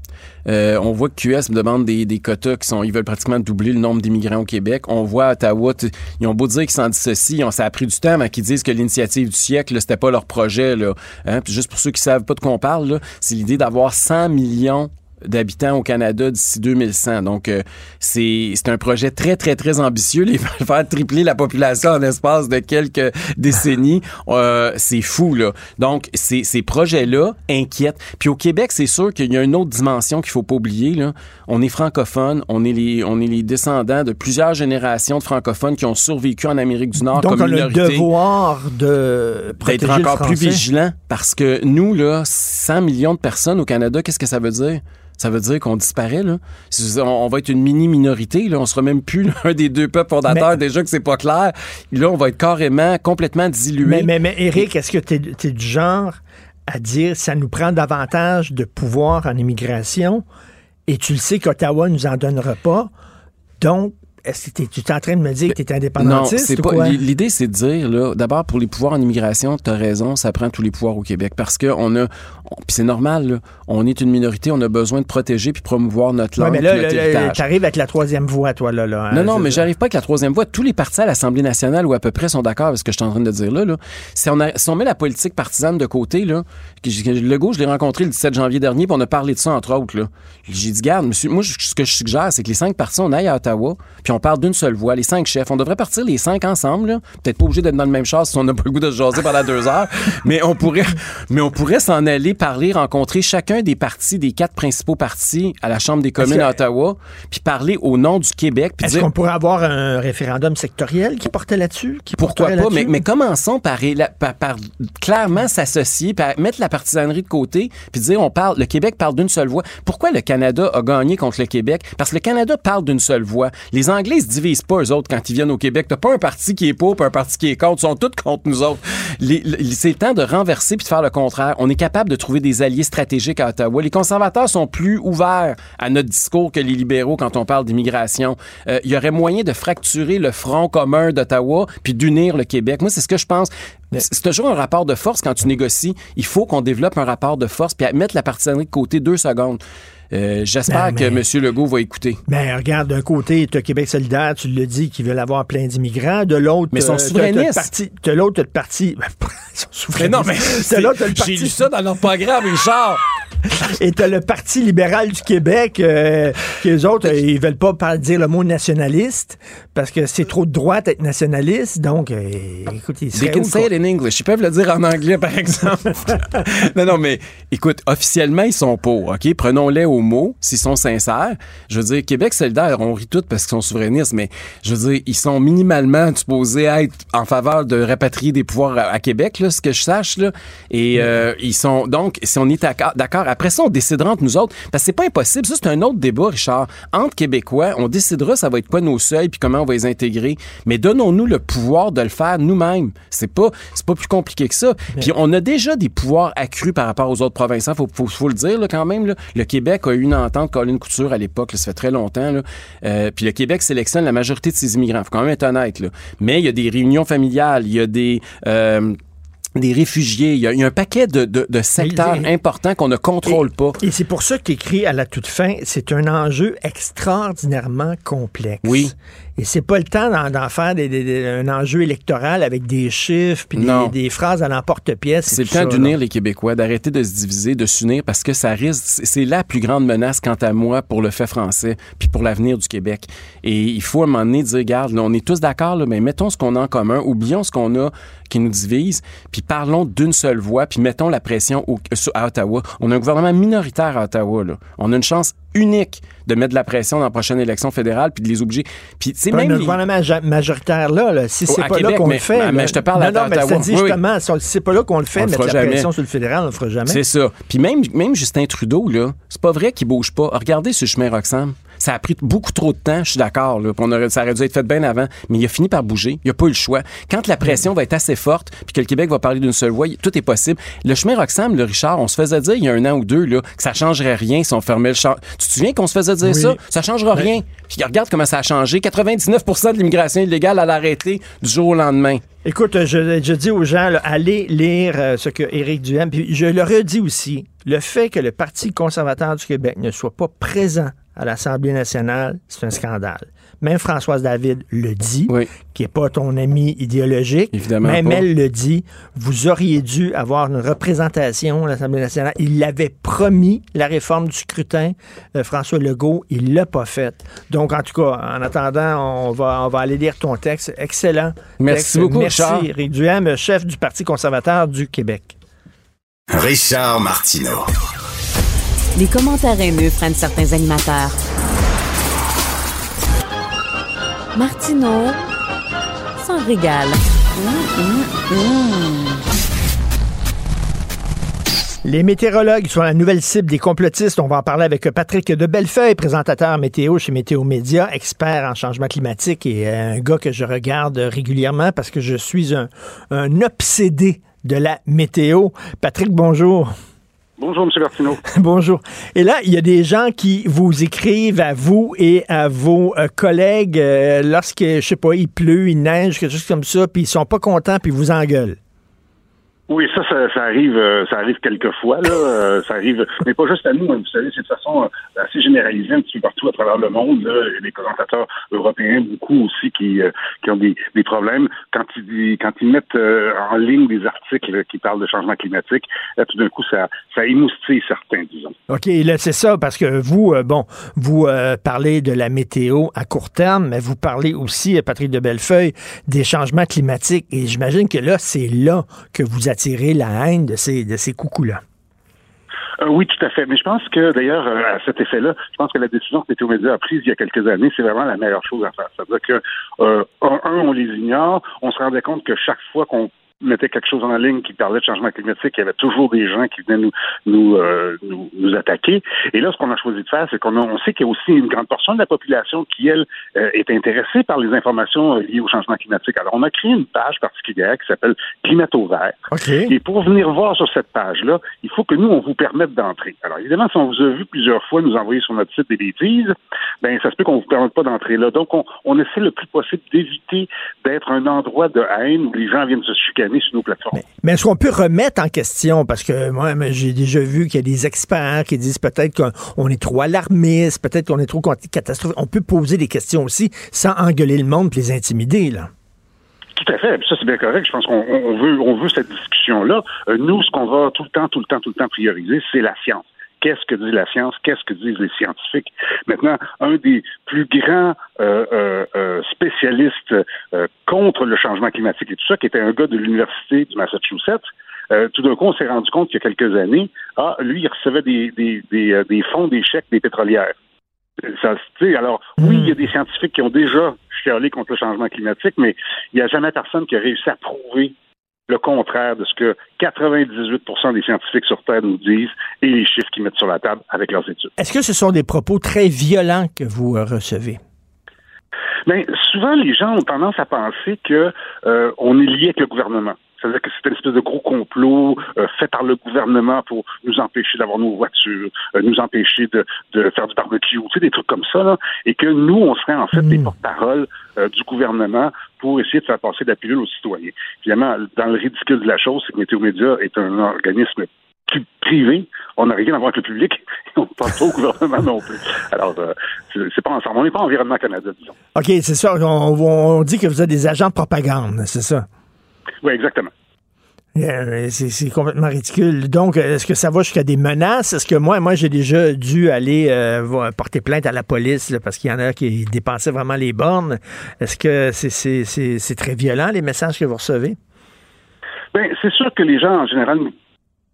Euh, on voit que QS me demande des, quotas qui sont, ils veulent pratiquement doubler le nombre d'immigrants au Québec. On voit à Ottawa, ils ont beau dire qu'ils s'en dissocient, ont- ça a pris du temps avant qu'ils disent que l'initiative du siècle, c'était pas leur projet. Là. Hein? Puis juste pour ceux qui savent pas de quoi on parle, c'est l'idée d'avoir 100 millions d'habitants au Canada d'ici 2100. Donc, euh, c'est c'est un projet très, très, très ambitieux. Ils veulent faire tripler la population en espace de quelques décennies. Euh, c'est fou, là. Donc, ces, ces projets-là inquiètent. Puis au Québec, c'est sûr qu'il y a une autre dimension qu'il faut pas oublier. Là. On est francophone, on est, les, on est les descendants de plusieurs générations de francophones qui ont survécu en Amérique du Nord Donc, comme on a le minorité devoir de protéger d'être le encore plus vigilant parce que nous, là, 100 millions de personnes au Canada, qu'est-ce que ça veut dire? Ça veut dire qu'on disparaît, là. On, va être une mini-minorité, là. On sera même plus l'un des deux peuples fondateurs, Mais- déjà que c'est pas clair. Là, on va être carrément, complètement dilué. Mais, mais, mais Eric, est-ce que tu es, du genre à dire ça nous prend davantage de pouvoir en immigration? Et tu le sais qu'Ottawa nous en donnera pas? Donc, est-ce que tu es en train de me dire que tu es Non, indépendantiste c'est ou pas. L'idée, c'est de dire, là, d'abord, pour les pouvoirs en immigration, tu as raison, ça prend tous les pouvoirs au Québec. Parce que on a. Puis c'est normal, là. On est une minorité, on a besoin de protéger puis promouvoir notre Ouais, langue mais puis là, notre là, t'arrives avec la troisième voie, toi, là. là Non, hein, non, c'est mais j'arrive pas avec la troisième voie. Tous les partis à l'Assemblée nationale ou à peu près sont d'accord avec ce que je suis en train de dire là. là. Si, on a- si on met la politique partisane de côté, là, Legault, je l'ai rencontré le 17 janvier dernier, puis on a parlé de ça, entre autres. là. J'ai dit, garde, monsieur, moi, je- ce que je suggère, c'est que les cinq partis, on aille à Ottawa, puis on parle d'une seule voix, les cinq chefs. On devrait partir les cinq ensemble. là. Peut-être pas obligé d'être dans le même char si on n'a pas le goût de se jaser pendant deux heures, mais on pourrait, mais on pourrait s'en aller parler, rencontrer chacun des partis, des quatre principaux partis à la Chambre des communes à Ottawa, puis parler au nom du Québec, puis Est-ce dire qu'on pourrait avoir un référendum sectoriel qui portait là-dessus? pourquoi pas, mais, mais commençons par, éla- par, par clairement s'associer, par mettre la partisanerie de côté, puis dire on parle, le Québec parle d'une seule voix. Pourquoi le Canada a gagné contre le Québec? Parce que le Canada parle d'une seule voix. Les Anglais se divisent pas, eux autres, quand ils viennent au Québec. T'as pas un parti qui est pour, puis un parti qui est contre. Ils sont tous contre nous autres. C'est le temps de renverser puis de faire le contraire. On est capable de trouver des alliés stratégiques à Ottawa. Les conservateurs sont plus ouverts à notre discours que les libéraux quand on parle d'immigration. Euh, il y aurait moyen de fracturer le front commun d'Ottawa puis d'unir le Québec. Moi, c'est ce que je pense. C'est toujours un rapport de force quand tu négocies. Il faut qu'on développe un rapport de force puis mettre la partisanerie de côté deux secondes. Euh, J'espère Ben, que mais- M. Legault va écouter. Ben, regarde, d'un côté, tu as Québec solidaire, tu le dis, qui veulent avoir plein d'immigrants. De l'autre, Mais ils sont euh, parti- T'as l'autre, t'as le parti. Ils sont souverainistes. Mais non, mais T'as l'autre, j'ai lu ça dans leur programme, Richard. Et t'as le Parti libéral du Québec, euh, qui eux autres, euh, ils veulent pas dire le mot nationaliste, parce que c'est trop de droite être nationaliste. Donc, euh, écoute, ils They can où, say it in English. Ils peuvent le dire en anglais, par exemple. non, non, mais écoute, officiellement, ils sont pour, OK? Prenons-les au mot, s'ils sont sincères. Je veux dire, Québec solidaire, on rit tout parce qu'ils sont souverainistes, mais je veux dire, ils sont minimalement supposés être en faveur de rapatrier des pouvoirs à, à Québec, là, ce que je sache, là. Et euh, ils sont, donc, si on est d'accord- après ça, on décidera entre nous autres, parce que c'est pas impossible. Ça, c'est un autre débat, Richard. Entre Québécois, on décidera ça va être quoi nos seuils puis comment on va les intégrer. Mais donnons-nous le pouvoir de le faire nous-mêmes. C'est pas, c'est pas plus compliqué que ça. Puis on a déjà des pouvoirs accrus par rapport aux autres provinces. Il faut, faut, faut le dire là, quand même. là. Le Québec a eu une entente Colin Couture à l'époque. Ça fait très longtemps. Là. Euh, puis le Québec sélectionne la majorité de ses immigrants. faut quand même être honnête. Là. Mais il y a des réunions familiales. Il y a des... euh, des réfugiés, il y, a, il y a un paquet de, de, de secteurs Et- importants qu'on ne contrôle pas. Et c'est pour ça qu'écrit à la toute fin, c'est un enjeu extraordinairement complexe. Oui. Et c'est pas le temps d'en, faire des- des- des- un enjeu électoral avec des chiffres puis des, phrases à l'emporte-pièce. C'est le temps d'unir les Québécois, d'arrêter de se diviser, de s'unir parce que ça risque, c'est la plus grande menace quant à moi pour le fait français puis pour l'avenir du Québec. Et il faut à un moment donné dire, regarde, là, on est tous d'accord, là, mais mettons ce qu'on a en commun, oublions ce qu'on a qui nous divise, puis parlons d'une seule voix, puis mettons la pression au- sur- à Ottawa. On a un gouvernement minoritaire à Ottawa, là. On a une chance unique de mettre de la pression dans la prochaine élection fédérale puis de les obliger. Puis, tu sais, même le les- gouvernement majoritaire là, là, si Oh, c'est pas là qu'on le fait. mais- je te parle non, à non, mais ça Ottawa. dit Oui, justement, si c'est pas là qu'on le fait, On mettre fera la jamais. pression sur le fédéral, on le fera jamais. C'est ça. Puis même, même Justin Trudeau, là, c'est pas vrai qu'il bouge pas. Regardez ce chemin Roxham. Ça a pris beaucoup trop de temps, je suis d'accord. là. On aurait- Ça aurait dû être fait bien avant, mais il a fini par bouger. Il a pas eu le choix. Quand la pression va être assez forte, puis que le Québec va parler d'une seule voix, tout est possible. Le chemin Roxham, le Richard, on se faisait dire il y a un an ou deux là, que ça changerait rien si on fermait le champ. Tu te souviens qu'on se faisait dire Oui. ça? Ça changera rien. Puis regarde comment ça a changé. 99% de l'immigration illégale à l'arrêter du jour au lendemain. Écoute, je, je dis aux gens, là, allez lire euh, ce que Éric Duhem, puis je le redis aussi, le fait que le Parti conservateur du Québec ne soit pas présent à l'Assemblée nationale, c'est un scandale. Même Françoise David le dit, Oui. qui n'est pas ton ami idéologique. Évidemment Même pas. elle le dit. Vous auriez dû avoir une représentation à l'Assemblée nationale. Il l'avait promis, la réforme du scrutin, euh, François Legault. Il l'a pas faite. Donc, en tout cas, en attendant, on va, on va aller lire ton texte. Excellent. Merci texte. beaucoup, Merci, Richard. Éric Duhem, chef du Parti conservateur du Québec. Richard Martineau. Les commentaires haineux prennent certains animateurs. Martineau s'en régale. Les météorologues sont la nouvelle cible des complotistes. On va en parler avec Patrick de Bellefeuille, présentateur météo chez Météo Média, expert en changement climatique et euh, un gars que je regarde régulièrement parce que je suis un obsédé de la météo. Patrick, bonjour. Bonjour, M. Martineau. Bonjour. Et là, il y a des gens qui vous écrivent à vous et à vos euh, collègues euh, lorsque, je sais pas, il pleut, il neige, quelque chose comme ça, puis ils sont pas contents, puis ils vous engueulent. Oui, ça, ça, ça arrive, euh, ça arrive quelquefois, là. euh, ça arrive, mais pas juste à nous. hein, vous savez, c'est de façon euh, assez généralisée un petit peu partout à travers le monde. Là, des commentateurs européens, beaucoup aussi, qui, qui ont des, des problèmes quand ils, quand ils mettent en ligne des articles qui parlent de changement climatique. Là, tout d'un coup, ça, ça émoustille certains, disons. OK, là, c'est ça, parce que vous, bon, vous euh, parlez de la météo à court terme, mais vous parlez aussi, Patrick de Bellefeuille, des changements climatiques. Et j'imagine que là, c'est là que vous attirez la haine de ces, de ces coucous-là? Euh, oui, tout à fait. Mais je pense que, d'ailleurs, euh, à cet effet-là, je pense que la décision que Météo Média a prise il y a quelques années, c'est vraiment la meilleure chose à faire. C'est-à-dire que, euh, un, on les ignore. On se rendait compte que chaque fois qu'on mettait quelque chose en ligne qui parlait de changement climatique, il y avait toujours des gens qui venaient nous nous euh, nous, nous attaquer. Et là, ce qu'on a choisi de faire, c'est qu'on on sait qu'il y a aussi une grande portion de la population qui, elle, euh, est intéressée par les informations liées au changement climatique. Alors, on a créé une page particulière qui s'appelle Climato Vert. Et pour venir voir sur cette page-là, il faut que nous, on vous permette d'entrer. Alors, évidemment, si on vous a vu plusieurs fois nous envoyer sur notre site des bêtises, ben, ça se peut qu'on vous permette pas d'entrer là. Donc, on, on essaie le plus possible d'éviter d'être un endroit de haine où les gens viennent se chicaner sur nos plateformes. Mais est-ce qu'on peut remettre en question? Parce que moi, j'ai déjà vu qu'il y a des experts qui disent peut-être qu'on est trop alarmiste, peut-être qu'on est trop catastrophique. On peut poser des questions aussi sans engueuler le monde et les intimider, là. Tout à fait. Ça, c'est bien correct. Je pense qu'on on veut, on veut cette discussion-là. Euh, nous, ce qu'on va tout le temps, tout le temps, tout le temps prioriser, c'est la science. Qu'est-ce que dit la science? Qu'est-ce que disent les scientifiques? Maintenant, un des plus grands euh, euh, euh, spécialistes euh, contre le changement climatique et tout ça, qui était un gars de l'Université du Massachusetts, euh, tout d'un coup, on s'est rendu compte qu'il y a quelques années, ah, lui, il recevait des, des, des, euh, des fonds d'échecs des pétrolières. Ça, alors, oui, il y a des scientifiques qui ont déjà chialé contre le changement climatique, mais il n'y a jamais personne qui a réussi à prouver le contraire de ce que 98% des scientifiques sur Terre nous disent et les chiffres qu'ils mettent sur la table avec leurs études. Est-ce que ce sont des propos très violents que vous euh, recevez? Mais souvent, les gens ont tendance à penser que euh, on est lié avec le gouvernement. C'est-à-dire que c'est une espèce de gros complot euh, fait par le gouvernement pour nous empêcher d'avoir nos voitures, euh, nous empêcher de, de faire du barbecue, tu sais, des trucs comme ça, là, et que nous, on serait en fait des porte-paroles euh, du gouvernement pour essayer de faire passer de la pilule aux citoyens. Évidemment, dans le ridicule de la chose, c'est que Météo Média est un organisme privé, on n'a rien à voir avec le public, et on ne parle pas au gouvernement non plus. Alors, euh, c'est c'est pas ensemble. On n'est pas Environnement Canada, disons. OK, c'est ça. On, on dit que vous êtes des agents de propagande, c'est ça? Oui, exactement. Euh, C'est complètement ridicule. Donc, est-ce que ça va jusqu'à des menaces? Est-ce que moi, moi, j'ai déjà dû aller euh, porter plainte à la police là, parce qu'il y en a qui dépassaient vraiment les bornes? Est-ce que c'est très violent, les messages que vous recevez? Ben, c'est sûr que les gens, en général,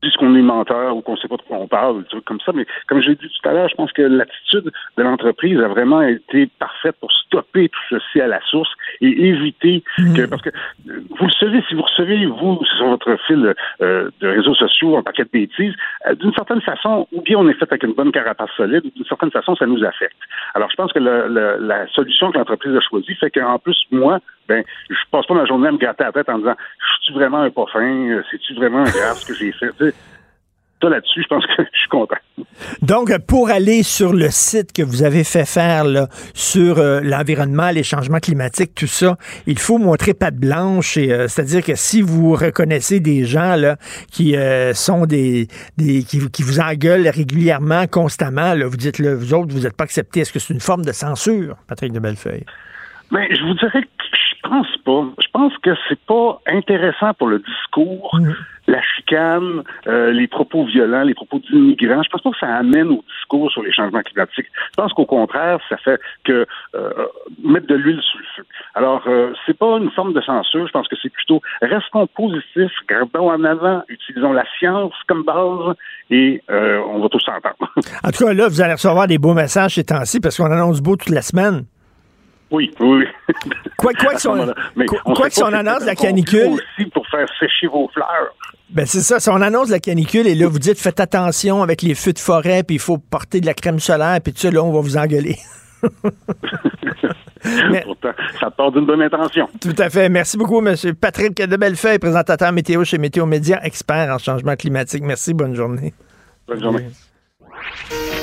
disent qu'on est menteur ou qu'on sait pas de quoi on parle, des trucs comme ça, mais comme je l'ai dit tout à l'heure, je pense que l'attitude de l'entreprise a vraiment été parfaite pour stopper tout ceci à la source et éviter que, parce que euh, vous le savez, si vous recevez, vous, sur votre fil euh, de réseaux sociaux, un paquet de bêtises, euh, d'une certaine façon, ou bien on est fait avec une bonne carapace solide, ou d'une certaine façon, ça nous affecte. Alors, je pense que le- le- la solution que l'entreprise a choisie fait qu'en plus, moi, ben, je passe pas ma journée à me gratter la tête en disant, je suis vraiment un pas fin, Euh, c'est-tu vraiment grave ce que j'ai fait? Tu sais, ça là-dessus, je pense que je suis content. Donc, pour aller sur le site que vous avez fait faire là, sur euh, l'environnement, les changements climatiques, tout ça, il faut montrer patte blanche. euh, C'est-à-dire que si vous reconnaissez des gens là, qui euh, sont des, des qui, qui vous engueulent régulièrement, constamment, là, vous dites, là, vous autres, vous n'êtes pas acceptés. Est-ce que c'est une forme de censure, Patrick de Bellefeuille? Mais je vous dirais que je pense pas. Je pense que c'est pas intéressant pour le discours, la chicane, euh, les propos violents, les propos d'immigrants. Je pense pas que ça amène au discours sur les changements climatiques. Je pense qu'au contraire, ça fait que euh, mettre de l'huile sur le feu. Alors, euh, c'est pas une forme de censure. Je pense que c'est plutôt restons positifs, gardons en avant, utilisons la science comme base et euh, on va tous s'entendre. En tout cas, là, vous allez recevoir des beaux messages ces temps-ci parce qu'on annonce beau toute la semaine. Oui, oui. Quoi, quoi que. Mais quoi- on quoi que pas, annonce la canicule? aussi pour faire sécher vos fleurs. Ben c'est ça, si on annonce la canicule et là vous dites faites attention avec les feux de forêt puis il faut porter de la crème solaire puis tout ça là on va vous engueuler. Pourtant, ça part d'une bonne intention. Tout à fait. Merci beaucoup monsieur Patrick de Bellefeuille, présentateur météo chez Météo Média, expert en changement climatique. Merci, bonne journée. Bonne journée.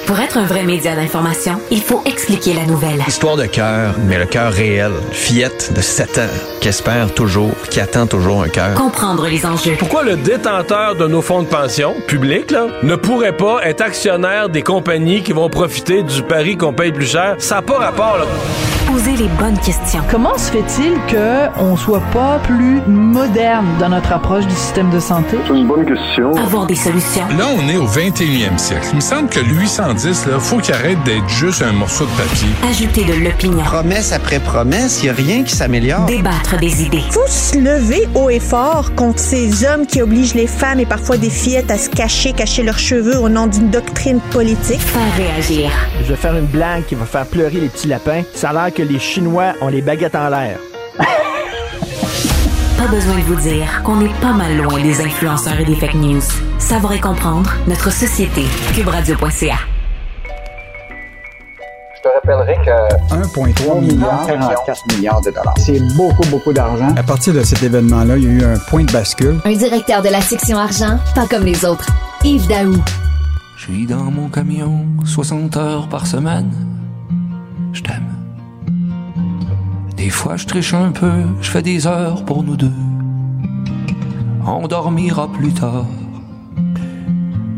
Pour être un vrai média d'information, il faut expliquer la nouvelle. Histoire de cœur, mais le cœur réel. Fillette de 7 ans, qui espère toujours, qui attend toujours un cœur. Comprendre les enjeux. Pourquoi le détenteur de nos fonds de pension, publics, là, ne pourrait pas être actionnaire des compagnies qui vont profiter du pari qu'on paye plus cher? Ça n'a pas rapport, là. Poser les bonnes questions. Comment se fait-il qu'on soit pas plus moderne dans notre approche du système de santé? C'est une bonne question. Avoir des solutions. Là, on est au 21e siècle. Il me semble que le 810, là, faut qu'il arrête d'être juste un morceau de papier. Ajouter de l'opinion. Promesse après promesse, il n'y a rien qui s'améliore. Débattre des idées. faut se lever haut et fort contre ces hommes qui obligent les femmes et parfois des fillettes à se cacher, cacher leurs cheveux au nom d'une doctrine politique. Faire réagir. Je vais faire une blague qui va faire pleurer les petits lapins. Ça a l'air que les Chinois ont les baguettes en l'air. Pas besoin de vous dire qu'on n'est pas mal loin des influenceurs et des fake news. Savoir et comprendre notre société. Cubradio.ca. Je te rappellerai que 1,3 milliard, 44 milliards de dollars. C'est beaucoup, beaucoup d'argent. À partir de cet événement-là, il y a eu un point de bascule. Un directeur de la section argent, pas comme les autres. Yves Daou. Je suis dans mon camion 60 heures par semaine. Je t'aime. Des fois, je triche un peu, je fais des heures pour nous deux. On dormira plus tard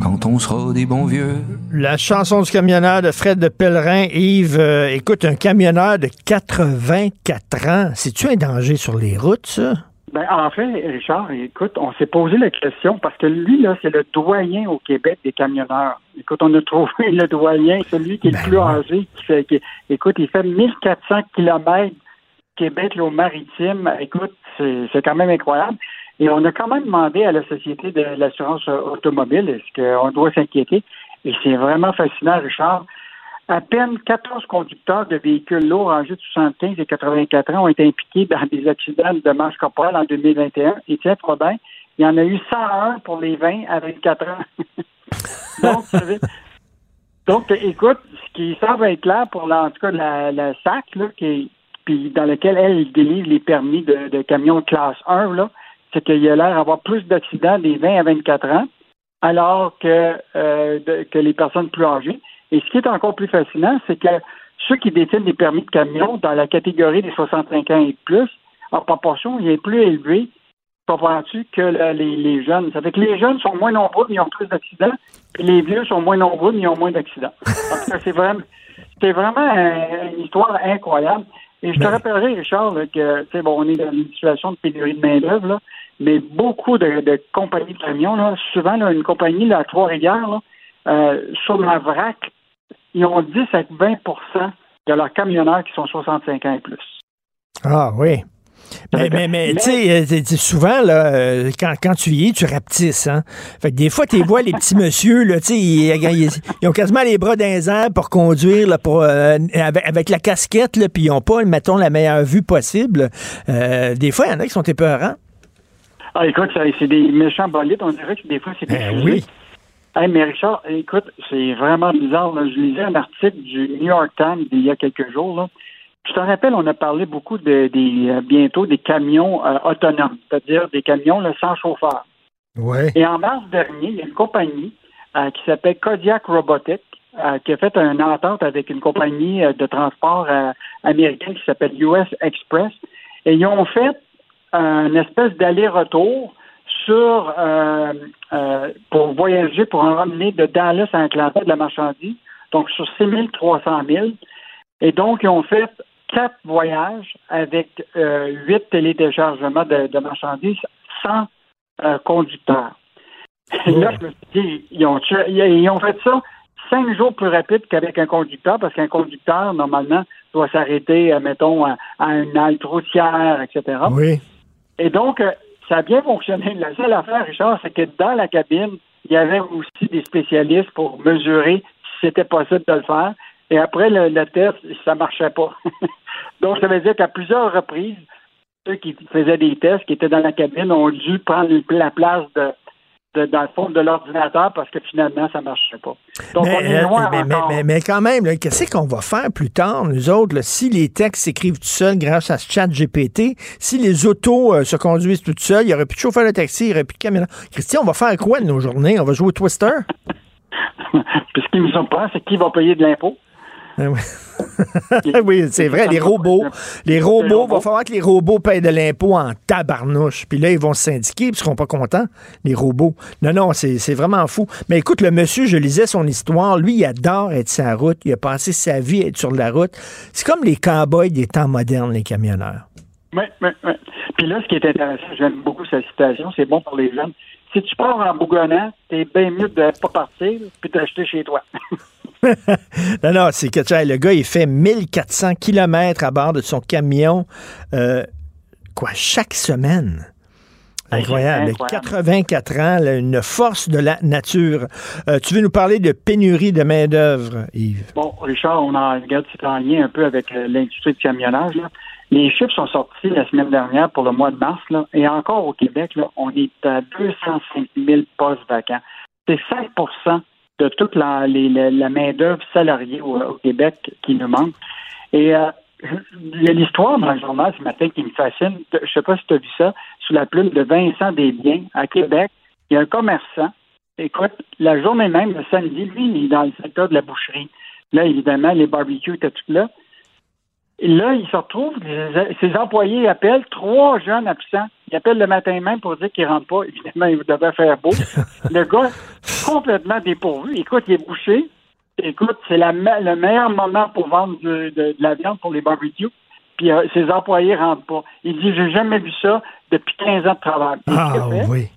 quand on sera des bons vieux. La chanson du camionneur de Fred de Pellerin, Yves, euh, écoute, un camionneur de 84 ans, c'est-tu un danger sur les routes, ça? Ben, en fait, Richard, écoute, on s'est posé la question parce que lui, là, c'est le doyen au Québec des camionneurs. Écoute, on a trouvé le doyen, celui qui est le plus âgé, qui fait, qui- écoute, il fait 1400 kilomètres Québec là, au maritime. Écoute, c'est quand même incroyable. Et on a quand même demandé à la Société de l'assurance automobile, est-ce qu'on doit s'inquiéter? Et c'est vraiment fascinant, Richard. À peine 14 conducteurs de véhicules lourds âgés de 75 et 84 ans ont été impliqués dans des accidents de marche corporelle en 2021. Et tiens, trop bien, il y en a eu 101 pour les 20 à 24 ans. Donc, écoute, ce qui semble être clair pour, en tout cas, la, la SAC, là, qui est- puis dans lequel elle délivre les permis de, de classe 1, là, c'est qu'il y a l'air d'avoir plus d'accidents des 20 à 24 ans, alors que, euh, que les personnes plus âgées. Et ce qui est encore plus fascinant, c'est que ceux qui détiennent des permis de camion dans la catégorie des 65 ans et plus, en proportion, il est plus élevé, comprends-tu, que le- les, les jeunes. Ça fait que les jeunes sont moins nombreux, mais ils ont plus d'accidents, puis les vieux sont moins nombreux, mais ils ont moins d'accidents. C'est vraiment, c'est vraiment un- une histoire incroyable. Et je te rappellerai, Richard, là, que, tu sais, bon, on est dans une situation de pénurie de main-d'œuvre, mais beaucoup de, de compagnies de camions, là, souvent, là, une compagnie, là, à Trois-Rivières, euh, sur la vrac, ils ont 10 à 20% de leurs camionneurs qui sont 65 ans et plus. Ah oui. Mais, mais, mais tu sais, euh, souvent, là, euh, quand, quand tu y es, tu rapetisses. Hein? Fait que des fois, tu vois les petits monsieur, là, tu sais, ils, ils- ils ont quasiment les bras les airs pour conduire, là, pour, euh, avec, avec la casquette, là, puis ils n'ont pas, mettons, la meilleure vue possible. Euh, des fois, il y en a qui sont épeurants. Ah, écoute, c'est des méchants bolides. On dirait que des fois, c'est Ben excusé. oui. Hey, mais Richard, écoute, c'est vraiment bizarre. là. Je lisais un article du New York Times il y a quelques jours. Là. Je te rappelle, on a parlé beaucoup de, des, euh, bientôt des camions euh, autonomes, c'est-à-dire des camions là, sans chauffeur. Ouais. Et en mars dernier, il y a une compagnie euh, qui s'appelle Kodiak Robotics euh, qui a fait une entente avec une compagnie de transport américaine qui s'appelle US Express. Et ils ont fait un espèce d'aller-retour sur pour voyager, pour en ramener de Dallas à Atlanta de la marchandise, donc sur 6300 000. Et donc, ils ont fait quatre voyages avec euh, huit télédéchargements de, de marchandises sans euh, conducteur. Là, je me suis dit, ils ont, tué- ils ont fait ça cinq jours plus rapide qu'avec un conducteur, parce qu'un conducteur, normalement, doit s'arrêter, euh, mettons, à, à une halte routière, etc. Oui. Et donc, ça a bien fonctionné. La seule affaire, Richard, c'est que dans la cabine, il y avait aussi des spécialistes pour mesurer si c'était possible de le faire. Et après le, le test, ça marchait pas. donc, ça veut dire qu'à plusieurs reprises, ceux qui faisaient des tests, qui étaient dans la cabine, ont dû prendre la place de, de- dans le fond de l'ordinateur parce que finalement, ça marchait pas. Donc, on Mais, est euh, loin mais, mais- encore. mais- mais quand même, qu'est-ce qu'on va faire plus tard, nous autres, là, si les textes s'écrivent tout seuls grâce à ce chat GPT, si les autos euh, se conduisent toutes seules, il n'y aurait plus de chauffeur de taxi, il n'y aurait plus de camionneur. Christian, on va faire quoi de nos journées? On va jouer au Twister? Puis ce qui me surprend, c'est qui va payer de l'impôt? Ah oui, c'est vrai, les robots. Les robots, il va falloir que les robots payent de l'impôt en tabarnouche. Puis là, ils vont se syndiquer, puis ils seront pas contents, les robots. Non, non, c'est vraiment fou. Mais écoute, le monsieur, je lisais son histoire, lui, il adore être sur la route. Il a passé sa vie à être sur la route. C'est comme les cowboys des temps modernes, les camionneurs. Oui, oui, oui. Puis là, ce qui est intéressant, j'aime beaucoup sa citation, c'est bon pour les jeunes. Si tu pars en bougonnant, t'es bien mieux de pas partir puis d'acheter chez toi. non, non, c'est que le gars, il fait 1400 kilomètres à bord de son camion, euh, quoi, chaque semaine. Incroyable. incroyable. 84 ans, là, une force de la nature. Euh, tu veux nous parler de pénurie de main-d'œuvre, Yves? Bon, Richard, on en regarde, c'est en lien un peu avec euh, l'industrie du camionnage. Là. Les chiffres sont sortis la semaine dernière pour le mois de mars, là, et encore au Québec, là, on est à 205 000 postes vacants. C'est 5 de toute la, main-d'œuvre salariée au, Québec qui nous manque. Et euh, l'histoire dans le journal ce matin qui me fascine. Je sais pas si tu as vu ça, sous la plume de Vincent Desbiens, à Québec. Il y a un commerçant. Écoute, la journée même, le samedi, lui, il est dans le secteur de la boucherie. Là, évidemment, les barbecues étaient tout là. Là, il se retrouve, les- ses employés appellent trois jeunes absents. Ils appellent le matin même pour dire qu'ils rentrent pas. Évidemment, il devait faire beau. le gars, complètement dépourvu. Écoute, il est bouché. Écoute, c'est le meilleur moment pour vendre de, de la viande pour les barbecues. Puis euh, ses employés rentrent pas. Il dit, j'ai jamais vu ça depuis 15 ans de travail. Ce Ah fait, oui.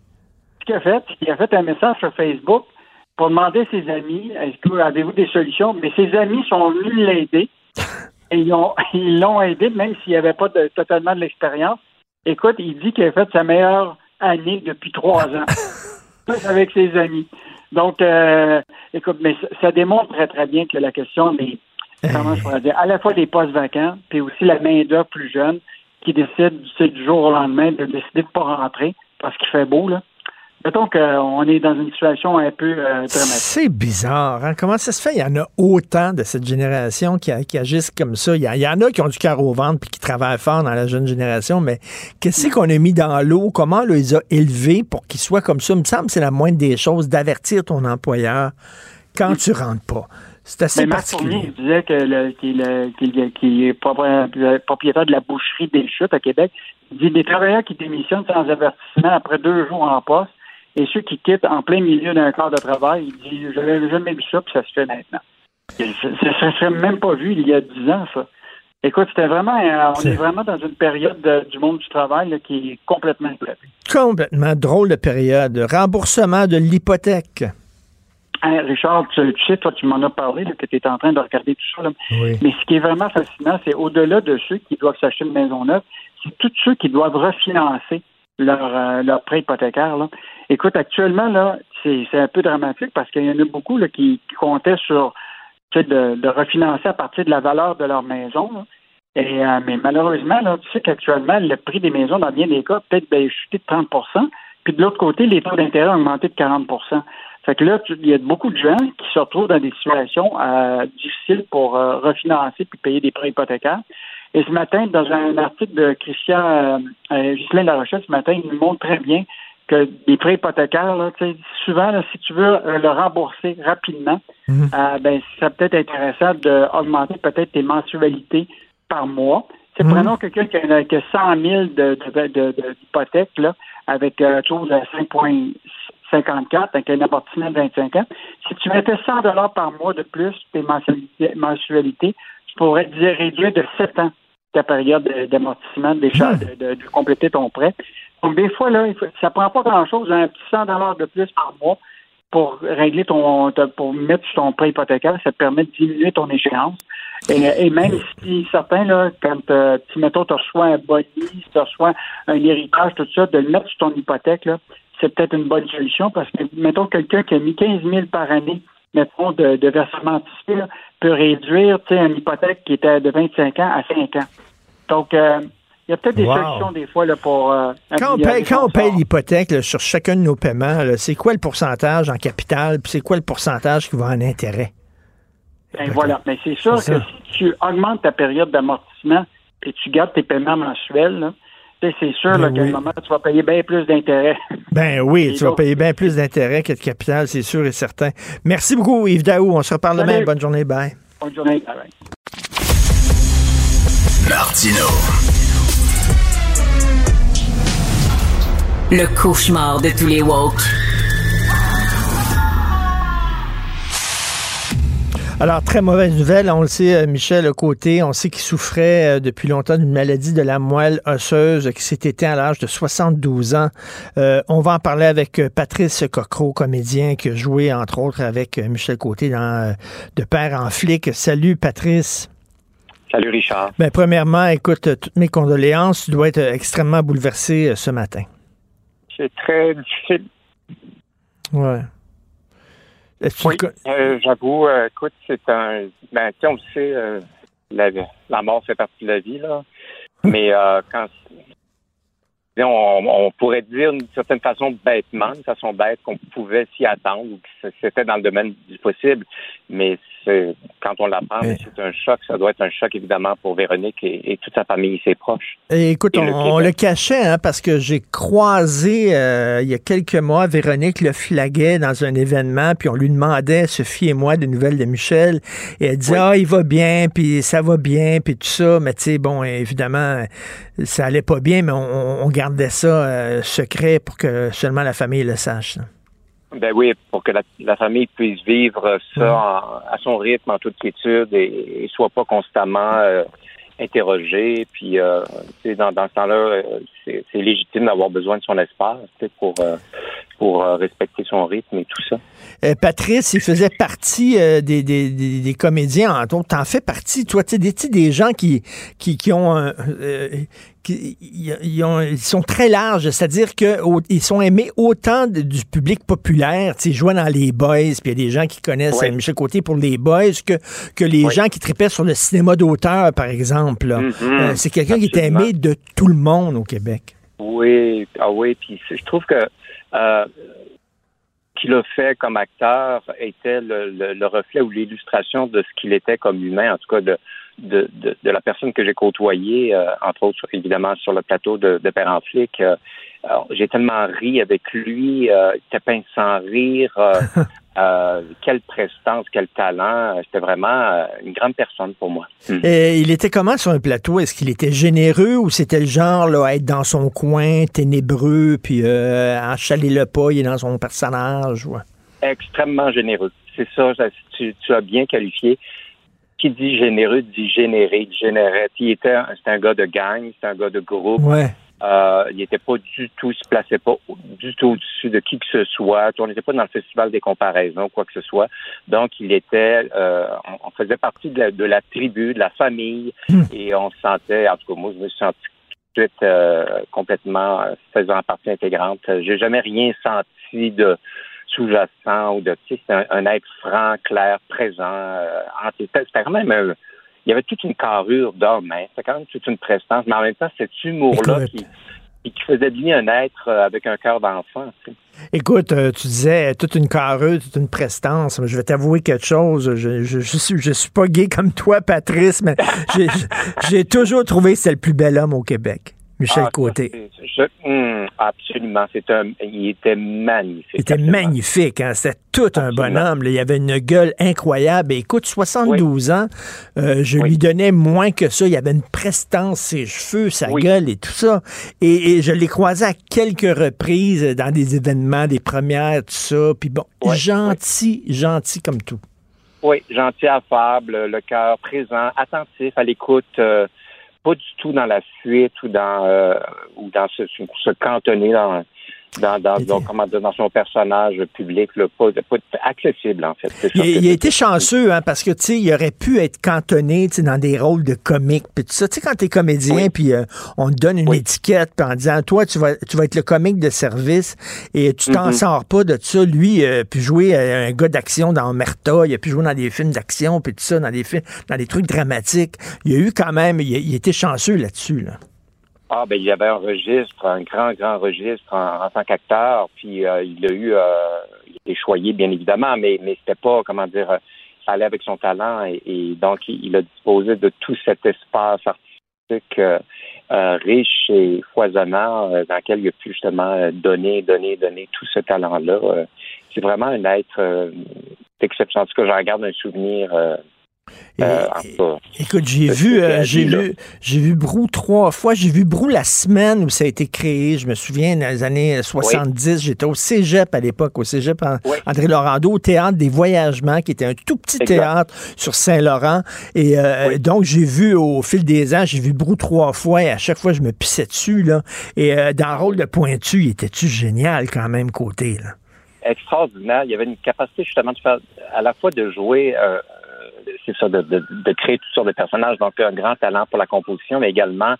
ce qu'il a fait, c'est qu'il a fait un message sur Facebook pour demander à ses amis, est-ce que avez-vous des solutions? Mais ses amis sont venus l'aider. Et ils ont- ils l'ont aidé, même s'il n'y avait pas de- totalement de l'expérience. Écoute, il dit qu'il a fait sa meilleure année depuis trois ans. Tous avec ses amis. Donc, euh, écoute, mais ça, ça démontre très, très bien que la question des, comment je pourrais dire, à la fois des postes vacants, puis aussi la main-d'œuvre plus jeune qui décide tu sais, du jour au lendemain de décider de ne pas rentrer parce qu'il fait beau, là. Mettons qu'on est dans une situation un peu euh, dramatique. C'est bizarre. hein? Comment ça se fait? Il y en a autant de cette génération qui, agissent comme ça. Il y, en a qui ont du cœur au ventre puis qui travaillent fort dans la jeune génération, mais qu'est-ce qu'on a mis dans l'eau? Comment on les a élevés pour qu'ils soient comme ça? Il me semble que c'est la moindre des choses d'avertir ton employeur quand tu rentres pas. C'est assez Mais Marc. Fournier disait que le- euh, est propri- propriétaire de la boucherie des Chutes à Québec. Il dit des travailleurs qui démissionnent sans avertissement après deux jours en poste et ceux qui quittent en plein milieu d'un quart de travail. Il dit J'avais jamais vu ça, puis ça se fait maintenant. Et Ça ne serait même pas vu il y a dix ans, ça. Écoute, c'était vraiment, euh, on est vraiment dans une période de- du monde du travail là, qui est complètement éclatée. Complètement drôle de période. Remboursement de l'hypothèque. Hein, Richard, tu, tu sais, toi, tu m'en as parlé, là, que tu es en train de regarder tout ça. là. Oui. Mais ce qui est vraiment fascinant, c'est au-delà de ceux qui doivent s'acheter une maison neuve, c'est tous ceux qui doivent refinancer leur, euh, leur prêt hypothécaire. Écoute, actuellement, là, c'est un peu dramatique parce qu'il y en a beaucoup là, qui, comptaient sur de, de refinancer à partir de la valeur de leur maison. Et, euh, mais malheureusement, tu sais qu'actuellement, le prix des maisons, dans bien des cas, peut-être ben, chuté de 30% Puis de l'autre côté, les taux d'intérêt ont augmenté de 40% Fait que là, il y a beaucoup de gens qui se retrouvent dans des situations euh, difficiles pour refinancer puis payer des prêts hypothécaires. Et ce matin, dans un article de Christian euh, euh, Ghislain Larochelle, ce matin, il nous montre très bien que des prêts hypothécaires, là, tu sais, souvent, là, si tu veux euh, le rembourser rapidement, euh, ben, ça peut être intéressant d'augmenter peut-être tes mensualités par mois. C'est prenons quelqu'un qui a, qui a 100 000 de, de, de, d'hypothèque, avec un taux de 5,54, avec un amortissement de 25 ans. Si tu mettais 100 dollars par mois de plus, tes mensualités, mensualités, tu pourrais dire réduire de 7 ans ta période de- d'amortissement, déjà de, de, de compléter ton prêt. Donc, des fois, là, ça prend pas grand-chose, un petit 100 dollars de plus par mois pour régler ton, pour mettre sur ton prêt hypothécaire, ça te permet de diminuer ton échéance. Et, et même si certains, là, quand euh, tu, mettons, tu reçois un boni, tu reçois un héritage, tout ça, de le mettre sur ton hypothèque, là, c'est peut-être une bonne solution parce que, mettons, quelqu'un qui a mis 15 000 par année, mettons, de, de versement anticipé, là, peut réduire, une hypothèque qui était de 25 ans à 5 ans. Donc, euh, il y a peut-être des Wow. solutions, des fois, là, pour... euh, Quand on paye, quand on paye l'hypothèque là, sur chacun de nos paiements, là, c'est quoi le pourcentage en capital, puis c'est quoi le pourcentage qui va en intérêt? Ben voilà. Mais c'est sûr C'est que ça. si tu augmentes ta période d'amortissement et tu gardes tes paiements mensuels, c'est sûr Ben là, qu'à un moment, tu vas payer bien plus d'intérêts. Ben oui, Et tu vas payer bien plus d'intérêt que de capital, c'est sûr et certain. Merci beaucoup, Yves Daou. On se reparle Salut. demain. Bonne journée. Bye. Bonne journée. Bye bye. Martino. Le cauchemar de tous les woke. Alors, très mauvaise nouvelle. On le sait, euh, Michel Côté, on sait qu'il souffrait euh, depuis longtemps d'une maladie de la moelle osseuse qui s'est éteint à l'âge de 72 ans. Euh, on va en parler avec Patrice Cocro, comédien qui a joué, entre autres, avec Michel Côté dans De père en flic. Salut, Patrice. Salut Richard. Ben, premièrement, écoute, toutes mes condoléances. Tu dois être extrêmement bouleversé ce matin. C'est très difficile. Ouais. Oui, euh, j'avoue, euh, écoute, c'est un. Ben, tu sais, on le sait, euh, la, la mort fait partie de la vie, là. Mais euh, quand on, on, pourrait dire d'une certaine façon bêtement, d'une façon bête, qu'on pouvait s'y attendre ou que c'était dans le domaine du possible. Mais quand on l'apprend, c'est un choc. Ça doit être un choc, évidemment, pour Véronique et, toute sa famille et ses proches. écoute, on, le, cachait, hein, parce que j'ai croisé euh, il y a quelques mois, Véronique le flaguait dans un événement, puis on lui demandait, Sophie et moi, des nouvelles de Michel, et elle disait, ah, il va bien, puis ça va bien, puis tout ça, mais tu sais, bon, évidemment, ça allait pas bien, mais on, gardait ça euh, secret pour que seulement la famille le sache. Ben oui, pour que la, famille puisse vivre ça à son rythme, en toute quiétude et, et soit pas constamment euh, interrogé. Puis, euh, dans, dans ce temps-là, euh, c'est légitime d'avoir besoin de son espace pour, euh, pour respecter son rythme et tout ça. Patrice, il faisait partie des, des, des, comédiens. T'en fais partie, toi, tu sais, des, gens qui, qui, qui ont un, ils, sont très larges, c'est-à-dire qu'ils sont aimés autant du public populaire, tu sais, jouant dans les boys, puis il y a des gens qui connaissent Michel Côté pour les boys, que, que les gens qui tripaient sur le cinéma d'auteur, par exemple. Mm-hmm. Euh, c'est quelqu'un qui est aimé de tout le monde au Québec. Oui, ah oui, puis je trouve que euh, qu'il a fait comme acteur était le reflet ou l'illustration de ce qu'il était comme humain, en tout cas de de, de, la personne que j'ai côtoyée, euh, entre autres, évidemment, sur le plateau de, de Père en flic. Euh, j'ai tellement ri avec lui, euh, il était sans rire. quelle prestance, quel talent. C'était vraiment une grande personne pour moi. Et il était comment sur un plateau? Est-ce qu'il était généreux ou c'était le genre là, à être dans son coin, ténébreux, puis euh, chaler le pas, il est dans son personnage? Extrêmement généreux. C'est ça, tu, tu, as bien qualifié qui dit généreux dit généré, il générait. Il était, c'est un gars de gang, c'est un gars de groupe. Euh, il était pas du tout, il se plaçait pas du tout au-dessus de qui que ce soit. On n'était pas dans le festival des comparaisons, quoi que ce soit. Donc, il était, euh, on, faisait partie de la, de la, tribu, de la famille, hmm. et on se sentait, en tout cas, moi, je me suis senti tout de suite euh, complètement faisant partie intégrante. J'ai jamais rien senti de sous-jacent ou de, tu sais, c'est un, être franc, clair, présent. Euh, c'était quand même il y avait toute une carrure d'homme, hein. C'était quand même toute une prestance, mais en même temps, cet humour-là qui, qui faisait de lui un être euh, avec un cœur d'enfant. Écoute, euh, tu disais toute une carrure, toute une prestance. Je vais t'avouer quelque chose. Je, je, je, suis, je suis pas gay comme toi, Patrice, mais j'ai toujours trouvé que c'est le plus bel homme au Québec. Michel ah, Côté. Hmm, absolument. C'est un, il était magnifique. Il était magnifique. Hein? C'était tout un bonhomme. Il avait une gueule incroyable. écoute, 72 ans, euh, je lui donnais moins que ça. Il avait une prestance, ses cheveux, sa gueule et tout ça. Et, je l'ai croisé à quelques reprises dans des événements, des premières, tout ça. Puis bon, gentil, gentil comme tout. Oui, gentil, affable, le cœur présent, attentif à l'écoute. Euh, pas du tout dans la fuite ou dans euh, ou dans ce, se cantonner dans dans, dans, dans, son personnage public, là, pas, pas, accessible, en fait. Il, a été chanceux, hein, parce que, tu sais, il aurait pu être cantonné, dans des rôles de comique, puis tout ça. Tu sais, quand t'es comédien, puis euh, on te donne une étiquette, puis en disant, toi, tu vas, tu vas être le comique de service, et tu t'en sors pas de ça. Lui, euh, puis jouer euh, un gars d'action dans Merta, il a pu jouer dans des films d'action, puis tout ça, dans des films, dans des trucs dramatiques. Il a eu quand même, il, il était chanceux là-dessus, là. Ah, ben il avait un registre, un grand, grand registre en, tant qu'acteur, puis euh, il a eu, euh, il été choyé, bien évidemment, mais, mais c'était pas, comment dire, euh, ça allait avec son talent, et, donc il, a disposé de tout cet espace artistique riche et foisonnant dans lequel il a pu justement donner, donner, donner tout ce talent-là. c'est vraiment un être exceptionnel. En tout cas, j'en garde un souvenir euh, écoute, j'ai vu, euh, j'ai j'ai vu Brou trois fois. J'ai vu Brou la semaine où ça a été créé. Je me souviens, dans les années 70, j'étais au Cégep à l'époque, au Cégep André Laurando, au Théâtre des Voyagements, qui était un tout petit théâtre sur Saint-Laurent. Et euh, donc, j'ai vu au fil des ans, j'ai vu Brou trois fois et à chaque fois, je me pissais dessus. Là. Et dans le rôle de pointu, il était-tu génial quand même, côté. Là? Extraordinaire. Il y avait une capacité justement de faire à la fois de jouer c'est ça, de, de, créer toutes sortes de personnages. Donc, un grand talent pour la composition, mais également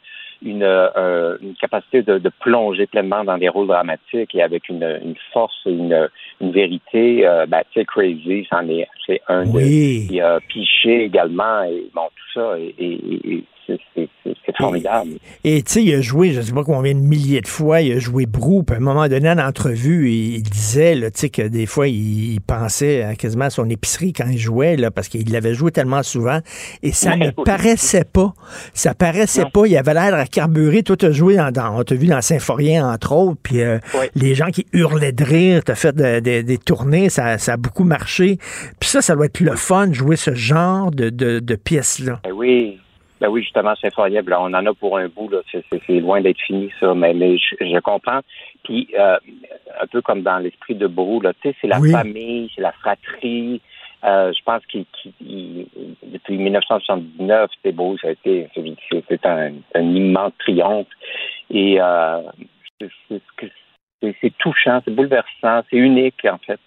une, euh, une capacité de, de, plonger pleinement dans des rôles dramatiques et avec une, une force et une, une vérité. Euh, ben, tu sais, Crazy, c'en est, c'est un oui. de... Piché également, et bon, tout ça, et, et, c'est formidable. Et tu sais, il a joué, je ne sais pas combien de milliers de fois, il a joué Brou. Puis à un moment donné, en entrevue, il, disait là, que des fois, il, pensait quasiment à son épicerie quand il jouait, là, parce qu'il l'avait joué tellement souvent. Et ça ne paraissait pas. Ça paraissait pas. Il avait l'air à carburer. Toi, tu as joué dans, on t'a vu dans Symphorien, entre autres. Puis euh, les gens qui hurlaient de rire, tu as fait des tournées, ça, a beaucoup marché. Puis ça, ça doit être le fun, jouer ce genre de, de pièces-là. Ben oui, ben oui, justement, c'est incroyable. On en a pour un bout. C'est loin d'être fini, ça. Mais, mais je, comprends. Puis, euh, un peu comme dans l'esprit de Brou, c'est la famille, c'est la fratrie. Euh, je pense qu'il, depuis 1979, c'est beau, ça a été, c'est un, immense triomphe. Et euh, c'est touchant, c'est bouleversant, c'est unique, en fait.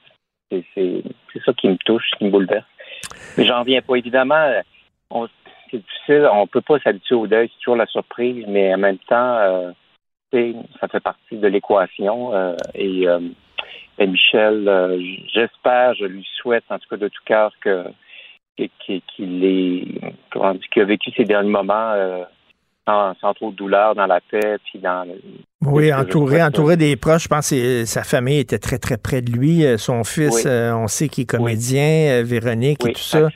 C'est ça qui me touche, qui me bouleverse. Mais j'en viens pas. Évidemment, on, c'est difficile. On peut pas s'habituer au deuil, c'est toujours la surprise, mais en même temps, euh, ça fait partie de l'équation. Euh, et, euh, Michel, euh, j'espère, je lui souhaite en tout cas de tout cœur que qu'il comment qu'il a vécu ces derniers moments sans, trop de douleur, dans la paix, puis dans oui, entouré, entouré des proches. Je pense que sa famille était très, très près de lui. Euh, son fils, euh, on sait qu'il est comédien, euh, Véronique et tout ça,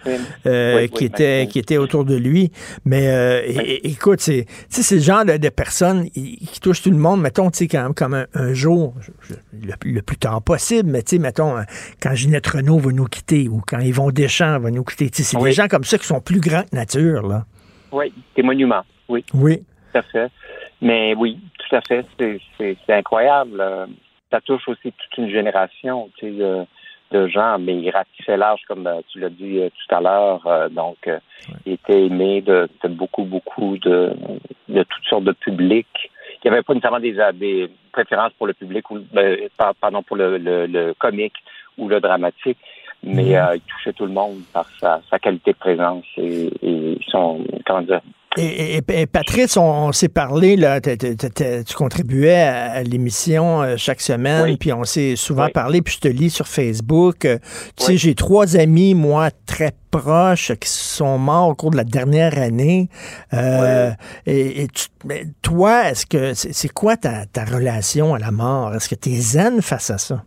qui, était, qui était autour de lui. Mais écoute, c'est le genre de, personnes qui touchent tout le monde. Mettons, tu sais, quand même, comme un, jour, le, plus tard possible, mais tu sais, mettons, quand Ginette Renault va nous quitter ou quand Yvon Deschamps va nous quitter. C'est des gens comme ça qui sont plus grands que nature, là. Oui, des monuments. Oui. Oui. Tout à fait. Mais oui, tout à fait. C'est incroyable. Ça touche aussi toute une génération tu sais, de, gens, mais il ratissait l'âge, comme euh, tu l'as dit euh, tout à l'heure. Euh, donc, il était aimé de, beaucoup, beaucoup de, de toutes sortes de publics. Il n'y avait pas nécessairement des, des, préférences pour le public ou pardon pour le, le, comique ou le dramatique, mais mm-hmm. il touchait tout le monde par sa, sa qualité de présence et, et son comment dire et, Patrice, on, s'est parlé, là, tu contribuais à, l'émission euh, chaque semaine, puis on s'est souvent parlé, puis je te lis sur Facebook. Euh, tu sais, j'ai trois amis, moi, très proches, qui sont morts au cours de la dernière année. Euh, et, toi, est-ce que c'est quoi ta, ta relation à la mort? Est-ce que tu es zen face à ça?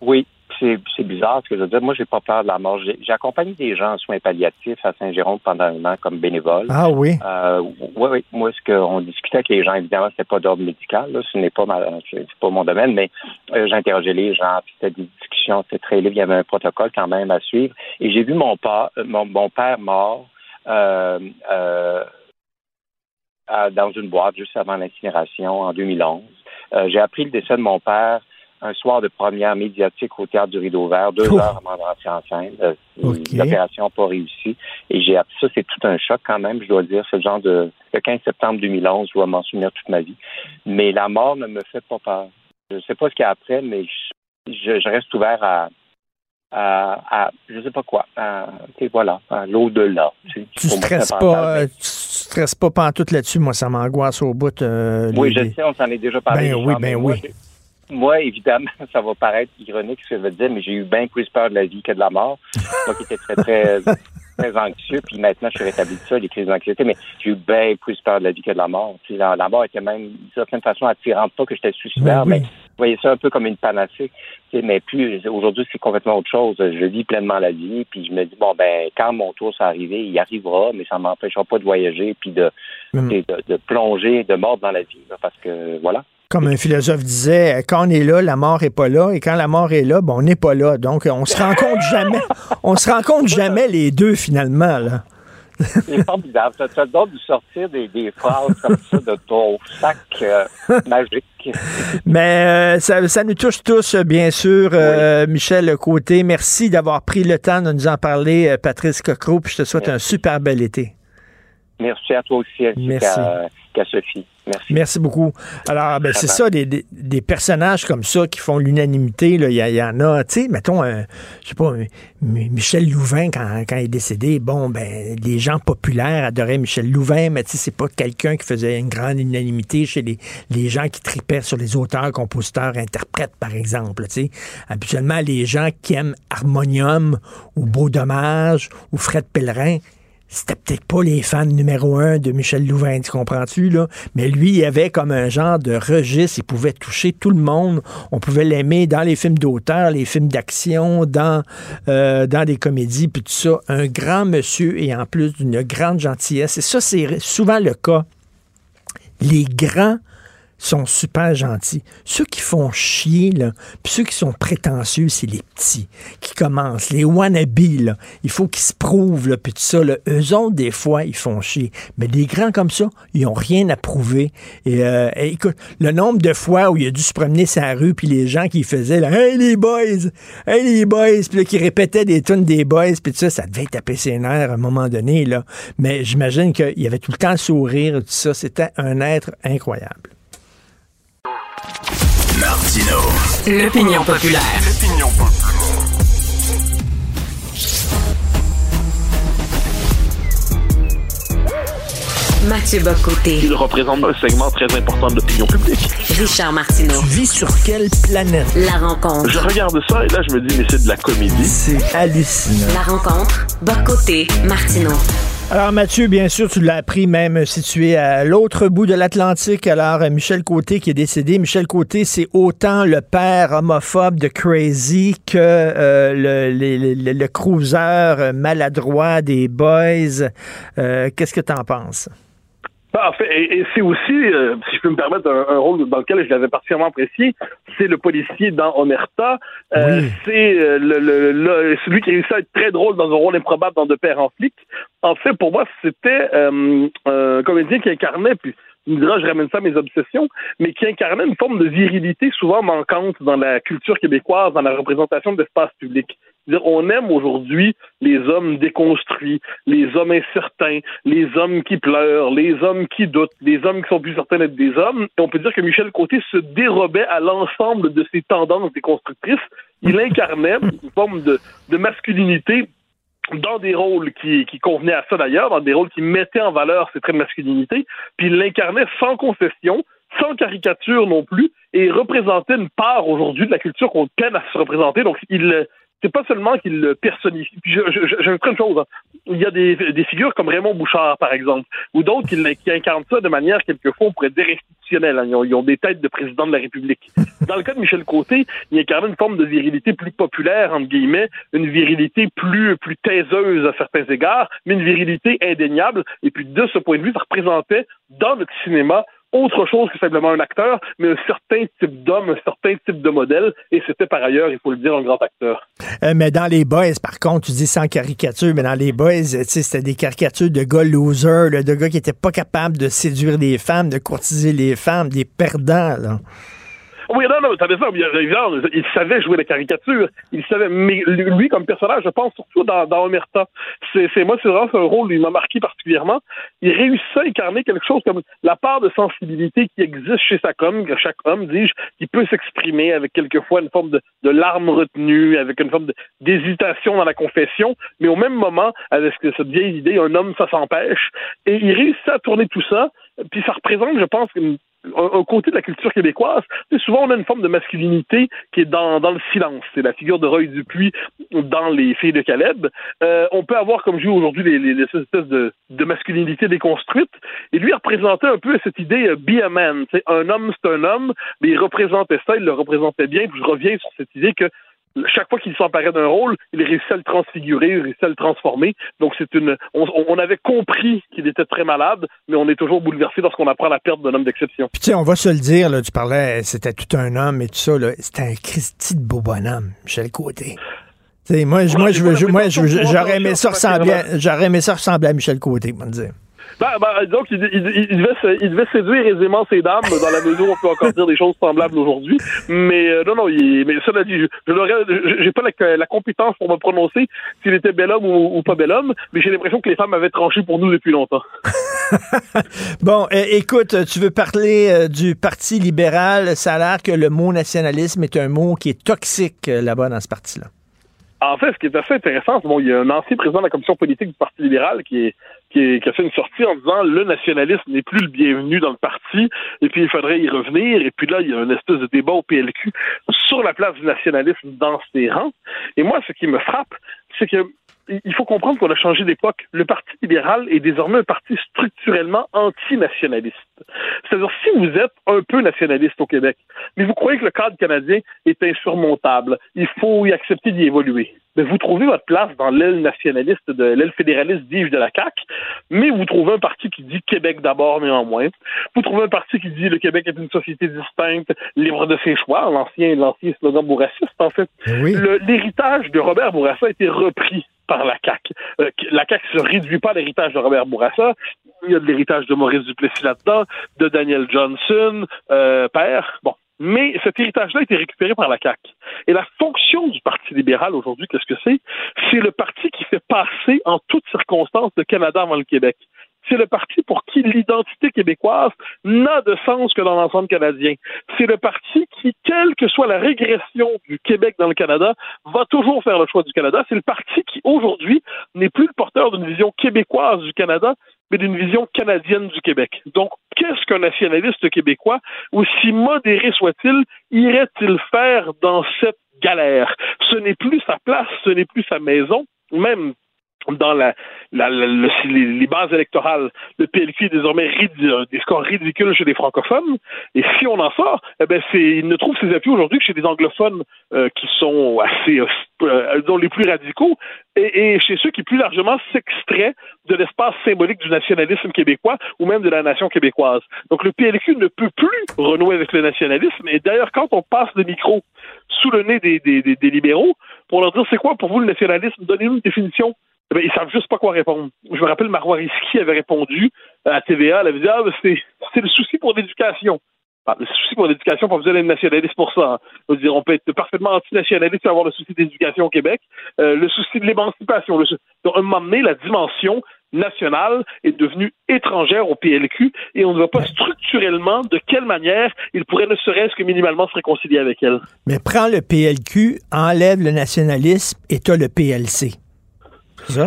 Oui, c'est bizarre ce que je veux dire. Moi, j'ai pas peur de la mort. J'ai accompagné des gens en soins palliatifs à Saint-Jérôme pendant un an comme bénévole. Ah oui? Euh, oui, oui. Moi, ce qu'on discutait avec les gens, évidemment, c'était pas d'ordre médical. Là. Ce n'est pas ma, c'est pas mon domaine, mais euh, j'interrogeais les gens. C'était des discussions, c'était très libre. Il y avait un protocole quand même à suivre. Et j'ai vu mon, père, euh, mon, mon père mort. Euh, euh, dans une boîte juste avant l'incinération en 2011. Euh, j'ai appris le décès de mon père un soir de première médiatique au théâtre du Rideau Vert, deux heures avant d'entrer en scène. Euh, l'opération n'a pas réussi. Et j'ai appris ça, c'est tout un choc quand même, je dois dire. C'est le genre de. Le 15 septembre 2011, je dois m'en souvenir toute ma vie. Mais la mort ne me fait pas peur. Je ne sais pas ce qu'il y a après, mais je, reste ouvert à, à, je sais pas quoi, à, voilà, à l'au-delà. Tu, tu stresses pas, tu stresses pas pantoute là-dessus, moi ça m'angoisse au bout. Euh, oui, je sais, on s'en est déjà parlé. Ben oui, ben oui moi, évidemment, ça va paraître ironique ce que je veux dire, mais j'ai eu bien plus peur de la vie que de la mort. moi qui étais très, très, très anxieux, puis maintenant je suis rétabli de ça, les crises d'anxiété, mais j'ai eu bien plus peur de la vie que de la mort. Puis la, mort était même, d'une certaine façon, attirante. Pas que j'étais suicidaire, mais vous voyez ça un peu comme une panacée. mais plus aujourd'hui, c'est complètement autre chose. Je vis pleinement la vie, puis je me dis, bon, ben, quand mon tour s'est arrivé, il arrivera, mais ça ne m'empêchera pas de voyager, puis de, de, de, plonger, de mordre dans la vie, parce que, voilà. Comme un philosophe disait, quand on est là, la mort est pas là, et quand la mort est là, bon, on n'est pas là. Donc, on se rencontre jamais. On se rencontre jamais les deux finalement. Là. C'est formidable. As le droit de sortir des, phrases comme ça de ton sac euh, magique. Mais euh, ça, nous touche tous, bien sûr, euh, Michel Côté. Merci d'avoir pris le temps de nous en parler, Patrice Cocro. Puis je te souhaite un super bel été. Merci à toi aussi, Merci. qu'à Sophie. Merci. beaucoup. Alors, ben, c'est ça, des, des, personnages comme ça qui font l'unanimité. Il y, en a, tu sais, mettons, euh, je sais pas, Michel Louvain, quand, quand, il est décédé, bon, ben, les gens populaires adoraient Michel Louvain, mais tu sais, c'est pas quelqu'un qui faisait une grande unanimité chez les, les gens qui tripaient sur les auteurs, compositeurs, interprètes, par exemple. Tu sais. Habituellement, les gens qui aiment Harmonium ou Beau Dommage ou Fred Pellerin, c'était peut-être pas les fans numéro un de Michel Louvain, tu comprends-tu, là? Mais lui, il avait comme un genre de registre, il pouvait toucher tout le monde. On pouvait l'aimer dans les films d'auteur, les films d'action, dans, euh, dans des comédies, puis tout ça. Un grand monsieur et en plus d'une grande gentillesse. Et ça, c'est souvent le cas. Les grands sont super gentils. Ceux qui font chier, là, puis ceux qui sont prétentieux, c'est les petits qui commencent. Les wannabes, là, il faut qu'ils se prouvent, là, puis tout ça. Là. Eux autres, des fois, ils font chier. Mais des grands comme ça, ils ont rien à prouver. Et, euh, écoute, le nombre de fois où il a dû se promener sa rue, puis les gens qui faisaient, là, « Hey, les boys! Hey, les boys! » Puis qui répétaient des tunes des boys, puis tout ça, ça devait taper ses nerfs à un moment donné, là. Mais j'imagine qu'il y avait tout le temps le sourire, tout ça. C'était un être incroyable. Martino. L'opinion populaire. L'opinion Mathieu Bocoté. Il représente un segment très important de l'opinion publique. Richard Martineau. Tu vis sur quelle planète? La rencontre. Je regarde ça et là, je me dis, mais c'est de la comédie. C'est hallucinant. La rencontre. Bocoté. Martineau. Alors Mathieu, bien sûr, tu l'as appris même situé à l'autre bout de l'Atlantique. Alors Michel Côté qui est décédé. Michel Côté, c'est autant le père homophobe de Crazy que euh, le, le, maladroit des Boys. Euh, Qu'est-ce que tu en penses? En fait, et, c'est aussi, euh, si je peux me permettre, un, rôle dans lequel je l'avais particulièrement apprécié, c'est le policier dans Omerta. Euh, C'est euh, le, le, celui qui réussit à être très drôle dans un rôle improbable dans De Père en flic. En fait, pour moi, c'était euh, un comédien qui incarnait, puis il me dira, je ramène ça à mes obsessions, mais qui incarnait une forme de virilité souvent manquante dans la culture québécoise, dans la représentation de l'espace public. On aime aujourd'hui les hommes déconstruits, les hommes incertains, les hommes qui pleurent, les hommes qui doutent, les hommes qui sont plus certains d'être des hommes. Et on peut dire que Michel Côté se dérobait à l'ensemble de ces tendances déconstructrices. Il incarnait une forme de, de masculinité dans des rôles qui, qui convenaient à ça d'ailleurs, dans des rôles qui mettaient en valeur ces traits de masculinité, puis il l'incarnait sans concession, sans caricature non plus, et représentait une part aujourd'hui de la culture qu'on peine à se représenter. Donc, il, c'est pas seulement qu'il le personnifie. Je, je, une chose. Hein. Il y a des, des, figures comme Raymond Bouchard, par exemple, ou d'autres qui, qui, incarnent ça de manière, quelquefois, on pourrait dire institutionnelle. Hein. Ils, ont, ils, ont, des têtes de président de la République. Dans le cas de Michel Côté, il incarne une forme de virilité plus populaire, entre guillemets, une virilité plus, plus taiseuse à certains égards, mais une virilité indéniable. Et puis, de ce point de vue, ça représentait, dans notre cinéma, autre chose que simplement un acteur, mais un certain type d'homme, un certain type de modèle, et c'était par ailleurs, il faut le dire, un grand acteur. Euh, mais dans les boys, par contre, tu dis sans caricature, mais dans les boys, c'était des caricatures de gars losers, de gars qui n'étaient pas capables de séduire les femmes, de courtiser les femmes, des perdants. Oui, non, non, t'avais ça. Il savait jouer la caricature. Il savait, mais lui, comme personnage, je pense surtout dans, dans Omerta. C'est, c'est moi, c'est vraiment un rôle, qui m'a marqué particulièrement. Il réussit à incarner quelque chose comme la part de sensibilité qui existe chez chaque homme, chaque homme, dis-je, qui peut s'exprimer avec quelquefois une forme de, de larme retenue, avec une forme d'hésitation dans la confession, mais au même moment, avec cette vieille idée, un homme, ça s'empêche. Et il réussit à tourner tout ça, puis ça représente, je pense, une un, côté de la culture québécoise. souvent, on a une forme de masculinité qui est dans, dans le silence. C'est la figure de Roy Dupuis dans Les Filles de Caleb. Euh, on peut avoir, comme je dis aujourd'hui, les, les, espèces de, de masculinité déconstruite. Et lui représentait un peu cette idée euh, be a man. un homme, c'est un homme, mais il représentait ça, il le représentait bien. Puis je reviens sur cette idée que chaque fois qu'il s'emparait d'un rôle, il réussissait à le transfigurer, il réussissait à le transformer. Donc c'est une, on, avait compris qu'il était très malade, mais on est toujours bouleversé lorsqu'on apprend la perte d'un homme d'exception. Puis tu sais, on va se le dire, là, tu parlais, c'était tout un homme et tout ça, c'était un Christy de beau bonhomme, Michel Côté. moi, moi, je veux, moi, j'aurais aimé ça ressembler, j'aurais aimé ça ressembler à Michel Côté, on dire. Ben, ben, donc, il, il, devait, il devait séduire aisément ses dames, dans la mesure où on peut encore dire des choses semblables aujourd'hui. Mais euh, non, non, il, mais cela dit, je, j'ai pas la, la, compétence pour me prononcer s'il était bel homme ou, pas bel homme, mais j'ai l'impression que les femmes avaient tranché pour nous depuis longtemps. bon, écoute, tu veux parler euh, du Parti libéral. Ça a l'air que le mot nationalisme est un mot qui est toxique euh, là-bas dans ce parti-là. En fait, ce qui est assez intéressant, bon, il y a un ancien président de la commission politique du Parti libéral qui est qui, a fait une sortie en disant le nationalisme n'est plus le bienvenu dans le parti et puis il faudrait y revenir. Et puis là, il y a une espèce de débat au PLQ sur la place du nationalisme dans ses rangs. Et moi, ce qui me frappe, c'est que il faut comprendre qu'on a changé d'époque. Le Parti libéral est désormais un parti structurellement antinationaliste. C'est-à-dire, si vous êtes un peu nationaliste au Québec, mais vous croyez que le cadre canadien est insurmontable, il faut y accepter d'y évoluer. Mais vous trouvez votre place dans l'aile nationaliste, de l'aile fédéraliste d'Yves de la CAQ, mais vous trouvez un parti qui dit Québec d'abord, néanmoins. Vous trouvez un parti qui dit le Québec est une société distincte, libre de ses choix, l'ancien, l'ancien slogan bourrassiste, en fait. L'héritage de Robert Bourassa a été repris par la CAQ. Euh, la CAQ ne se réduit pas à l'héritage de Robert Bourassa. Il y a de l'héritage de Maurice Duplessis là-dedans, de Daniel Johnson, euh, père. Bon, mais cet héritage-là a été récupéré par la CAQ. Et la fonction du Parti libéral aujourd'hui, qu'est-ce que c'est? C'est le parti qui fait passer en toutes circonstances le Canada avant le Québec c'est le parti pour qui l'identité québécoise n'a de sens que dans l'ensemble canadien. C'est le parti qui, quelle que soit la régression du Québec dans le Canada, va toujours faire le choix du Canada. C'est le parti qui, aujourd'hui, n'est plus le porteur d'une vision québécoise du Canada, mais d'une vision canadienne du Québec. Donc, qu'est-ce qu'un nationaliste québécois, aussi modéré soit-il, irait-il faire dans cette galère? Ce n'est plus sa place, ce n'est plus sa maison, même dans la, la, les, bases électorales, le PLQ est désormais des scores ridicules chez les francophones. Et si on en sort, eh ben c'est, il ne trouve ses appuis aujourd'hui que chez des anglophones euh, qui sont assez, euh, dont les plus radicaux, et, et, chez ceux qui plus largement s'extraient de l'espace symbolique du nationalisme québécois ou même de la nation québécoise. Donc le PLQ ne peut plus renouer avec le nationalisme. Et d'ailleurs, quand on passe le micro sous le nez des, des, des, libéraux pour leur dire c'est quoi pour vous le nationalisme, donnez-nous une définition ben, ils savent juste pas quoi répondre. Je me rappelle Marois Risky avait répondu à TVA, elle avait dit Ah, c'est le souci pour l'éducation. Ah, le souci pour l'éducation, pas besoin d'être nationaliste pour ça. Hein. On, peut être parfaitement antinationaliste et avoir le souci d'éducation au Québec, euh, le souci de l'émancipation. Donc, à un moment donné, la dimension nationale est devenue étrangère au PLQ et on ne voit pas structurellement de quelle manière il pourrait ne serait-ce que minimalement se réconcilier avec elle. Mais prends le PLQ, enlève le nationalisme et tu le PLC.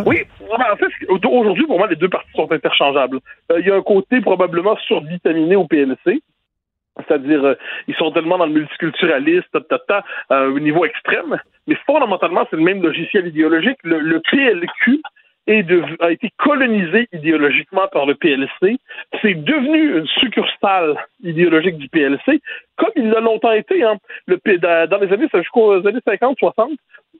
Oui, en fait, aujourd'hui, pour moi, les deux parties sont interchangeables. Euh, il y a un côté probablement survitaminé au PLC, c'est-à-dire, euh, ils sont tellement dans le multiculturalisme, ta, euh, au niveau extrême, mais fondamentalement, c'est le même logiciel idéologique. Le, PLQ a été colonisé idéologiquement par le PLC. C'est devenu une succursale idéologique du PLC, comme il l'a longtemps été. Hein. Le, dans les années, jusqu'aux années 50-60,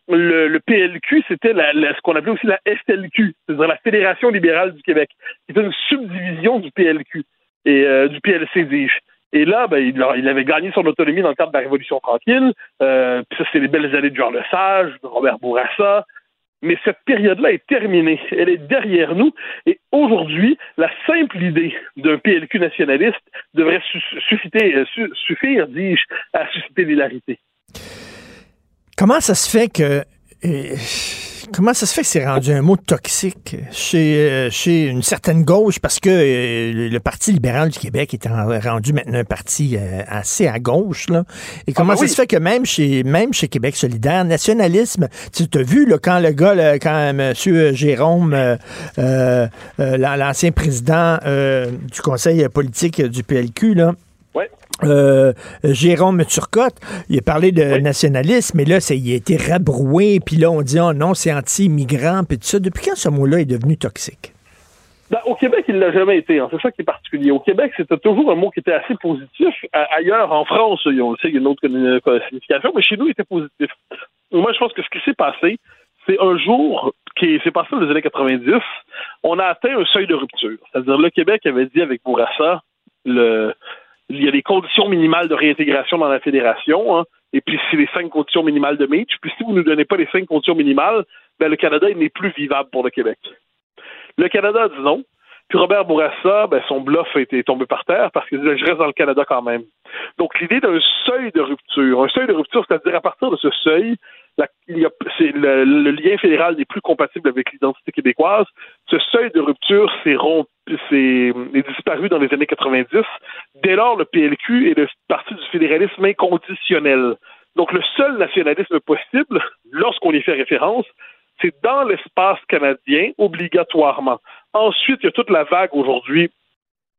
le, PLQ, c'était ce qu'on appelait aussi la FLQ, c'est-à-dire la Fédération libérale du Québec, qui était une subdivision du PLQ et euh, du PLC, dis-je. Et là, ben, il, avait gagné son autonomie dans le cadre de la Révolution tranquille. Euh, puis ça, c'est les belles années de Jean Lesage, de Robert Bourassa. Mais cette période-là est terminée. Elle est derrière nous. Et aujourd'hui, la simple idée d'un PLQ nationaliste devrait euh, suffire, dis-je, à susciter l'hilarité. Comment ça se fait que euh, comment ça se fait que c'est rendu un mot toxique chez, euh, chez une certaine gauche? Parce que euh, le Parti libéral du Québec est rendu maintenant un parti assez à gauche là et comment ah, ben ça se fait que même chez même chez Québec solidaire nationalisme tu as vu là, quand le gars quand M. Jérôme l'ancien président du conseil politique du PLQ là euh, Jérôme Turcotte, il a parlé de nationalisme, mais là, ça, il a été rabroué, puis là, on dit, oh non, c'est anti-immigrant, puis tout ça. Depuis quand ce mot-là est devenu toxique? Ben, au Québec, il l'a jamais été. Hein. C'est ça qui est particulier. Au Québec, c'était toujours un mot qui était assez positif. ailleurs, en France, on sait qu'il y a une autre signification, mais chez nous, il était positif. Moi, je pense que ce qui s'est passé, c'est un jour qui s'est passé dans les années 90, on a atteint un seuil de rupture. C'est-à-dire, le Québec avait dit avec Bourassa, le, il y a des conditions minimales de réintégration dans la fédération, hein, et puis c'est les cinq conditions minimales de Mitch. Puis si vous ne nous donnez pas les cinq conditions minimales, ben le Canada n'est plus vivable pour le Québec. Le Canada dit non. Puis Robert Bourassa, ben, son bluff a été tombé par terre parce qu'il dit je reste dans le Canada quand même. Donc l'idée d'un seuil de rupture, un seuil de rupture, c'est-à-dire à partir de ce seuil, le, lien fédéral n'est plus compatible avec l'identité québécoise. Ce seuil de rupture s'est est disparu dans les années 90. Dès lors, le PLQ est parti du fédéralisme inconditionnel. Donc, le seul nationalisme possible, lorsqu'on y fait référence, c'est dans l'espace canadien, obligatoirement. Ensuite, il y a toute la vague aujourd'hui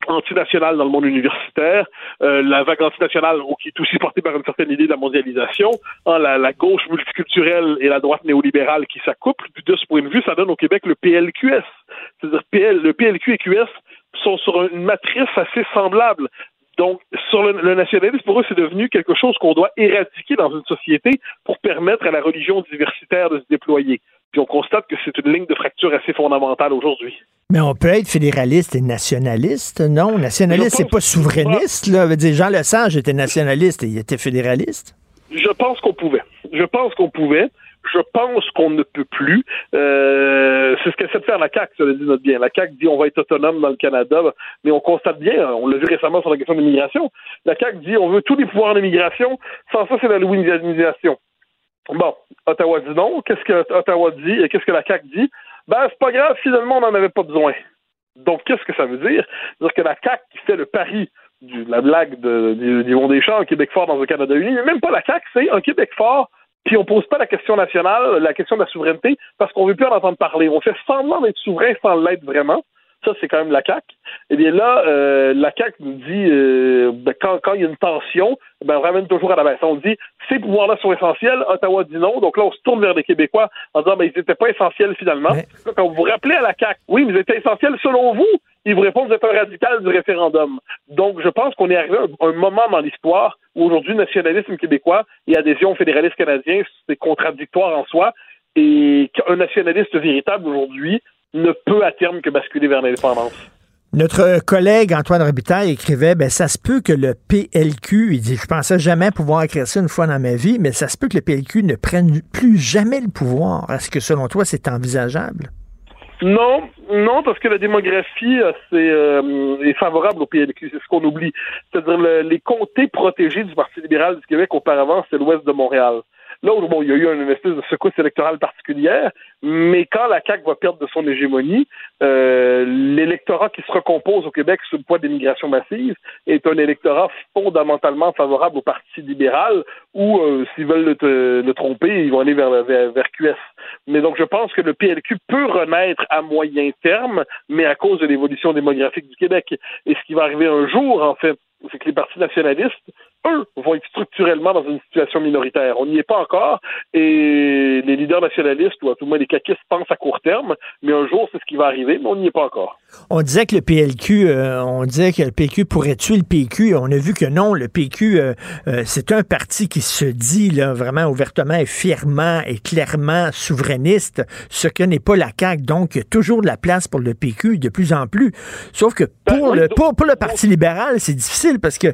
antinationale dans le monde universitaire, euh, la vague antinationale qui est aussi portée par une certaine idée de la mondialisation, hein, la, gauche multiculturelle et la droite néolibérale qui s'accouplent. De ce point de vue, ça donne au Québec le PLQS. C'est-à-dire PL, le PLQ et QS sont sur une matrice assez semblable. Donc, sur le, nationalisme, pour eux, c'est devenu quelque chose qu'on doit éradiquer dans une société pour permettre à la religion diversitaire de se déployer. Puis on constate que c'est une ligne de fracture assez fondamentale aujourd'hui. Mais on peut être fédéraliste et nationaliste, non? Nationaliste, c'est pas souverainiste, là. Veut dire, Jean Lesage était nationaliste et il était fédéraliste. Je pense qu'on pouvait. Je pense qu'on pouvait. Je pense qu'on ne peut plus. Euh, c'est ce qu'essaie de faire la CAQ, ça le dit notre bien. La CAQ dit on va être autonome dans le Canada, mais on constate bien, on l'a vu récemment sur la question de l'immigration, la CAQ dit on veut tous les pouvoirs en immigration, sans ça c'est la louisianisation. Bon, Ottawa dit non. Qu'est-ce que Ottawa dit et qu'est-ce que la CAQ dit? Ben, c'est pas grave, finalement, on n'en avait pas besoin. Donc, qu'est-ce que ça veut dire? C'est-à-dire que la CAQ qui fait le pari de la blague de, des Deschamps, un Québec fort dans un Canada uni, mais même pas la CAQ, c'est un Québec fort, puis on pose pas la question nationale, la question de la souveraineté, parce qu'on veut plus en entendre parler. On fait semblant d'être souverain sans l'être vraiment. Ça, c'est quand même la CAQ. Eh bien là, euh, la CAQ nous dit, euh, ben, quand, quand il y a une tension, ben, on ramène toujours à la baisse. On dit, ces pouvoirs-là sont essentiels, Ottawa dit non, donc là, on se tourne vers les Québécois en disant, ben, ils n'étaient pas essentiels finalement. quand vous vous rappelez à la CAQ, oui, mais ils étaient essentiels selon vous, ils vous répondent, vous êtes un radical du référendum. Donc, je pense qu'on est arrivé à un moment dans l'histoire où aujourd'hui, nationalisme québécois et adhésion fédéraliste canadien, c'est contradictoire en soi et qu'un nationaliste véritable aujourd'hui ne peut à terme que basculer vers l'indépendance. Notre collègue Antoine Robitaille écrivait ben ça se peut que le PLQ, il dit je pensais jamais pouvoir écrire ça une fois dans ma vie, mais ça se peut que le PLQ ne prenne plus jamais le pouvoir. Est-ce que selon toi c'est envisageable? Non, non parce que la démographie euh, c'est euh, est favorable au PLQ, c'est ce qu'on oublie. C'est-à-dire les comtés protégés du Parti libéral du Québec auparavant, c'est l'ouest de Montréal. Là, bon, il y a eu une espèce de secousse électorale particulière, mais quand la CAQ va perdre de son hégémonie, euh, l'électorat qui se recompose au Québec sous le poids des migrations massives est un électorat fondamentalement favorable au Parti libéral, ou euh, s'ils veulent le, tromper, ils vont aller vers, vers, vers QS. Mais donc, je pense que le PLQ peut renaître à moyen terme, mais à cause de l'évolution démographique du Québec. Et ce qui va arriver un jour, en fait, c'est que les partis nationalistes, eux, vont être structurellement dans une situation minoritaire. On n'y est pas encore, et les leaders nationalistes, ou à tout le moins les caquistes, pensent à court terme, mais un jour, c'est ce qui va arriver, mais on n'y est pas encore. On disait que le PLQ, euh, on disait que le PQ pourrait tuer le PQ. On a vu que non, le PQ, euh, euh, c'est un parti qui se dit là, vraiment ouvertement et fièrement et clairement souverainiste, ce que n'est pas la CAQ. Donc, il y a toujours de la place pour le PQ de plus en plus. Sauf que ben pour, le, pour, pour le Parti libéral, c'est difficile parce que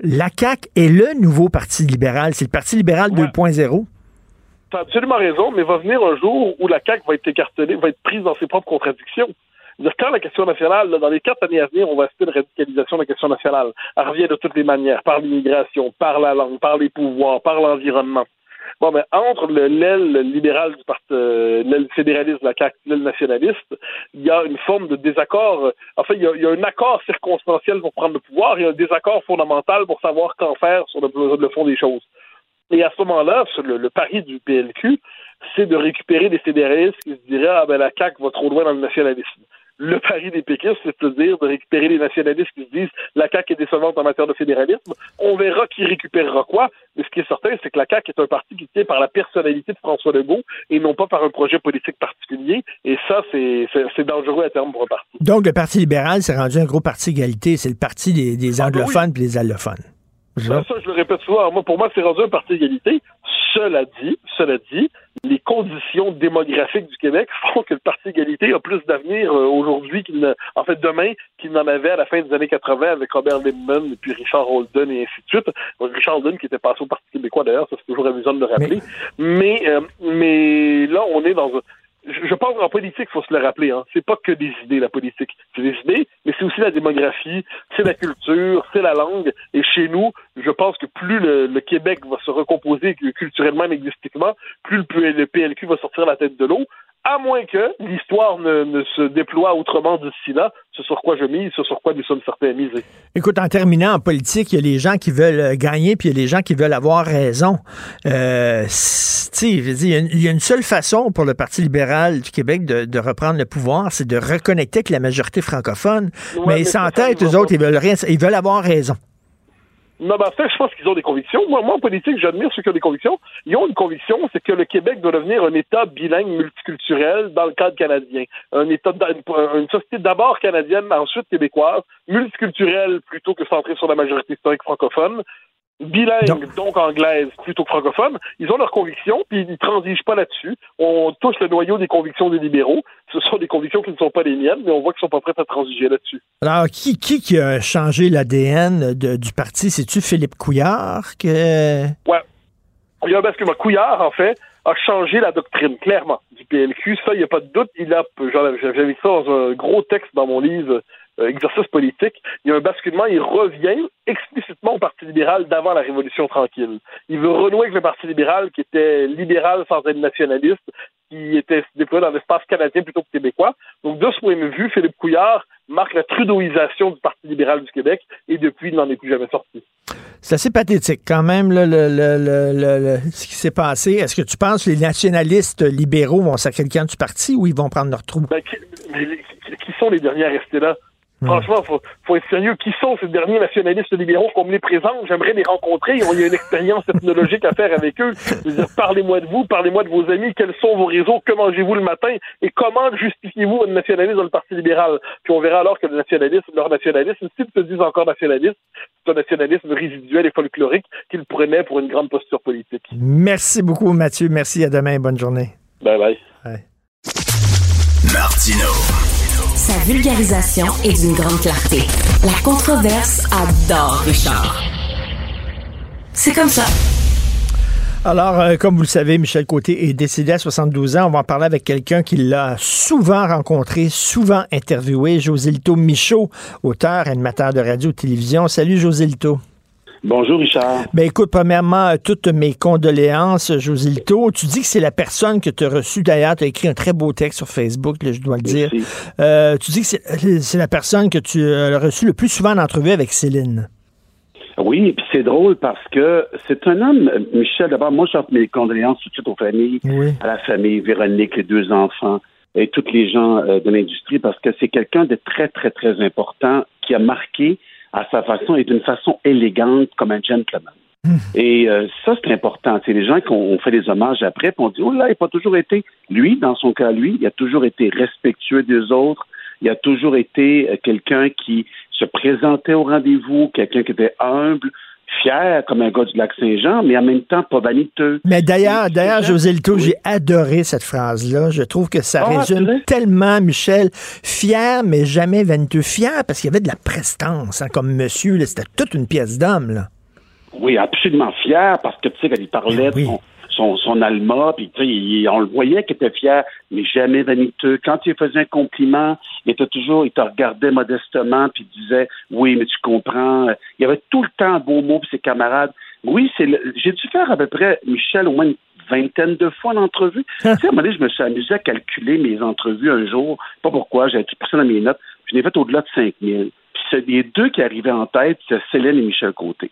la CAQ est le nouveau Parti libéral. C'est le Parti libéral 2.0. Tu as absolument raison, mais va venir un jour où la CAQ va être écartelée, va être prise dans ses propres contradictions. Dire, quand la question nationale, dans les quatre années à venir, on va assister à une radicalisation de la question nationale. Elle revient de toutes les manières, par l'immigration, par la langue, par les pouvoirs, par l'environnement. Bon, mais entre l'aile libérale du parti, euh, l'aile fédéraliste de la CAQ, l'aile nationaliste, il y a une forme de désaccord. Enfin, il y, a, il y, a, un accord circonstanciel pour prendre le pouvoir et un désaccord fondamental pour savoir qu'en faire sur le, le, fond des choses. Et à ce moment-là, le, le pari du PLQ, c'est de récupérer des fédéralistes qui se diraient ah ben la CAQ va trop loin dans le nationalisme le pari des péquistes, c'est-à-dire de récupérer les nationalistes qui se disent la CAQ est décevante en matière de fédéralisme. On verra qui récupérera quoi, mais ce qui est certain, c'est que la CAQ est un parti qui tient par la personnalité de François Legault et non pas par un projet politique particulier. Et ça, c'est dangereux à terme pour un parti. Donc, le Parti libéral s'est rendu un gros parti égalité. C'est le parti des, ah, ben anglophones et des allophones. Ça, ça, je le répète souvent. Moi, pour moi, c'est rendu un parti égalité. Cela dit, cela dit, les conditions démographiques du Québec font que le Parti égalité a plus d'avenir euh, aujourd'hui qu'il en fait, demain, qu'il n'en avait à la fin des années 80 avec Robert Lippmann et puis Richard Holden et ainsi de suite. Richard Holden qui était passé au Parti québécois d'ailleurs, ça c'est toujours amusant de le rappeler. Mais, mais, euh, mais là, on est dans un, je pense qu'en politique, il faut se le rappeler, hein. c'est pas que des idées, la politique. C'est des idées, mais c'est aussi la démographie, c'est la culture, c'est la langue. Et chez nous, je pense que plus le, Québec va se recomposer culturellement et linguistiquement, plus le, le PLQ va sortir la tête de l'eau. À moins que l'histoire ne, ne, se déploie autrement d'ici là, ce sur quoi je mise, ce sur quoi nous sommes certains misés. Écoute, en terminant en politique, il y a les gens qui veulent euh, gagner, puis il y a les gens qui veulent avoir raison. Euh, il y a une seule façon pour le Parti libéral du Québec de, de reprendre le pouvoir, c'est de reconnecter avec la majorité francophone. mais ils s'entêtent, eux autres, ils veulent rien, ils veulent avoir raison. Non, ben, en fait, je pense qu'ils ont des convictions. Moi, moi, en politique, j'admire ceux qui ont des convictions. Ils ont une conviction, c'est que le Québec doit devenir un État bilingue multiculturel dans le cadre canadien. Un État, une société d'abord canadienne, ensuite québécoise, multiculturelle plutôt que centrée sur la majorité historique francophone bilingue, donc anglaise plutôt que francophone, ils ont leurs convictions, puis ils ne transigent pas là-dessus. On touche le noyau des convictions des libéraux. Ce sont des convictions qui ne sont pas les miennes, mais on voit qu'ils sont pas prêts à transiger là-dessus. Alors, qui, qui, qui a changé l'ADN du parti? C'est-tu Philippe Couillard? Que... Ouais. Il y a un basculement. Couillard, en fait, a changé la doctrine, clairement, du PLQ. Ça, il n'y a pas de doute. Il a, j'avais ça dans un gros texte dans mon livre exercice politique, il y a un basculement, il revient explicitement au Parti libéral d'avant la Révolution tranquille. Il veut renouer avec le Parti libéral qui était libéral sans être nationaliste, qui était déployé dans l'espace canadien plutôt que québécois. Donc, de ce point de vue, Philippe Couillard marque la trudeauisation du Parti libéral du Québec et depuis, il n'en est plus jamais sorti. C'est assez pathétique quand même le, le, ce qui s'est passé. Est-ce que tu penses que les nationalistes libéraux vont sacrer le camp du parti ou ils vont prendre leur trou? Ben, qui, qui, sont les derniers à rester là? Franchement, faut, faut être sérieux. Qui sont ces derniers nationalistes libéraux qu'on me les présente? J'aimerais les rencontrer. Il y a une expérience ethnologique à faire avec eux. parlez-moi de vous, parlez-moi de vos amis, quels sont vos réseaux, que mangez-vous le matin? Et comment justifiez-vous votre nationalisme dans le Parti libéral? Puis on verra alors que le nationalisme, leur nationalisme, s'ils se disent encore nationalistes, c'est un nationalisme résiduel et folklorique qu'ils prenaient pour une grande posture politique. Merci beaucoup, Mathieu. Merci. À demain. Bonne journée. Bye bye. bye. Martino. Sa vulgarisation est d'une grande clarté. La controverse adore Richard. C'est comme ça. Alors, euh, comme vous le savez, Michel Côté est décédé à 72 ans. On va en parler avec quelqu'un qui l'a souvent rencontré, souvent interviewé, José Lito Michaud, auteur, animateur de radio-télévision. Salut, José Lito. Bonjour, Richard. Ben écoute, premièrement, euh, toutes mes condoléances, Josilto. Tu dis que c'est la personne que tu as reçue. D'ailleurs, tu as écrit un très beau texte sur Facebook, je dois le dire. Euh, tu dis que c'est la personne que tu as reçue le plus souvent en entrevue avec Céline. Oui, puis c'est drôle parce que c'est un homme, Michel, d'abord, moi, j'offre mes condoléances tout de suite aux familles, à la famille, Véronique, les deux enfants et tous les gens euh, de l'industrie parce que c'est quelqu'un de très, très, très important qui a marqué à sa façon et d'une façon élégante comme un gentleman. Hmm. Et euh, ça, c'est important. C'est les gens qui ont fait des hommages après, puis on dit, oh là, il n'a pas toujours été, lui, dans son cas, lui, il a toujours été respectueux des autres, il a toujours été euh, quelqu'un qui se présentait au rendez-vous, quelqu'un qui était humble, fier comme un gars du lac Saint-Jean, mais en même temps pas vaniteux. Mais d'ailleurs, d'ailleurs, José Lito, j'ai adoré cette phrase-là. Je trouve que ça ah, résume tellement Michel. Fier, mais jamais vaniteux. Fier parce qu'il y avait de la prestance, hein, comme monsieur. C'était toute une pièce d'homme. Là. Oui, absolument fier parce que tu sais, quand il parlait de son, son alma, puis on le voyait qu'il était fier, mais jamais vaniteux. Quand il faisait un compliment, il était toujours, il te regardait modestement, puis il disait, oui, mais tu comprends. Il y avait tout le temps un beau mot pour ses camarades. Oui, c'est j'ai dû faire à peu près, Michel, au moins une vingtaine de fois en entrevue. tu sais, à un moment donné, je me suis amusé à calculer mes entrevues un jour. Pas pourquoi, j'avais tout ça dans mes notes. Je n'ai fait au-delà de 5000. Puis les deux qui arrivaient en tête, c'est Céline et Michel Côté.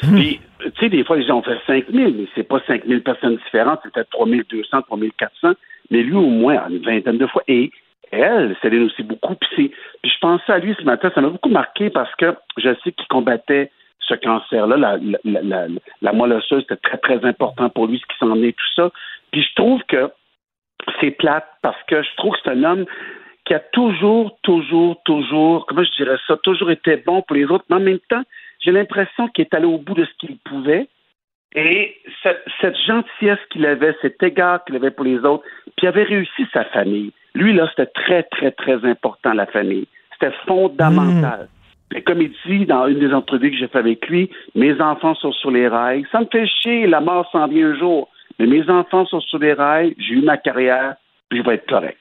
Puis, tu sais, des fois, les gens ont fait 5 000, mais c'est pas 5 000 personnes différentes, c'était 3 200, 3 400, mais lui, au moins, une vingtaine de fois. Et elle, Céline aussi beaucoup. Puis, je pensais à lui ce matin, ça m'a beaucoup marqué parce que je sais qu'il combattait ce cancer-là, la, la, moelle osseuse, c'était très, très important pour lui, ce qui s'en est, tout ça. Puis je trouve que c'est plate parce que je trouve que c'est un homme qui a toujours, toujours, toujours, comment je dirais ça, toujours été bon pour les autres, mais en même temps, j'ai l'impression qu'il est allé au bout de ce qu'il pouvait. Et cette, cette gentillesse qu'il avait, cet égard qu'il avait pour les autres, puis il avait réussi sa famille. Lui, là, c'était très, très, très important, la famille. C'était fondamental. Hmm. Et comme il dit dans une des entrevues que j'ai fait avec lui, mes enfants sont sur les rails. Ça me fait chier, la mort s'en vient un jour. Mais mes enfants sont sur les rails, j'ai eu ma carrière, puis je vais être correct.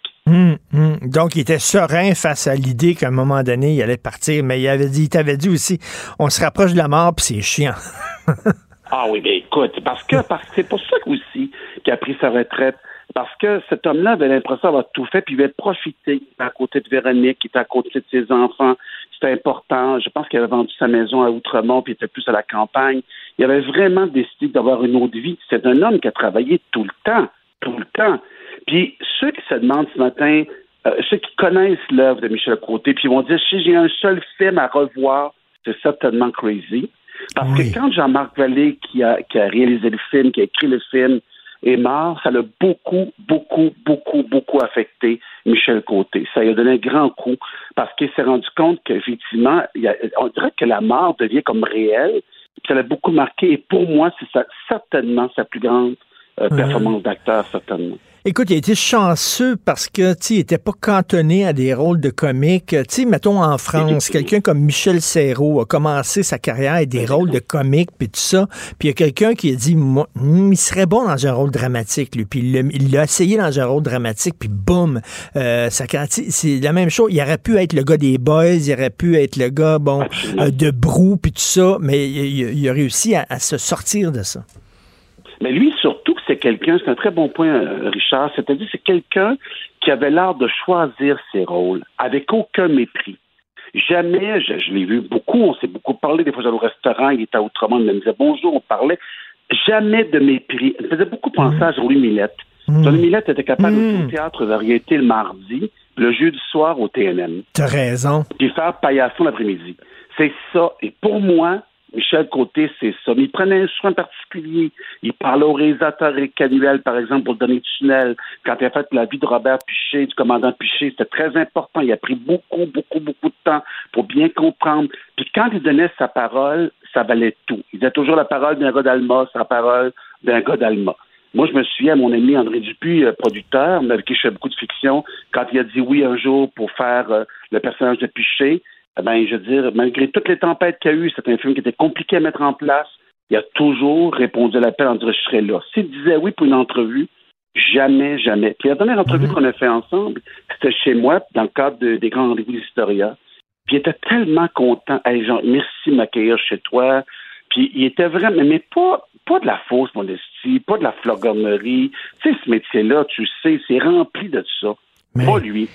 Hum. Donc, il était serein face à l'idée qu'à un moment donné, il allait partir, mais il avait dit, il t'avait dit aussi, on se rapproche de la mort, puis c'est chiant. ah oui, mais écoute, parce que parce que c'est pour ça aussi qu'il a pris sa retraite parce que cet homme-là avait l'impression d'avoir tout fait, puis il avait profité. Il était à côté de Véronique, il était à côté de ses enfants. C'était important. Je pense qu'il avait vendu sa maison à Outremont, puis il était plus à la campagne. Il avait vraiment décidé d'avoir une autre vie. C'est un homme qui a travaillé tout le temps, tout le temps. Puis ceux qui se demandent ce matin, euh, ceux qui connaissent l'œuvre de Michel Côté, puis ils vont dire si j'ai un seul film à revoir, c'est certainement Crazy. Parce que quand Jean-Marc Vallée, qui a, qui a réalisé le film, qui a écrit le film, est mort, ça l'a beaucoup, beaucoup, beaucoup, beaucoup affecté Michel Côté. Ça lui a donné un grand coup parce qu'il s'est rendu compte qu'effectivement, on dirait que la mort devient comme réelle. Ça l'a beaucoup marqué et pour moi, c'est certainement sa plus grande euh, performance d'acteur, certainement. Écoute, il a été chanceux parce que, tu il était pas cantonné à des rôles de comique. Tu sais, mettons en France, quelqu'un comme Michel Serrault a commencé sa carrière avec des rôles de comique puis tout ça. Puis il y a quelqu'un qui a dit, moi, hmm, il serait bon dans un rôle dramatique, lui. Puis il l'a essayé dans un rôle dramatique, puis boum, euh, c'est la même chose. Il aurait pu être le gars des Boys, il aurait pu être le gars, bon, euh, de Brou puis tout ça, mais il, a réussi à se sortir de ça. Mais lui, surtout, quelqu'un, c'est un très bon point, euh, Richard, c'est-à-dire c'est quelqu'un qui avait l'art de choisir ses rôles avec aucun mépris. Jamais, je, l'ai vu beaucoup, on s'est beaucoup parlé, des fois j'allais au restaurant, il était autrement, il me disait bonjour, on parlait. Jamais de mépris. Il faisait beaucoup penser à Jolie Millette. Mmh. Jolie Millette était capable de faire au théâtre variété le mardi, le jeudi soir au TNM. T'as raison. Puis faire paillasson l'après-midi. C'est ça. Et pour moi, Michel Côté, c'est ça. Mais il prenait un soin particulier. Il parlait au réalisateur Eric Canuel, par exemple, pour donner tunnel. Quand il a fait la vie de Robert Piché, du commandant Piché, c'était très important. Il a pris beaucoup, beaucoup, beaucoup de temps pour bien comprendre. Puis quand il donnait sa parole, ça valait tout. Il disait toujours la parole d'un gars d'Alma, sa parole d'un gars d'Alma. Moi, je me souviens, mon ami André Dupuis, euh, producteur, avec qui je fais beaucoup de fiction, quand il a dit oui un jour pour faire euh, le personnage de Piché, ben, je veux dire, malgré toutes les tempêtes qu'il y a eu, c'est un film qui était compliqué à mettre en place. Il a toujours répondu à l'appel en disant je serai là. S'il disait oui pour une entrevue, jamais, jamais. Puis la dernière entrevue mhm. qu'on a fait ensemble, c'était chez moi, dans le cadre des grands rendez-vous d'Historia. Puis il était tellement content. Hey, genre, merci de m'accueillir chez toi. Puis il était vraiment, mais pas, pas de la fausse modestie, pas de la flogornerie. Tu sais, ce métier-là, tu sais, c'est rempli de ça. Pas lui.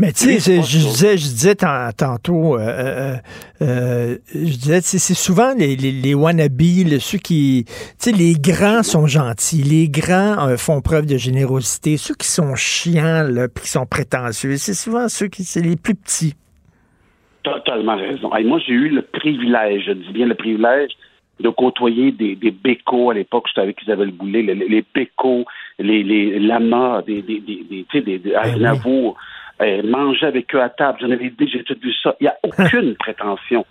Mais tu sais, je, disais, je disais tantôt, euh, euh, euh, je disais, c'est souvent les, les, les wannabes, ceux qui, tu sais, les grands sont gentils, les grands font preuve de générosité, ceux qui sont chiants, là, puis qui sont prétentieux, c'est souvent ceux qui, c'est les plus petits. Totalement raison. moi, j'ai eu le privilège, je dis bien le privilège, de côtoyer des, des bécos à l'époque, j'étais avec Isabelle Boulet, les, les bécos, les, les lamas, des, des, des, des, des, des ben euh, manger avec eux à table. J'en avais dit, j'ai tout vu ça. Il n'y a aucune prétention.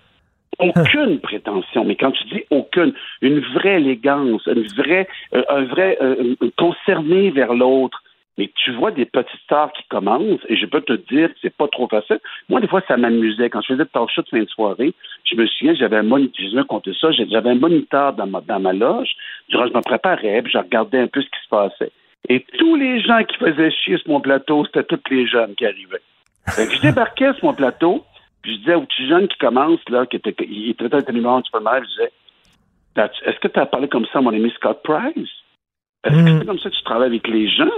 Aucune prétention. Mais quand tu dis aucune, une vraie élégance, une vraie, euh, un vrai euh, concerné vers l'autre. Mais tu vois des petites stars qui commencent, et je peux te dire que c'est pas trop facile. Moi, des fois, ça m'amusait. Quand je faisais de talk show de fin de soirée, je me souviens, j'avais un moniteur, ça, j'avais un moniteur dans ma, dans ma loge. Durant, je me préparais, puis je regardais un peu ce qui se passait. Et tous les gens qui faisaient chier sur mon plateau, c'était tous les jeunes qui arrivaient. je débarquais sur mon plateau, puis je disais aux petits jeunes qui commencent, là, qui étaient, ils traitaient un numéro mal, je disais, est-ce que tu as parlé comme ça à mon ami Scott Price? Est-ce que hmm. c'est comme ça que tu travailles avec les gens?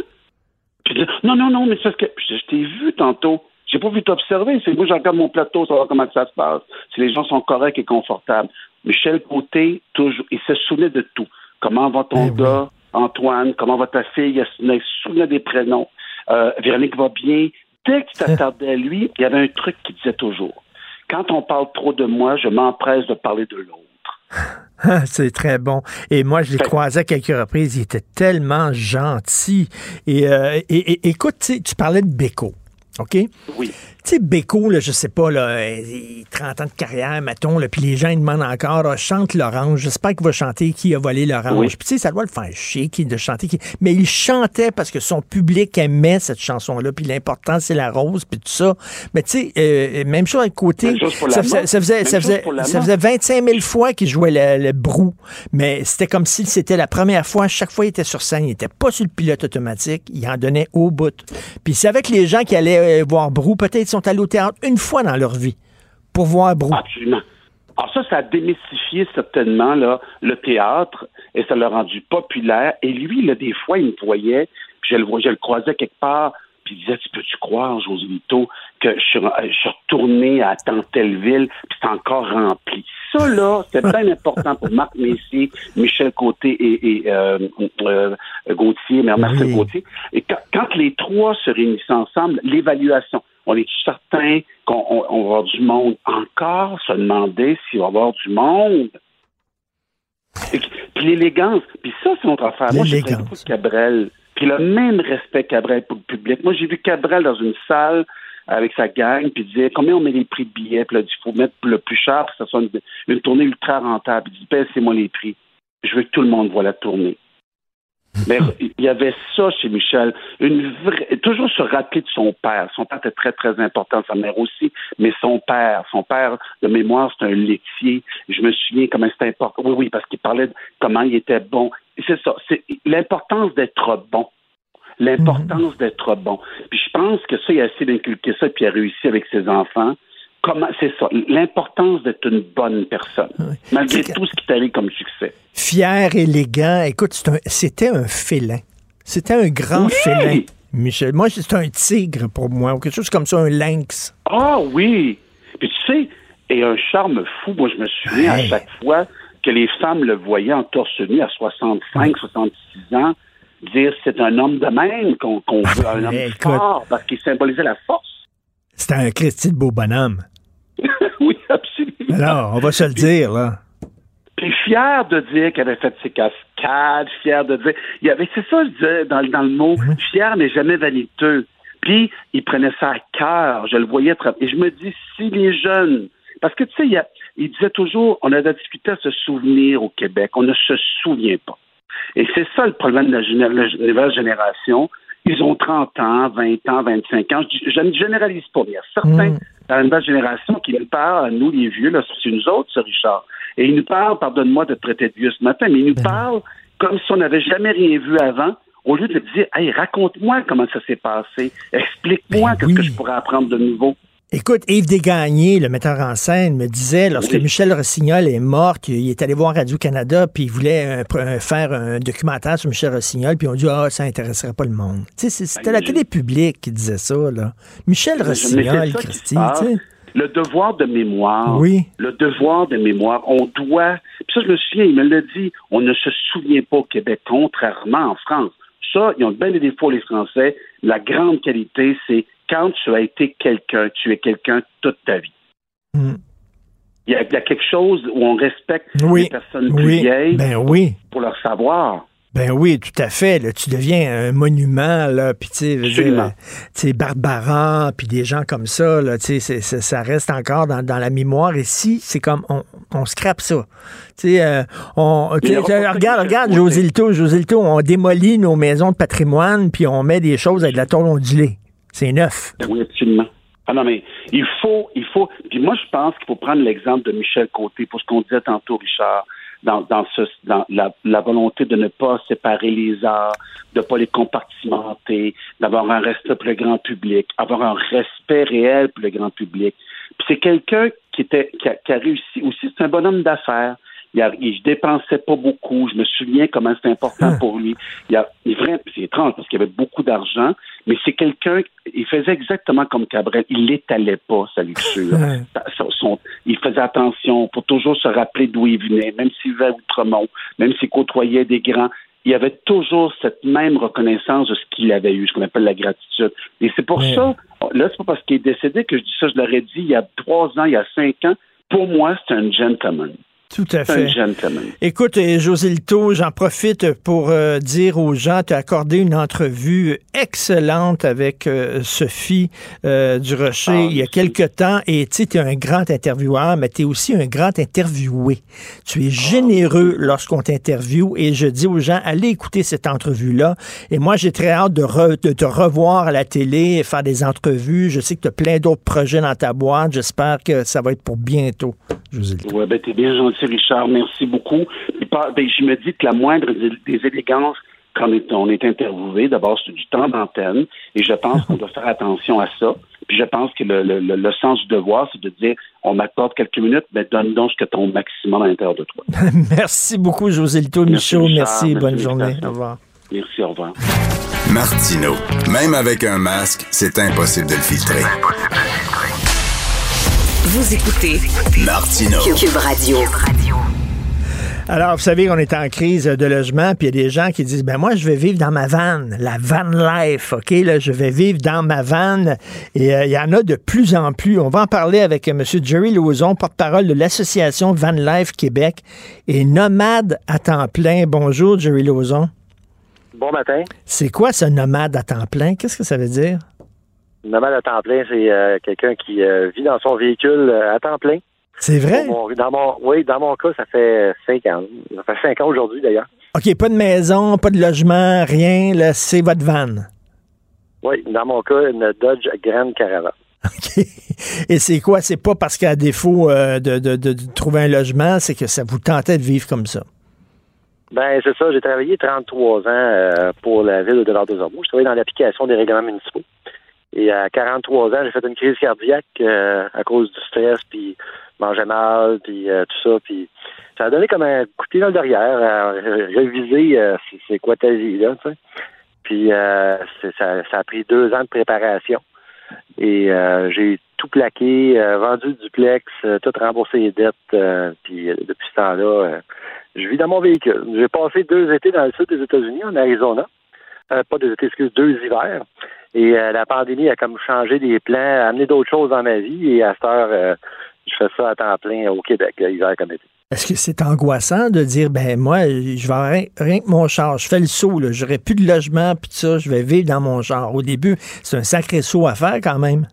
Puis je disais, non, non, non, mais c'est ce que, je, je t'ai vu tantôt. J'ai pas vu t'observer. C'est moi, je regarde mon plateau, savoir comment ça se passe. Si les gens sont corrects et confortables. Michel Côté, toujours, il se souvenait de tout. Comment va ton eh gars? Antoine, comment va ta fille? Il se souvenait des prénoms. Euh, Véronique va bien. Dès que tu t'attardais à lui, il y avait un truc qui disait toujours. Quand on parle trop de moi, je m'empresse de parler de l'autre. C'est très bon. Et moi, je l'ai croisé à quelques reprises. Il était tellement gentil. Et, euh, et écoute, tu parlais de Beko. OK? Oui. Tu sais, Beko, là, je sais pas, là, 30 ans de carrière, mettons, là, puis les gens ils demandent encore, ah, chante l'orange. J'espère qu'il va chanter qui a volé l'orange. Puis tu sais, ça doit le faire chier qui, de chanter qui. Mais il chantait parce que son public aimait cette chanson-là. Puis l'important, c'est la rose, puis tout ça. Mais tu sais, euh, même chose à côté. Ça faisait, ça faisait, ça faisait, ça faisait 25 000 fois qu'il jouait le, brou. Mais c'était comme si c'était la première fois. Chaque fois, il était sur scène. Il était pas sur le pilote automatique. Il en donnait au bout. Puis c'est avec les gens qui allaient euh, voir brou, peut-être sont allés au théâtre une fois dans leur vie pour voir Brou. Absolument. Alors ça, ça a démystifié certainement là, le théâtre et ça l'a rendu populaire. Et lui, là, des fois, il me voyait, Puis je le je le croisais quelque part, puis il disait, tu peux-tu croire, José Lito, que je suis, je suis retourné à Tantelville, puis c'est encore rempli. Ça, là, c'est bien important pour Marc Messier, Michel Côté et, et euh, euh, Gauthier, mais Marcel Gauthier. Et quand, quand les trois se réunissent ensemble, l'évaluation, on est certain qu'on on, on va avoir du monde encore, se demander s'il va y avoir du monde? Et- Puis l'élégance, puis ça, c'est notre affaire. Moi, j'ai beaucoup de Cabrel. Puis le même respect Cabrel pour le public. Moi, j'ai vu Cabrel dans une salle avec sa gang, puis il disait combien on met les prix de billets, puis là, il dit, faut mettre le plus cher pour que ça soit une, une tournée ultra rentable. Il dit, baissez-moi les prix. Je veux que tout le monde voit la tournée. Mais il y avait ça chez Michel, une vraie, toujours se rappeler de son père. Son père était très, très important, sa mère aussi, mais son père, son père de mémoire, c'est un laitier. Je me souviens comment c'était important. Oui, oui, parce qu'il parlait de comment il était bon. C'est ça, c'est l'importance d'être bon. L'importance d'être bon. Puis je pense que ça, il a essayé d'inculquer ça, puis il a réussi avec ses enfants. Comment, c'est ça, l'importance d'être une bonne personne, malgré tout ce qui t'arrive comme succès. Fier, élégant. Écoute, c'est un- c'était un félin. C'était un grand Oui! félin, Michel. Moi, c'est un tigre pour moi, ou quelque chose comme ça, un lynx. Ah oui! Puis tu sais, et un charme fou, moi je me souviens à chaque fois que les femmes le voyaient en torse nu à 65, 66 ans, dire c'est un homme de même qu'on qu'on veut, un homme Écoute. fort, parce qu'il symbolisait la force. C'était un Christy de beau bonhomme. oui, absolument. Alors, on va se le dire, là. Puis fier de dire qu'elle avait fait ses cascades, fier de dire. Il y avait, c'est ça, je disais dans, dans le mot, fier mais jamais vaniteux. Puis il prenait ça à cœur, je le voyais Et je me dis, si les jeunes. Parce que tu sais, il, disait toujours, on a discuté à se souvenir au Québec, on ne se souvient pas. Et c'est ça le problème de la, nouvelle génération. Ils ont 30 ans, 20 ans, 25 ans. Je, ne généralise pas, mais il y a certains dans la nouvelle génération qui nous parlent, à nous les vieux, c'est nous autres, ça, Richard. Et ils nous parlent, pardonne-moi de te traiter de vieux ce matin, mais ils nous parlent comme si on n'avait jamais rien vu avant, au lieu de dire, hey, raconte-moi comment ça s'est passé, explique-moi ce que je pourrais apprendre de nouveau. Écoute, Yves Desgagnés, le metteur en scène, me disait, lorsque Michel Rossignol est mort, qu'il est allé voir Radio-Canada, puis il voulait euh, euh, faire un documentaire sur Michel Rossignol, puis on dit, ah, ça intéresserait pas le monde. Tu sais, c'est- c'était la télé publique qui disait ça, là. Michel Rossignol, Christy, tu sais. Le devoir de mémoire. Oui. Le devoir de mémoire. On doit. Puis ça, je me souviens, il me l'a dit, on ne se souvient pas au Québec, contrairement en France. Ça, ils ont bien des défauts, les Français. La grande qualité, c'est quand tu as été quelqu'un, tu es quelqu'un toute ta vie. Hmm. Il y, a, il y a quelque chose où on respecte Oui. les personnes plus Oui. vieilles Ben oui. pour leur savoir. Ben oui, tout à fait. Là, tu deviens un monument, là, puis tu sais, Barbaran, puis des gens comme ça, là, tu sais, ça reste encore dans, dans la mémoire. Ici, c'est comme, on, on scrape ça. Tu sais, euh, on, regarde, de regarde, Côté. José Lito, José Lito, on démolit nos maisons de patrimoine, puis on met des choses avec de la tôle ondulée. C'est neuf. Ben Oui, absolument. Ah non, mais il faut, il faut. Puis moi, je pense qu'il faut prendre l'exemple de Michel Côté pour ce qu'on disait tantôt, Richard, dans, dans, ce, dans la, volonté de ne pas séparer les arts, de ne pas les compartimenter, d'avoir un respect pour le grand public, avoir un respect réel pour le grand public. Puis c'est quelqu'un qui était qui a, qui a réussi aussi, c'est un bonhomme d'affaires. Il, a, il dépensait pas beaucoup. Je me souviens comment c'était important pour lui. Il a, il vrai, c'est étrange parce qu'il avait beaucoup d'argent, mais c'est quelqu'un, il faisait exactement comme Cabrel. Il l'étalait pas, sa luxure. Ouais. Son- son- il faisait attention pour toujours se rappeler d'où il venait, même s'il vivait à Outremont, même s'il côtoyait des grands. Il avait toujours cette même reconnaissance de ce qu'il avait eu, ce qu'on appelle la gratitude. Et c'est pour ça, là, c'est pas parce qu'il est décédé que je dis ça, je l'aurais dit il y a trois ans, il y a cinq ans. Pour moi, c'est un gentleman. Tout à fait. un gentleman. Écoute, euh, José Lito, j'en profite pour euh, dire aux gens, tu as accordé une entrevue excellente avec euh, Sophie euh, Durocher Ah, il y a quelque temps. Et tu es un grand intervieweur, mais tu es aussi un grand interviewé. Tu es généreux lorsqu'on t'interviewe et je dis aux gens, allez écouter cette entrevue-là. Et moi, j'ai très hâte de, re- de te revoir à la télé, faire des entrevues. Je sais que tu as plein d'autres projets dans ta boîte. J'espère que ça va être pour bientôt, José Lito. Ouais, ben, t'es bien gentil, Richard. Merci beaucoup. Par- ben, je me dis que la moindre des, des élégances quand on est, on est interviewé, d'abord, c'est du temps d'antenne. Et je pense qu'on doit faire attention à ça. Puis je pense que le, le, le- le sens du devoir, c'est de dire, on m'accorde quelques minutes, mais donne donc ce que ton maximum à l'intérieur de toi. merci beaucoup, José Lito Merci, Michaud. Richard. Merci, Merci, bonne journée. Au revoir. Merci, au revoir. Martino. Même avec un masque, c'est impossible de le filtrer. Vous écoutez Martino. Cube Radio. Alors, vous savez qu'on est en crise de logement, puis il y a des gens qui disent, ben moi, je vais vivre dans ma van, la van life, OK? Là, je vais vivre dans ma van. Et euh, il y en a de plus en plus. On va en parler avec euh, M. Jerry Lauzon, porte-parole de l'Association Van Life Québec et nomade à temps plein. Bonjour, Jerry Lauzon. Bon matin. C'est quoi ce nomade à temps plein? Qu'est-ce que ça veut dire? Nomade à temps plein, c'est euh, quelqu'un qui euh, vit dans son véhicule euh, à temps plein. C'est vrai? Dans mon, dans mon- oui, dans mon cas, ça fait cinq ans. Ça fait cinq ans aujourd'hui, d'ailleurs. OK, pas de maison, pas de logement, rien, là, c'est votre van. Oui, dans mon cas, une Dodge Grand Caravan. Et c'est quoi? C'est pas parce qu'à défaut euh, de, de- de- de trouver un logement, c'est que ça vous tentait de vivre comme ça? Ben, c'est ça. J'ai travaillé 33 ans euh, pour la ville de Delors des Ormeaux. Je travaillais dans l'application des règlements municipaux. Et à 43 ans, j'ai fait une crise cardiaque euh, à cause du stress, puis mangeais mal, puis euh, tout ça. Puis ça a donné comme un coup de pied dans le derrière, à ré- réviser euh, c'est- quoi ta vie, là, tu sais. Puis euh, ça, ça a pris deux ans de préparation. Et euh, j'ai tout plaqué, euh, vendu le duplex, tout remboursé les dettes. puis depuis ce temps-là, je vis dans mon véhicule. J'ai passé deux étés dans le sud des États-Unis, en Arizona. Pas deux étés, excuse, deux hivers. Et euh, la pandémie a comme changé des plans, amené d'autres choses dans ma vie. Et à cette heure, euh, je fais ça à temps plein au Québec, hiver comme été. Est-ce que c'est angoissant de dire, ben moi, je vais rien, rien que mon char, je fais le saut, là, j'aurai plus de logement, puis ça, je vais vivre dans mon char. Au début, c'est un sacré saut à faire quand même.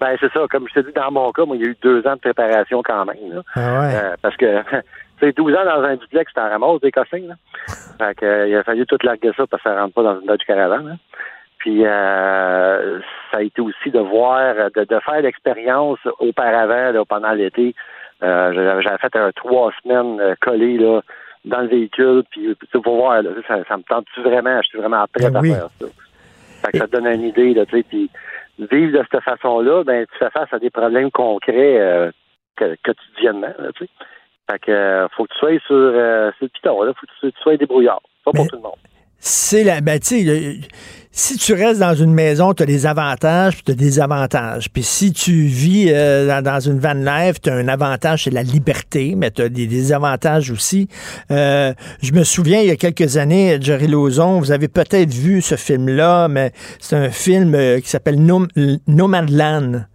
Ben, c'est ça. Comme je te dis, dans mon cas, moi, il y a eu deux ans de préparation quand même. là. Ah ouais. Euh, parce que, c'est 12 ans dans un duplex, t'en ramasses des cossins, là. Fait que, euh, il a fallu tout larguer ça parce que ça rentre pas dans une Dodge Caravan, là. Puis, euh, ça a été aussi de voir, de, de faire l'expérience auparavant, là, pendant l'été. Euh, j'avais fait un trois semaines euh, collé, là, dans le véhicule. Puis, pour voir, là, ça, ça me tente-tu vraiment? Je suis vraiment prêt Ben à oui. faire ça. Fait que ça te donne une idée, là, tu sais. Puis, vivre de cette façon-là, ben, tu fais face à des problèmes concrets euh, que- quotidiennement, tu sais. Fait que, faut que tu sois sur, euh, sur le piton, là. Faut que tu, tu sois débrouillard. Pas pour tout le monde. C'est la. Ben, tu si tu restes dans une maison, tu as des avantages, puis tu as des désavantages. Puis si tu vis euh, dans, une van life, tu as un avantage, c'est la liberté, mais tu as des désavantages aussi. Euh, je me souviens, il y a quelques années, Jerry Lauzon, vous avez peut-être vu ce film-là, mais c'est un film euh, qui s'appelle Nom- Nomadland.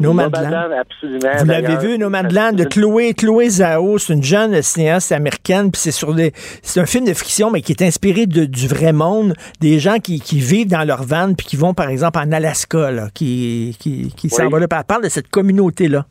Nomadland. Nomadland, absolument. Vous l'avez vu, Nomadland, de Chloé, Chloé Zhao, c'est une jeune cinéaste américaine, puis c'est sur des, c'est un film de fiction, mais qui est inspiré de- du vrai monde, des gens qui, qui vivent dans leur van, puis qui vont, par exemple, en Alaska, là, qui, qui, qui s'en Oui. vont là. Elle parle de cette communauté-là.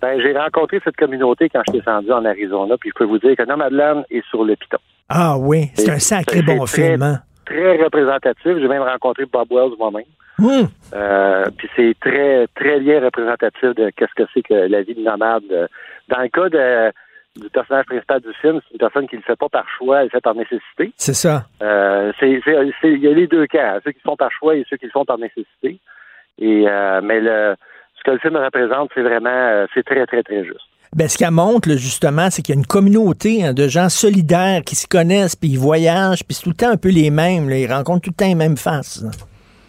Ben, j'ai rencontré cette communauté quand je suis descendu en Arizona, puis je peux vous dire que Nomadland est sur le piton. Ah oui, c'est un sacré bon film, hein? Très représentatif. J'ai même rencontré Bob Wells moi-même. Hum. Euh, puis c'est très très bien représentatif de qu'est-ce que c'est que la vie de nomade. Euh, Dans le cas de, du personnage principal du film, c'est une personne qui ne le fait pas par choix, elle le fait par nécessité. C'est ça. Euh, c'est, il y a les deux cas, ceux qui le font par choix et ceux qui le font par nécessité. Et euh, mais le, ce que le film représente, c'est vraiment, c'est très très très juste. Ben, ce qu'elle montre, là, justement, c'est qu'il y a une communauté hein, de gens solidaires qui se connaissent, puis ils voyagent, puis c'est tout le temps un peu les mêmes. là. Ils rencontrent tout le temps les mêmes faces. là.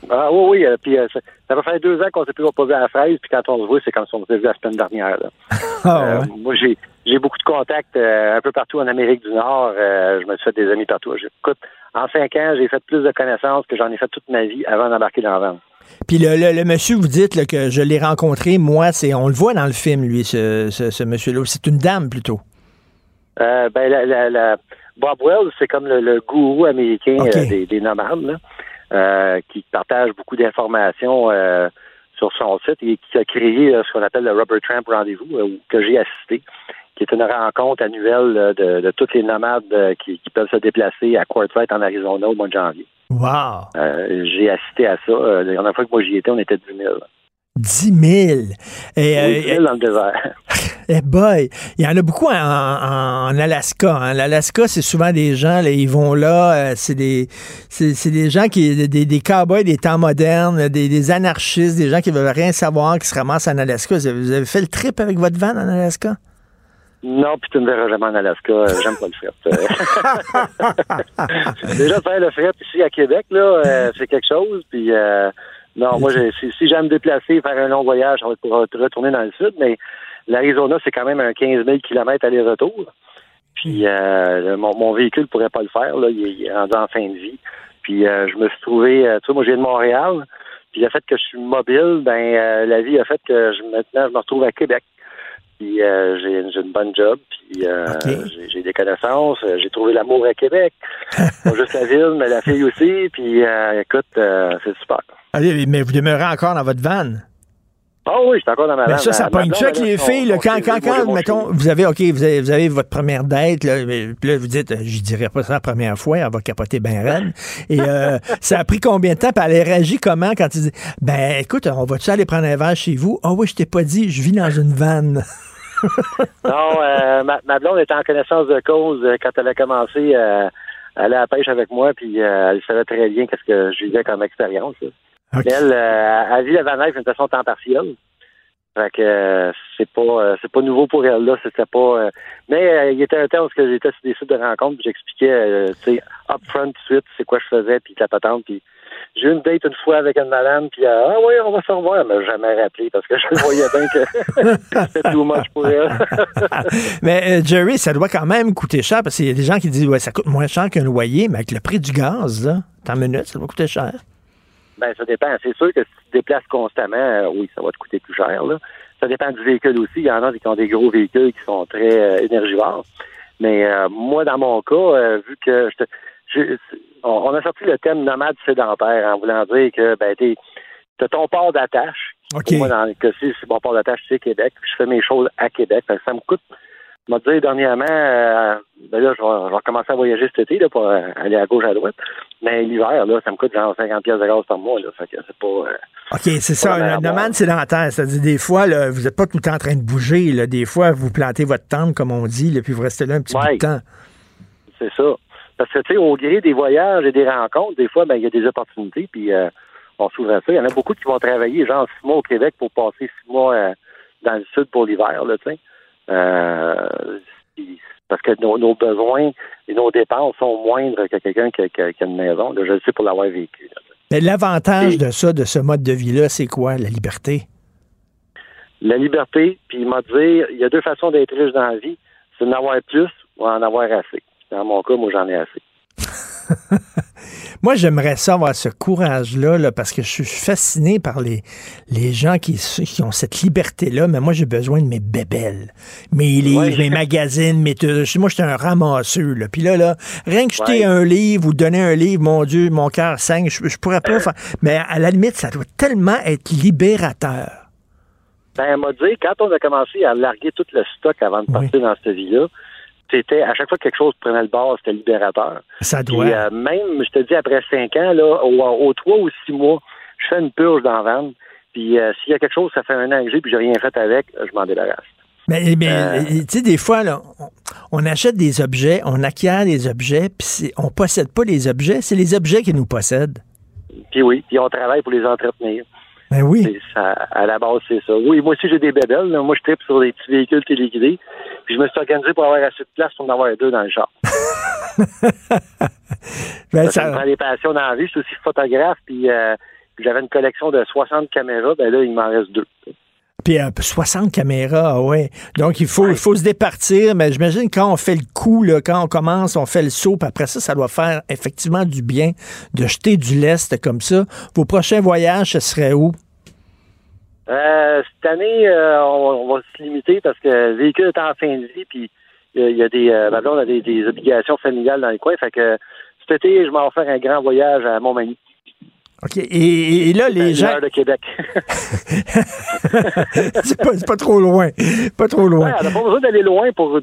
Ah oui, oui. euh, puis euh, ça, ça va faire deux ans qu'on s'est plus vu à la fraise, puis quand on se voit, c'est comme si on s'était vu la semaine dernière. Là. Ah, Euh, ouais. Moi, j'ai j'ai beaucoup de contacts un peu partout en Amérique du Nord. Je me suis fait des amis partout. J'écoute, en cinq ans, j'ai fait plus de connaissances que j'en ai fait toute ma vie avant d'embarquer dans la vente. Puis le, le, le monsieur, vous dites là, que je l'ai rencontré, moi, c'est on le voit dans le film, lui, ce, ce, ce monsieur-là. C'est une dame plutôt. Euh, ben, la, la, la- Bob Wells, c'est comme le, le gourou américain euh, des, des nomades, là, euh, qui partage beaucoup d'informations sur son site et qui a créé ce qu'on appelle le Rubber Tramp Rendez-vous, que j'ai assisté, qui est une rencontre annuelle euh, de, de toutes les nomades euh, qui, qui peuvent se déplacer à Quartzsite en Arizona au mois de janvier. Wow! Euh, j'ai assisté à ça. La dernière fois que moi j'y étais, on était 10 000. 10 000! Et, Oui, 10 000 dans le désert. Eh boy, il y en a beaucoup en, en- en Alaska. hein. L'Alaska, c'est souvent des gens, là, ils vont là, euh, c'est des, c'est, c'est des gens qui, des, des cowboys des temps modernes, des, des anarchistes, des gens qui veulent rien savoir, qui se ramassent en Alaska. Vous avez, vous avez fait le trip avec votre van en Alaska? Non, puis tu ne verras jamais en Alaska. Euh, J'aime pas le fret. Déjà, faire le fret ici à Québec, là, euh, c'est quelque chose. Puis, euh, non, moi, si, si j'aime me déplacer, faire un long voyage, ça va retourner dans le sud. Mais l'Arizona, c'est quand même un 15 000 km aller-retour. Puis, euh, mon, mon véhicule pourrait pas le faire. Là, il, est, rendu en fin de vie. Puis, euh, je me suis trouvé, euh, tu sais, moi, je viens de Montréal. Puis, le fait que je suis mobile, ben, euh, la vie a fait que je, maintenant, je me retrouve à Québec. Puis euh, j'ai une bonne job, puis euh, j'ai- j'ai des connaissances, euh, j'ai trouvé l'amour à Québec. Pas juste la ville, mais la fille aussi, puis euh, écoute, c'est super. Allez, mais vous demeurez encore dans votre van. Ah oui, je suis encore dans ma Mais van. ça, ça pogne ça avec blonde, les filles. là, quand, quand, moi, quand, mettons, vous avez, OK, vous avez, vous avez votre première date, là, puis là, vous dites, je dirais pas ça la première fois, elle va capoter ben reine. Et euh, ça a pris combien de temps? Puis elle a réagi comment quand tu dis, ben écoute, on va-tu aller prendre un verre chez vous? Ah oui, je t'ai pas dit, je vis dans une vanne. Non, euh, ma, ma blonde était en connaissance de cause euh, quand elle a commencé euh, à aller à la pêche avec moi, puis euh, elle savait très bien qu'est-ce que je vivais comme expérience. Elle, elle vit la Van Eyck d'une façon temps partiel. Fait que euh, c'est pas euh, c'est pas nouveau pour elle là, c'était pas euh, mais il était un temps où j'étais sur des sites de rencontres, puis j'expliquais tu sais upfront tout de suite c'est quoi je faisais puis la patente puis j'ai eu une date une fois avec une madame puis euh, ah oui, on va se revoir, elle m'a jamais rappelé parce que je voyais bien que c'était too much pour elle. mais euh, Jerry, ça doit quand même coûter cher parce qu'il y a des gens qui disent, ouais, ça coûte moins cher qu'un loyer, mais avec le prix du gaz, là, tant minutes, ça doit coûter cher. Ben, ça dépend. C'est sûr que si tu te déplaces constamment, euh, oui, ça va te coûter plus cher. Là. Ça dépend du véhicule aussi. Il y en a qui ont des gros véhicules qui sont très euh, énergivores. Mais euh, moi, dans mon cas, euh, vu que je te- on, a sorti le thème nomade sédentaire en voulant dire que ben t'es as ton port d'attache. Moi, dans le cas c'est mon port d'attache, c'est Québec. Je fais mes choses à Québec. Ça me coûte. Je dire dernièrement, euh, ben là, je vais, je vais recommencer à voyager cet été là, pour euh, aller à gauche à droite. Mais l'hiver, là, ça me coûte genre 50 pièces de gaz par mois. Là, fait que c'est pas. euh, OK, c'est ça, le nomade sédentaire. C'est-à-dire, des fois, là, vous n'êtes pas tout le temps en train de bouger. Là. Des fois, vous plantez votre tente, comme on dit, là, puis vous restez là un petit bout de temps. C'est ça. Parce que, tu sais, au gré des voyages et des rencontres, des fois, ben, il y a des opportunités, puis euh, on s'ouvre à ça. Il y en a beaucoup qui vont travailler, genre, six mois au Québec pour passer six mois euh, dans le sud pour l'hiver, là, tu sais. Euh, parce que nos, nos besoins et nos dépenses sont moindres que quelqu'un qui, a- qui a- qui a une maison. Là, je le sais pour l'avoir vécu. là. Mais l'avantage de ça, de ce mode de vie-là, c'est quoi? La liberté? La liberté, puis il m'a dit, il y a deux façons d'être riche dans la vie. C'est d'en avoir plus ou en avoir assez. Dans mon cas, moi, j'en ai assez. Moi, j'aimerais ça avoir ce courage-là, là, parce que je suis fasciné par les, les gens qui, qui ont cette liberté-là, mais moi, j'ai besoin de mes bébelles, mes livres, mes magazines, mes... Moi, j'étais un ramasseux, là. Puis là, là, rien que jeter un livre ou donner un livre, mon Dieu, mon cœur saigne, je, je pourrais pas faire... Mais à la limite, ça doit tellement être libérateur. Ben, elle m'a dit, quand on a commencé à larguer tout le stock avant de partir dans cette vie-là, c'était, à chaque fois que quelque chose prenait le bord, c'était libérateur. Ça doit. euh, même, je te dis, après cinq ans, là, au, trois ou six mois, je fais une purge dans la vanne. Puis, euh, s'il y a quelque chose, ça fait un an que j'ai, puis j'ai rien fait avec, je m'en débarrasse. Mais, mais Euh. tu sais, des fois, là, on, achète des objets, on acquiert des objets, puis on possède pas les objets, c'est les objets qui nous possèdent. Puis oui, puis on travaille pour les entretenir. Ben oui. Ça, à la base, c'est ça. Oui, moi aussi, j'ai des bébelles. là. Moi, je tripe sur des petits véhicules téléguidés. Puis je me suis organisé pour avoir assez de place pour en avoir deux dans le char. Ben, ça, ça- me prend des passions dans la vie. Je suis aussi photographe, puis euh, j'avais une collection de 60 caméras. Ben là, il m'en reste deux. Puis euh, 60 caméras, ouais. Donc, il faut, il faut se départir, mais j'imagine quand on fait le coup, là, quand on commence, on fait le saut, puis après ça, ça doit faire effectivement du bien de jeter du lest comme ça. Vos prochains voyages, ce serait où? Euh, cette année, euh, on, on va se limiter parce que le véhicule est en fin de vie, puis il y a- il y a des, euh, blonde a des, des obligations familiales dans le coin. Fait que cet été, je m'en vais faire un grand voyage à Montmagny. OK. Et, et là, les gens. de Québec. c'est pas, pas trop loin. Pas trop loin. Ouais, on n'a pas besoin d'aller loin pour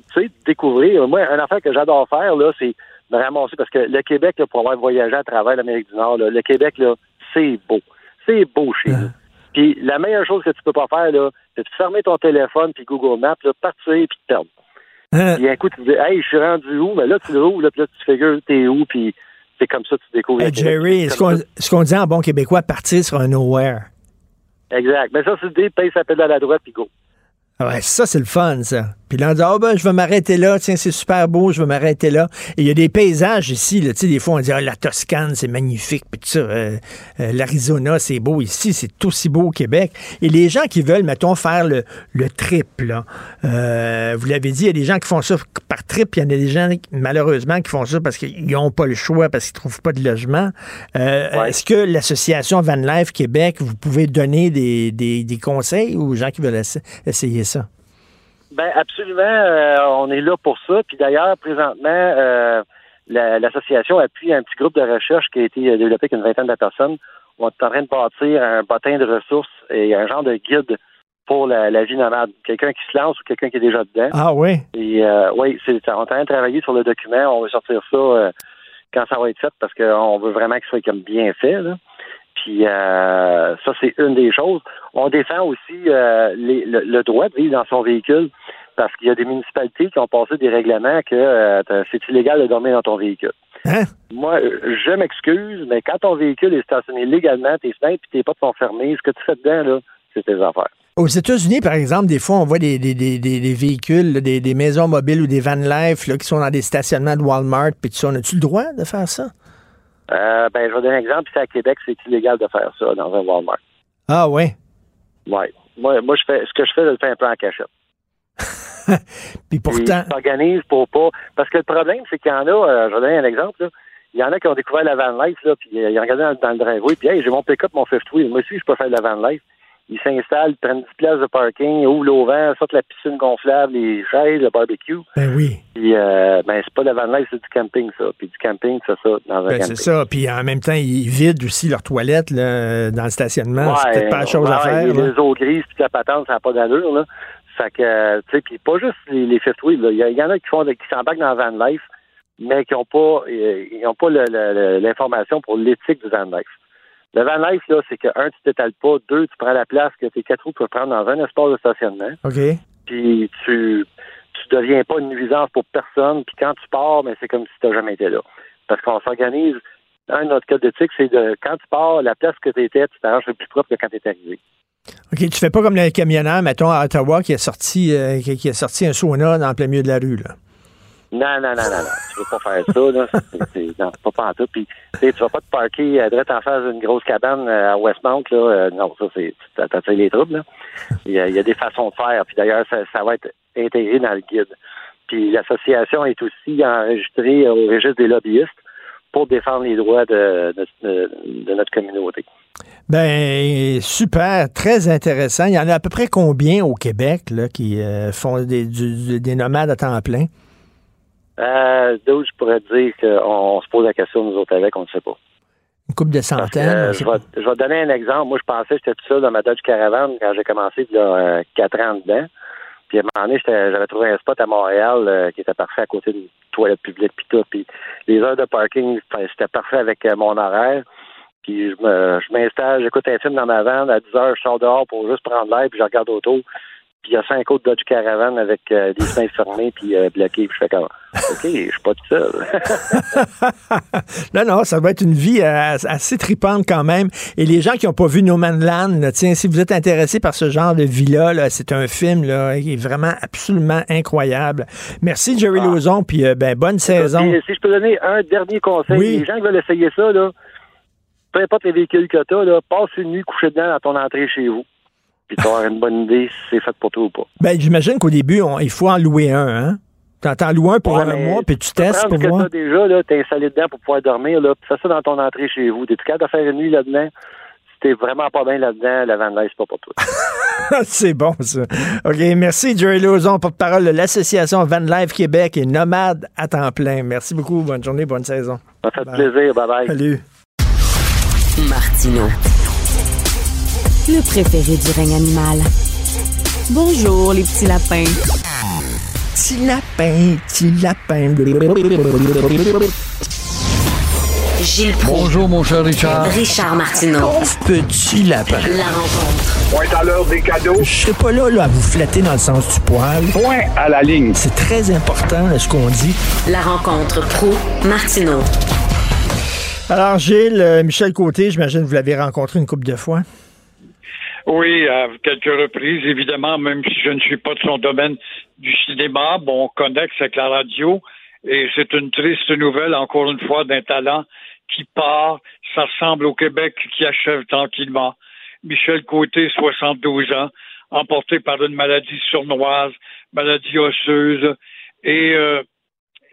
découvrir. Moi, un affaire que j'adore faire, là, c'est me ramasser parce que le Québec, là, pour avoir voyagé à travers l'Amérique du Nord, là, le Québec, là, c'est beau. C'est beau chez nous. Puis la meilleure chose que tu peux pas faire, là, c'est de fermer ton téléphone puis Google Maps, là, partir puis te perdre. Puis un coup, tu te dis, hey, je suis rendu où? Mais là, tu le rouvres, là, puis là, tu figures, t'es où, puis c'est comme ça que tu découvres. Hey. Jerry, ce qu'on ça. ce qu'on dit en bon québécois, partir sur un nowhere? Exact. Mais ça, c'est des paye sa pédale à droite puis go. Ah Ouais, ça, c'est le fun, ça. Puis là, on dit, ah ben, je vais m'arrêter là, tiens, c'est super beau, je vais m'arrêter là. Et il y a des paysages ici, là, tu sais, des fois, on dit, ah, la Toscane, c'est magnifique, puis tout ça, euh, euh, l'Arizona, c'est beau ici, c'est aussi beau au Québec. Et les gens qui veulent, mettons, faire le, le trip, là, euh, vous l'avez dit, il y a des gens qui font ça par trip, il y en a des gens, malheureusement, qui font ça parce qu'ils n'ont pas le choix, parce qu'ils trouvent pas de logement. Est-ce que l'association Van Life Québec, vous pouvez donner des, des, des conseils aux gens qui veulent essayer ça? Ben absolument, euh, on est là pour ça. Puis d'ailleurs, présentement, euh, l'association appuie un petit groupe de recherche qui a été développé avec une vingtaine de personnes. On est en train de bâtir un bottin de ressources et un genre de guide pour la, vie nomade. Quelqu'un qui se lance ou quelqu'un qui est déjà dedans. Ah oui? Et euh, oui, c'est, on est en train de travailler sur le document. On va sortir ça quand ça va être fait parce qu'on veut vraiment que ce soit comme bien fait. Là. Puis euh, ça, c'est une des choses. On défend aussi euh, le, droit de vivre dans son véhicule parce qu'il y a des municipalités qui ont passé des règlements que euh, c'est illégal de dormir dans ton véhicule. Hein? Moi, je m'excuse, mais quand ton véhicule est stationné légalement, tes fenêtres et tes portes sont fermées, ce que tu fais dedans, là, c'est tes affaires. Aux États-Unis, par exemple, des fois, on voit des, véhicules, des, maisons mobiles ou des van life qui sont dans des stationnements de Walmart, puis tout ça. As-tu le droit de faire ça? Euh, ben, je vais donner un exemple. Ici à Québec, c'est illégal de faire ça dans un Walmart. Ah oui? Oui. Moi, moi je fais ce que je fais, je le fais un peu en cachette. Puis pourtant. Ils s'organisent pour pas. Parce que le problème, c'est qu'il y en a, euh, je vais donner un exemple, là. Il y en a qui ont découvert la van life, là, puis ils ont regardé dans, dans le driveway, puis hey, j'ai mon pick-up, mon fifth wheel. Moi aussi, je peux faire de la van life ils s'installent, prennent 10 places de parking, ouvrent l'auvent, sortent la piscine gonflable, les chaises, le barbecue. Ben oui. Puis, euh, ben, c'est pas de la van life, c'est du camping, ça. Puis du camping, c'est ça, dans un ben, C'est ça. Puis en même temps, ils vident aussi leurs toilettes là, dans le stationnement. c'est peut-être pas la chose à faire. Les eaux grises, puis la patente, ça n'a pas d'allure, là. Fait que, tu sais, puis pas juste les, les fifth Il y, en a qui font, qui s'embarquent dans la van life, mais qui n'ont pas, euh, ils ont pas l'information pour l'éthique du van life. Le van life, là, c'est que, un, tu t'étales pas, deux, tu prends la place que tes quatre roues peuvent prendre dans un espace de stationnement. OK. Puis tu tu deviens pas une nuisance pour personne, puis quand tu pars, mais c'est comme si tu n'as jamais été là. Parce qu'on s'organise. Un de notre code d'éthique, c'est de quand tu pars, la place que tu étais, tu t'arranges le plus propre que quand tu es arrivé. OK, tu fais pas comme le camionneur, mettons, à Ottawa, qui a sorti, euh, qui, a sorti un sauna dans le plein milieu de la rue, là. Non, non, non, non, non. Tu veux pas faire ça, là. C'est, pas tout. Puis, tu vas pas te parquer à droite en face d'une grosse cabane euh, à Westmount, là. Euh, non, ça, c'est, t'as les troubles, là. Il y, a, y, a, des façons de faire. Puis d'ailleurs, ça, va être intégré dans le guide. Puis l'association est aussi enregistrée au registre des lobbyistes pour défendre les droits de notre communauté. Ben super, très intéressant. Il y en a à peu près combien au Québec là, qui euh, font des, des nomades à temps plein? Euh, D'autres, je pourrais dire qu'on se pose la question, nous autres, avec, on ne sait pas. Une couple de centaines. je, vais, je, vais, donner un exemple. Moi, je pensais que j'étais tout seul dans ma Dodge Caravan quand j'ai commencé il y a quatre ans dedans. Puis à un moment donné, j'avais trouvé un spot à Montréal euh, qui était parfait à côté d'une toilette publique puis tout. Puis les heures de parking, c'était parfait avec euh, mon horaire. Puis je m'installe, j'écoute un film dans ma van, à 10 heures, je sors dehors pour juste prendre l'air, puis je regarde autour. Puis il y a cinq autres Dodge Caravan avec euh, des seins fermés puis euh, bloqués. Puis je fais comme, OK, je suis pas tout seul. non, non, ça va être une vie euh, assez tripante quand même. Et les gens qui n'ont pas vu No Man's Land, tiens, si vous êtes intéressés par ce genre de vie-là, c'est un film là, qui est vraiment absolument incroyable. Merci, Jerry ah. puis ben, bonne saison. Si, je peux donner un dernier conseil, les gens qui veulent essayer ça, là, peu importe les véhicules que tu as, passe une nuit couché dedans dans ton entrée chez vous puis tu avoir une bonne idée si c'est fait pour toi ou pas. Ben, j'imagine qu'au début, il faut en louer un, hein? T'en loues un pour un mois, puis tu testes pour voir. Que déjà, là, t'es installé dedans pour pouvoir dormir, là, puis fais ça dans ton entrée chez vous. T'es-tu capable de faire une nuit là-dedans? Si t'es vraiment pas bien là-dedans, la Van Life, c'est pas pour toi. c'est bon, ça. OK, merci, Jerry Lauzon, porte-parole de l'Association Van Life Québec et Nomade à temps plein. Merci beaucoup. Bonne journée, bonne saison. Ça fait plaisir. Bye-bye. Salut. Martino le préféré du règne animal. Bonjour, les petits lapins. Petit lapin, petit lapin. Gilles Bonjour, mon cher Richard. Richard Martineau. petit lapin. La rencontre. Point à l'heure des cadeaux. Je serai pas là, là, à vous flatter dans le sens du poil. Point à la ligne. C'est très important, ce qu'on dit. La rencontre pro martineau Alors, Gilles, euh, Michel Côté, j'imagine que vous l'avez rencontré une couple de fois. Oui, à quelques reprises, évidemment, même si je ne suis pas de son domaine du cinéma, bon, on connecte avec la radio, et c'est une triste nouvelle, encore une fois, d'un talent qui part. Ça ressemble au Québec qui achève tranquillement. Michel Côté, 72 ans, emporté par une maladie sournoise, maladie osseuse. Et euh,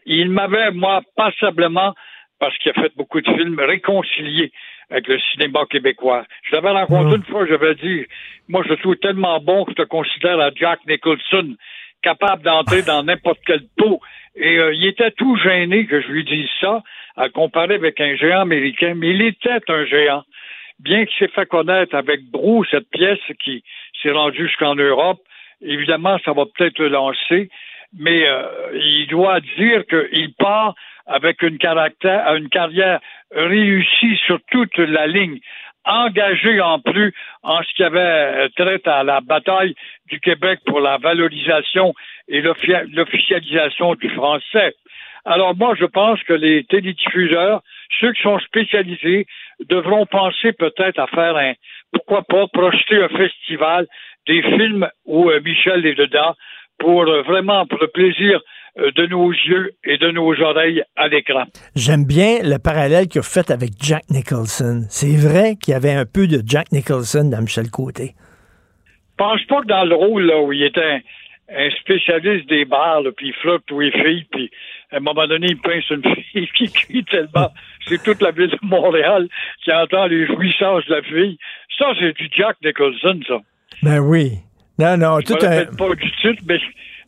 il m'avait, moi, passablement, parce qu'il a fait beaucoup de films, réconcilié avec le cinéma québécois. Je l'avais rencontré une fois, j'avais dit, moi, je trouve tellement bon que je te considère à Jack Nicholson, capable d'entrer dans n'importe quel pot. Et euh, il était tout gêné que je lui dise ça, à comparer avec un géant américain, mais il était un géant. Bien qu'il s'est fait connaître avec Brou, cette pièce qui s'est rendue jusqu'en Europe, évidemment, ça va peut-être le lancer, mais euh, il doit dire qu'il part avec une, caractère, une carrière réussie sur toute la ligne, engagé en plus en ce qui avait trait à la bataille du Québec pour la valorisation et l'officialisation du français. Alors moi, je pense que les télédiffuseurs, ceux qui sont spécialisés, devront penser peut-être à faire un, pourquoi pas, projeter un festival des films où euh, Michel est dedans pour euh, vraiment pour le plaisir euh, de nos yeux et de nos oreilles à l'écran. J'aime bien le parallèle qu'il a fait avec Jack Nicholson. C'est vrai qu'il y avait un peu de Jack Nicholson dans Michel Côté. Je pense pas que dans le rôle là, où il était un, spécialiste des bars, puis il flotte tous les filles, puis à un moment donné, il pince une fille qui crie tellement. C'est toute la ville de Montréal qui entend les jouissances de la fille. Ça, c'est du Jack Nicholson, ça. Ben oui. Non, non, tout un... pas du titre, mais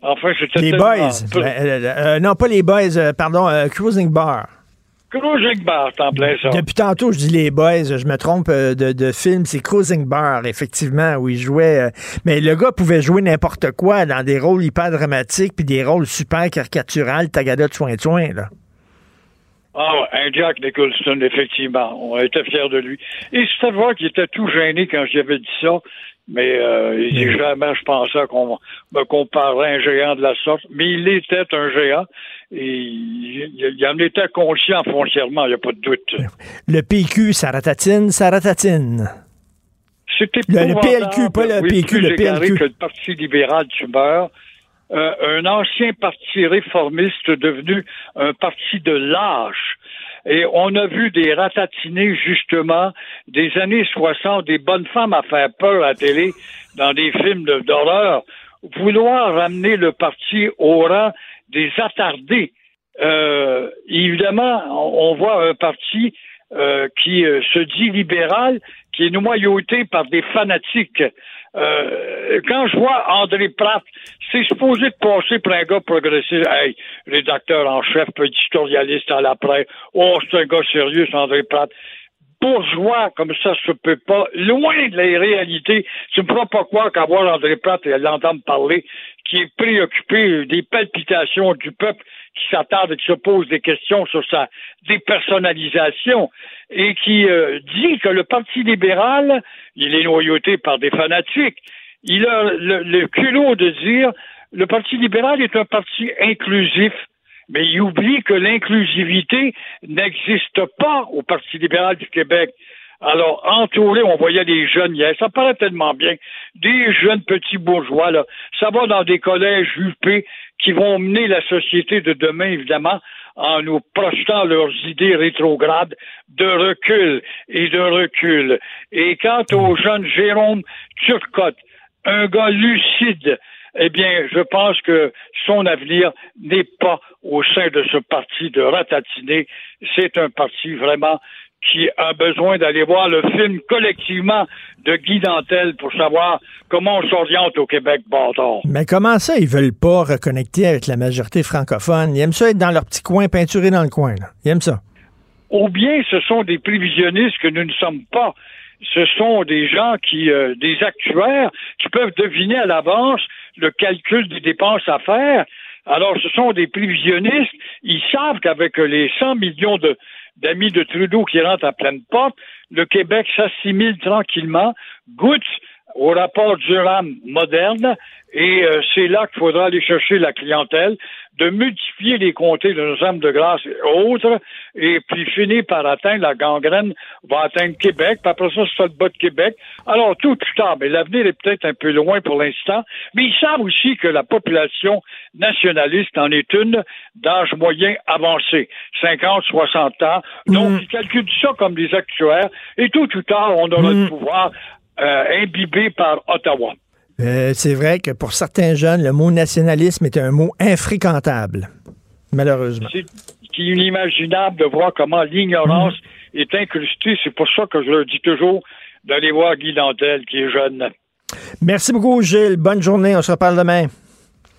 enfin, c'était Les Boys. Ben, euh, euh, non, pas les Boys, euh, pardon, Cruising Bar. Cruising Bar, t'en plein ça. Depuis tantôt, je dis les boys, je me trompe de, de film, c'est Cruising Bar, effectivement, où il jouait. mais le gars pouvait jouer n'importe quoi dans des rôles hyper dramatiques puis des rôles super caricaturales, tagada de soin-soin, là. Ah, un Jack Nicholson, effectivement. On était fiers de lui. Et c'est vrai qu'il était tout gêné quand j'avais dit ça. Mais euh, il dit jamais je pensais qu'on me comparerait à un géant de la sorte. Mais il était un géant. Et il, en était conscient foncièrement, il n'y a pas de doute. Le PQ, ça ratatine, ça ratatine. C'était le, le, PLQ, pas le PQ, le PLQ. Que le Parti libéral du meurt, euh, un ancien parti réformiste devenu un parti de lâche. Et on a vu des ratatinés, justement, des années 60, des bonnes femmes à faire peur à la télé dans des films d'horreur, vouloir ramener le parti au rang des attardés. Euh, évidemment, on voit un parti euh, qui euh, se dit libéral, qui est noyauté par des fanatiques. Euh, quand je vois André Pratt, c'est supposé de passer pour un gars progressiste. Hey, rédacteur en chef, éditorialiste à l'après. Oh, c'est un gars sérieux, André Pratt bourgeois comme ça se peut pas, loin de la réalité. Tu ne me feras pas croire qu'avoir André Pratt et l'entendre parler, qui est préoccupé des palpitations du peuple qui s'attarde et qui se pose des questions sur sa dépersonnalisation et qui euh, dit que le Parti libéral il est noyauté par des fanatiques. Il a le, culot de dire le Parti libéral est un parti inclusif, mais il oublie que l'inclusivité n'existe pas au Parti libéral du Québec. Alors, entouré, on voyait des jeunes hier, ça paraît tellement bien, des jeunes petits bourgeois, là. Ça va dans des collèges UP qui vont mener la société de demain, évidemment, en nous projetant leurs idées rétrogrades de recul et de recul. Et quant au jeune Jérôme Turcotte, un gars lucide, eh bien, je pense que son avenir n'est pas au sein de ce parti de Ratatiné. C'est un parti vraiment qui a besoin d'aller voir le film collectivement de Guy Dantel pour savoir comment on s'oriente au Québec, bâtard. Mais comment ça, ils veulent pas reconnecter avec la majorité francophone? Ils aiment ça être dans leur petit coin, peinturé dans le coin. Là. Ils aiment ça. Ou bien ce sont des prévisionnistes que nous ne sommes pas. Ce sont des gens qui, euh, des actuaires, qui peuvent deviner à l'avance le calcul des dépenses à faire. Alors, ce sont des prévisionnistes. Ils savent qu'avec les 100 millions de, d'amis de Trudeau qui rentrent à pleine porte, le Québec s'assimile tranquillement, goûte au rapport Durham moderne, et euh, c'est là qu'il faudra aller chercher la clientèle, de multiplier les comtés de nos hommes de grâce et autres, et puis finir par atteindre la gangrène, va atteindre Québec, puis après ça, c'est le bas de Québec. Alors, tout plus tard, mais l'avenir est peut-être un peu loin pour l'instant, mais ils savent aussi que la population nationaliste en est une d'âge moyen avancé, 50, 60 ans. Donc, mm. ils calculent ça comme des actuaires, et tout plus tard, on aura le mm. pouvoir imbibé par Ottawa. Euh, c'est vrai que pour certains jeunes, le mot nationalisme est un mot infréquentable, malheureusement. C'est inimaginable de voir comment l'ignorance mm. est incrustée. C'est pour ça que je leur dis toujours d'aller voir Guy Dantel, qui est jeune. Merci beaucoup, Gilles. Bonne journée. On se reparle demain.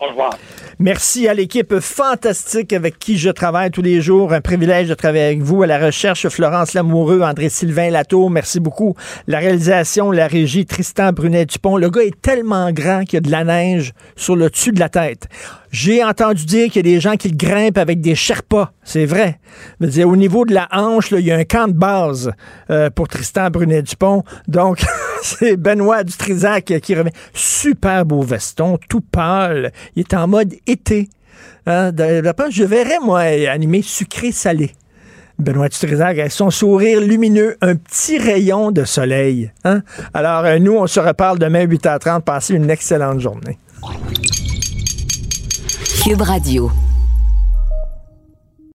Au revoir. Merci à l'équipe fantastique avec qui je travaille tous les jours. Un privilège de travailler avec vous. À la recherche, Florence Lamoureux, André-Sylvain Latour. Merci beaucoup. La réalisation, la régie, Tristan Brunet-Dupont. Le gars est tellement grand qu'il y a de la neige sur le dessus de la tête. J'ai entendu dire qu'il y a des gens qui grimpent avec des Sherpas. C'est vrai. dire, au niveau de la hanche, il y a un camp de base euh, pour Tristan Brunet-Dupont. Donc, c'est Benoît Dutrisac qui revient. Super beau veston, tout pâle. Il est en mode été. Hein? je verrais, moi, animé sucré-salé. Benoît Dutrisac avec son sourire lumineux, un petit rayon de soleil. Hein? Alors, euh, nous, on se reparle demain 8h30. Passez une excellente journée. Cube Radio.